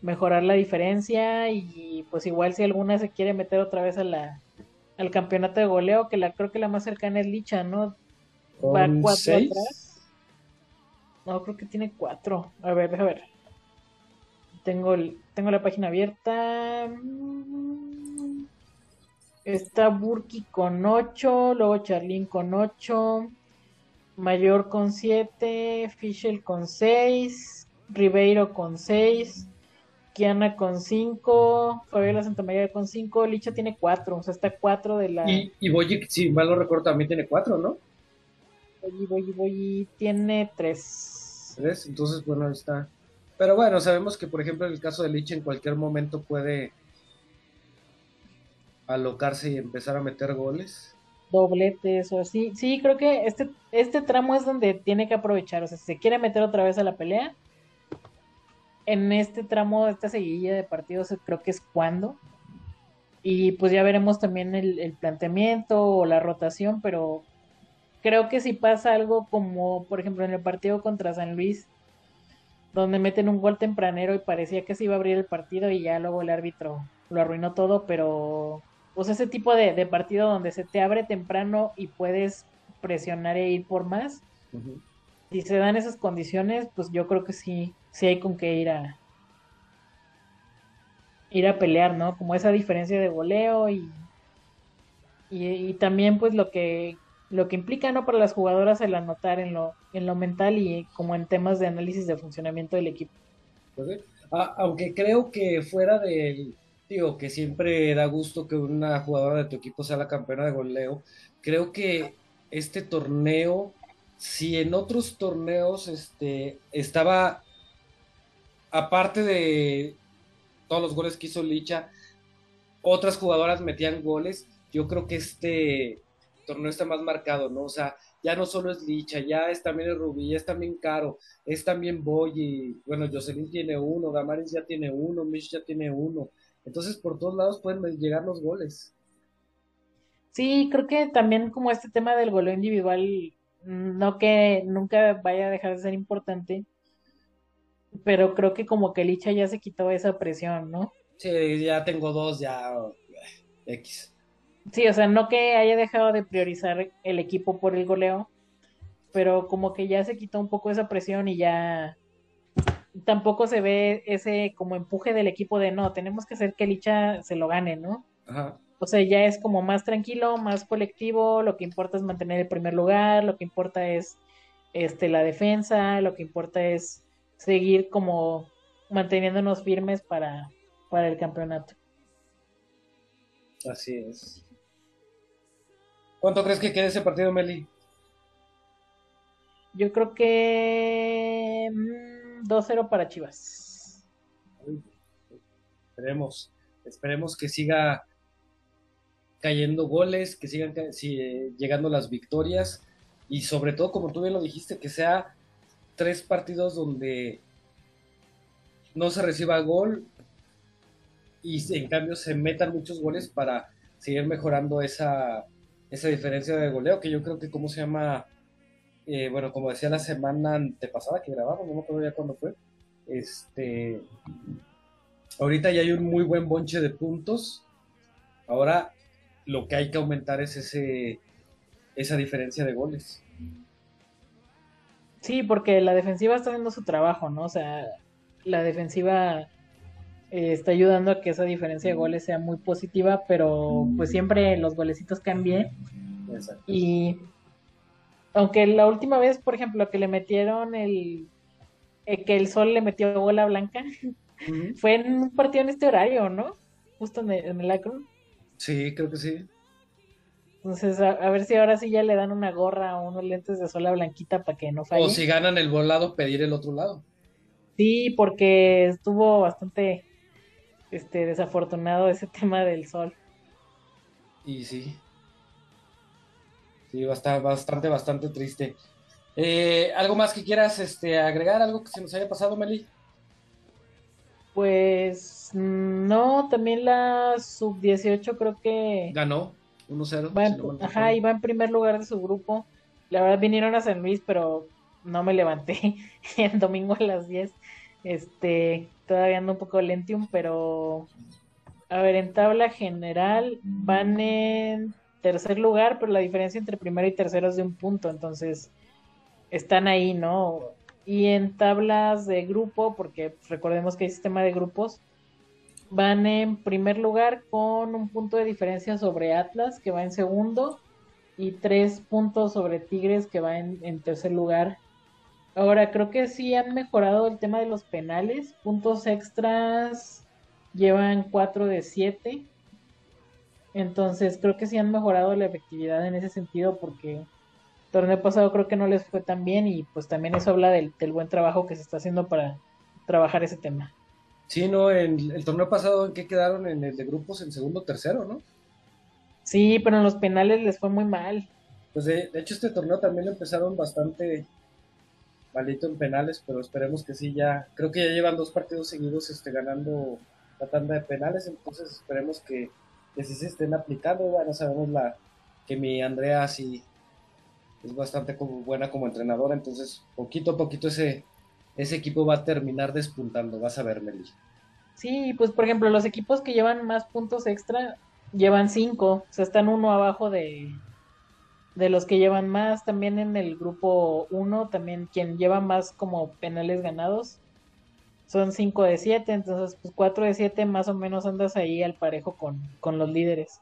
mejorar la diferencia y pues igual si alguna se quiere meter otra vez a la al campeonato de goleo, que la creo que la más cercana es Licha, ¿no? Va cuatro seis? atrás. No, creo que tiene cuatro. A ver, déjame ver. Tengo, el, tengo la página abierta. Está Burki con 8, luego Charlín con 8, Mayor con 7, Fischel con 6, Ribeiro con 6, Kiana con 5, Fabiola Santamaría con 5, Licha tiene 4, o sea, está 4 de la... Y, y Boyi, si mal no recuerdo, también tiene 4, ¿no? Boyi, Boyi, Boyi tiene 3. 3, entonces, bueno, está... Pero bueno, sabemos que, por ejemplo, en el caso de Licha, en cualquier momento puede alocarse y empezar a meter goles. Dobletes o así. Sí, creo que este, este tramo es donde tiene que aprovechar. O sea, si se quiere meter otra vez a la pelea, en este tramo, esta seguidilla de partidos, creo que es cuando. Y pues ya veremos también el, el planteamiento o la rotación, pero creo que si pasa algo como, por ejemplo, en el partido contra San Luis, donde meten un gol tempranero y parecía que se iba a abrir el partido y ya luego el árbitro lo arruinó todo, pero pues ese tipo de, de, partido donde se te abre temprano y puedes presionar e ir por más. Uh -huh. Si se dan esas condiciones, pues yo creo que sí, sí hay con qué ir a ir a pelear, ¿no? Como esa diferencia de goleo y, y, y también pues lo que lo que implica no para las jugadoras el anotar en lo en lo mental y como en temas de análisis de funcionamiento del equipo. Pues, ah, aunque creo que fuera del digo que siempre da gusto que una jugadora de tu equipo sea la campeona de goleo. Creo que este torneo, si en otros torneos este, estaba aparte de todos los goles que hizo Licha, otras jugadoras metían goles. Yo creo que este torneo está más marcado, ¿no? O sea, ya no solo es Licha, ya es también el Rubí, ya es también Caro, es también Boy, bueno, Jocelyn tiene uno, Damaris ya tiene uno, Mish ya tiene uno. Entonces, por todos lados pueden llegar los goles. Sí, creo que también como este tema del goleo individual, no que nunca vaya a dejar de ser importante, pero creo que como que Licha ya se quitó esa presión, ¿no? Sí, ya tengo dos, ya X. Sí, o sea, no que haya dejado de priorizar el equipo por el goleo, pero como que ya se quitó un poco esa presión y ya tampoco se ve ese como empuje del equipo de no, tenemos que hacer que Licha se lo gane, ¿no? Ajá. O sea, ya es como más tranquilo, más colectivo, lo que importa es mantener el primer lugar, lo que importa es este la defensa, lo que importa es seguir como manteniéndonos firmes para, para el campeonato. Así es. ¿Cuánto crees que quede ese partido, Meli? Yo creo que 2-0 mm, para Chivas. Esperemos, esperemos que siga cayendo goles, que sigan llegando las victorias y sobre todo, como tú bien lo dijiste, que sea tres partidos donde no se reciba gol y en cambio se metan muchos goles para seguir mejorando esa, esa diferencia de goleo, que yo creo que, ¿cómo se llama? Eh, bueno, como decía la semana antepasada que grabamos, no me acuerdo ya cuándo fue, este, ahorita ya hay un muy buen bonche de puntos, ahora lo que hay que aumentar es ese, esa diferencia de goles. Sí, porque la defensiva está haciendo su trabajo, ¿no? O sea, la defensiva eh, está ayudando a que esa diferencia de goles sea muy positiva, pero pues siempre los golecitos cambien. Y aunque la última vez, por ejemplo, que le metieron el eh, que el sol le metió bola blanca, fue en un partido en este horario, ¿no? Justo en el, en el acro. Sí, creo que sí. Entonces, a, ver si ahora sí ya le dan una gorra o unos lentes de sola blanquita para que no falle. O si ganan el volado, pedir el otro lado. Sí, porque estuvo bastante este desafortunado ese (laughs) tema del sol. Y sí. Sí, bastante, bastante, bastante triste. Eh, ¿Algo más que quieras este, agregar? ¿Algo que se nos haya pasado, Meli? Pues no, también la sub-18 creo que... Ganó. 1-0. ajá, iba en primer lugar de su grupo. La verdad vinieron a San Luis, pero no me levanté (laughs) el domingo a las 10. Este, todavía ando un poco lentium, pero a ver, en tabla general van en tercer lugar, pero la diferencia entre primero y tercero es de un punto, entonces están ahí, ¿no? Y en tablas de grupo, porque recordemos que hay sistema de grupos, van en primer lugar con un punto de diferencia sobre Atlas, que va en segundo, y tres puntos sobre Tigres, que va en, tercer lugar. Ahora, creo que sí han mejorado el tema de los penales. Puntos extras llevan cuatro de siete. Entonces, creo que sí han mejorado la efectividad en ese sentido porque el torneo pasado creo que no les fue tan bien y pues también eso habla del buen trabajo que se está haciendo para trabajar ese tema. Sí, no, en el torneo pasado, ¿en qué quedaron? En el de grupos, en segundo tercero, ¿no? Sí, pero en los penales les fue muy mal. Pues de, hecho este torneo también empezaron bastante malito en penales, pero esperemos que sí ya, creo que ya llevan dos partidos seguidos este, ganando la tanda de penales, entonces esperemos que, que sí se estén aplicando, bueno, sabemos la que mi Andrea sí es bastante como, buena como entrenadora, entonces poquito a poquito ese, ese equipo va a terminar despuntando, vas a ver, Meli. Sí, pues por ejemplo, los equipos que llevan más puntos extra llevan cinco, o sea, están uno abajo de, de los que llevan más. También en el grupo uno, también quien lleva más como penales ganados son cinco de siete, entonces pues cuatro de siete más o menos andas ahí al parejo con, con los líderes.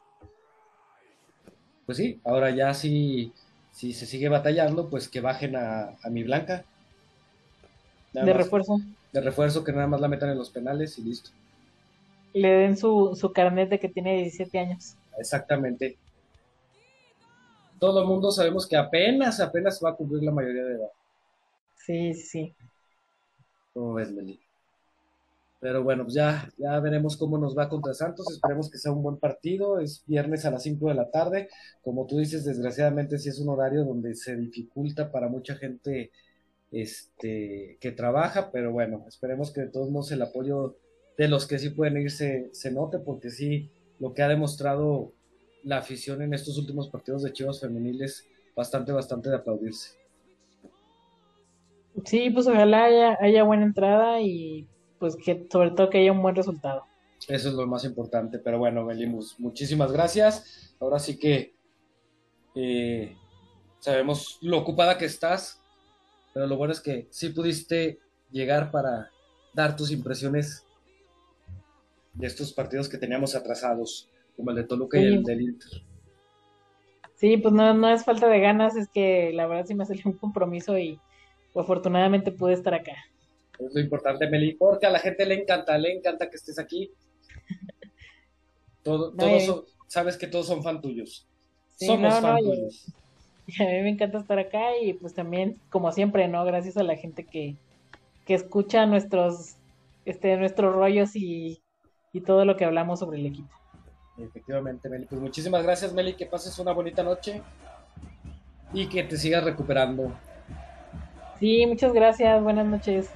Pues sí, ahora ya si, si se sigue batallando, pues que bajen a, a mi Blanca de refuerzo. De refuerzo, que nada más la metan en los penales y listo. Le den su, su carnet de que tiene 17 años. Exactamente. Todo el mundo sabemos que apenas, apenas va a cumplir la mayoría de edad. Sí, sí. ¿Cómo ves, Meli? Pero bueno, pues ya, ya veremos cómo nos va contra Santos. Esperemos que sea un buen partido. Es viernes a las 5 de la tarde. Como tú dices, desgraciadamente sí es un horario donde se dificulta para mucha gente este, que trabaja, pero bueno, esperemos que de todos modos el apoyo de los que sí pueden irse se note, porque sí, lo que ha demostrado la afición en estos últimos partidos de Chivas femeniles, bastante, bastante de aplaudirse. Sí, pues ojalá haya, haya buena entrada y pues que sobre todo que haya un buen resultado. Eso es lo más importante, pero bueno, Melimus, muchísimas gracias. Ahora sí que eh, sabemos lo ocupada que estás, pero lo bueno es que sí pudiste llegar para dar tus impresiones de estos partidos que teníamos atrasados, como el de Toluca y el del Inter. Sí, pues no, no es falta de ganas, es que la verdad sí me salió un compromiso y afortunadamente pude estar acá. Es lo importante, Meli, porque a la gente le encanta, le encanta que estés aquí. Todo, (laughs) todos sabes que todos son fan tuyos. Somos fan tuyos. (laughs) a mí me encanta estar acá y pues también, como siempre, ¿no? Gracias a la gente que, que escucha nuestros, este, nuestros rollos y, y todo lo que hablamos sobre el equipo. Efectivamente, Meli. Pues muchísimas gracias, Meli. Que pases una bonita noche y que te sigas recuperando. Sí, muchas gracias. Buenas noches.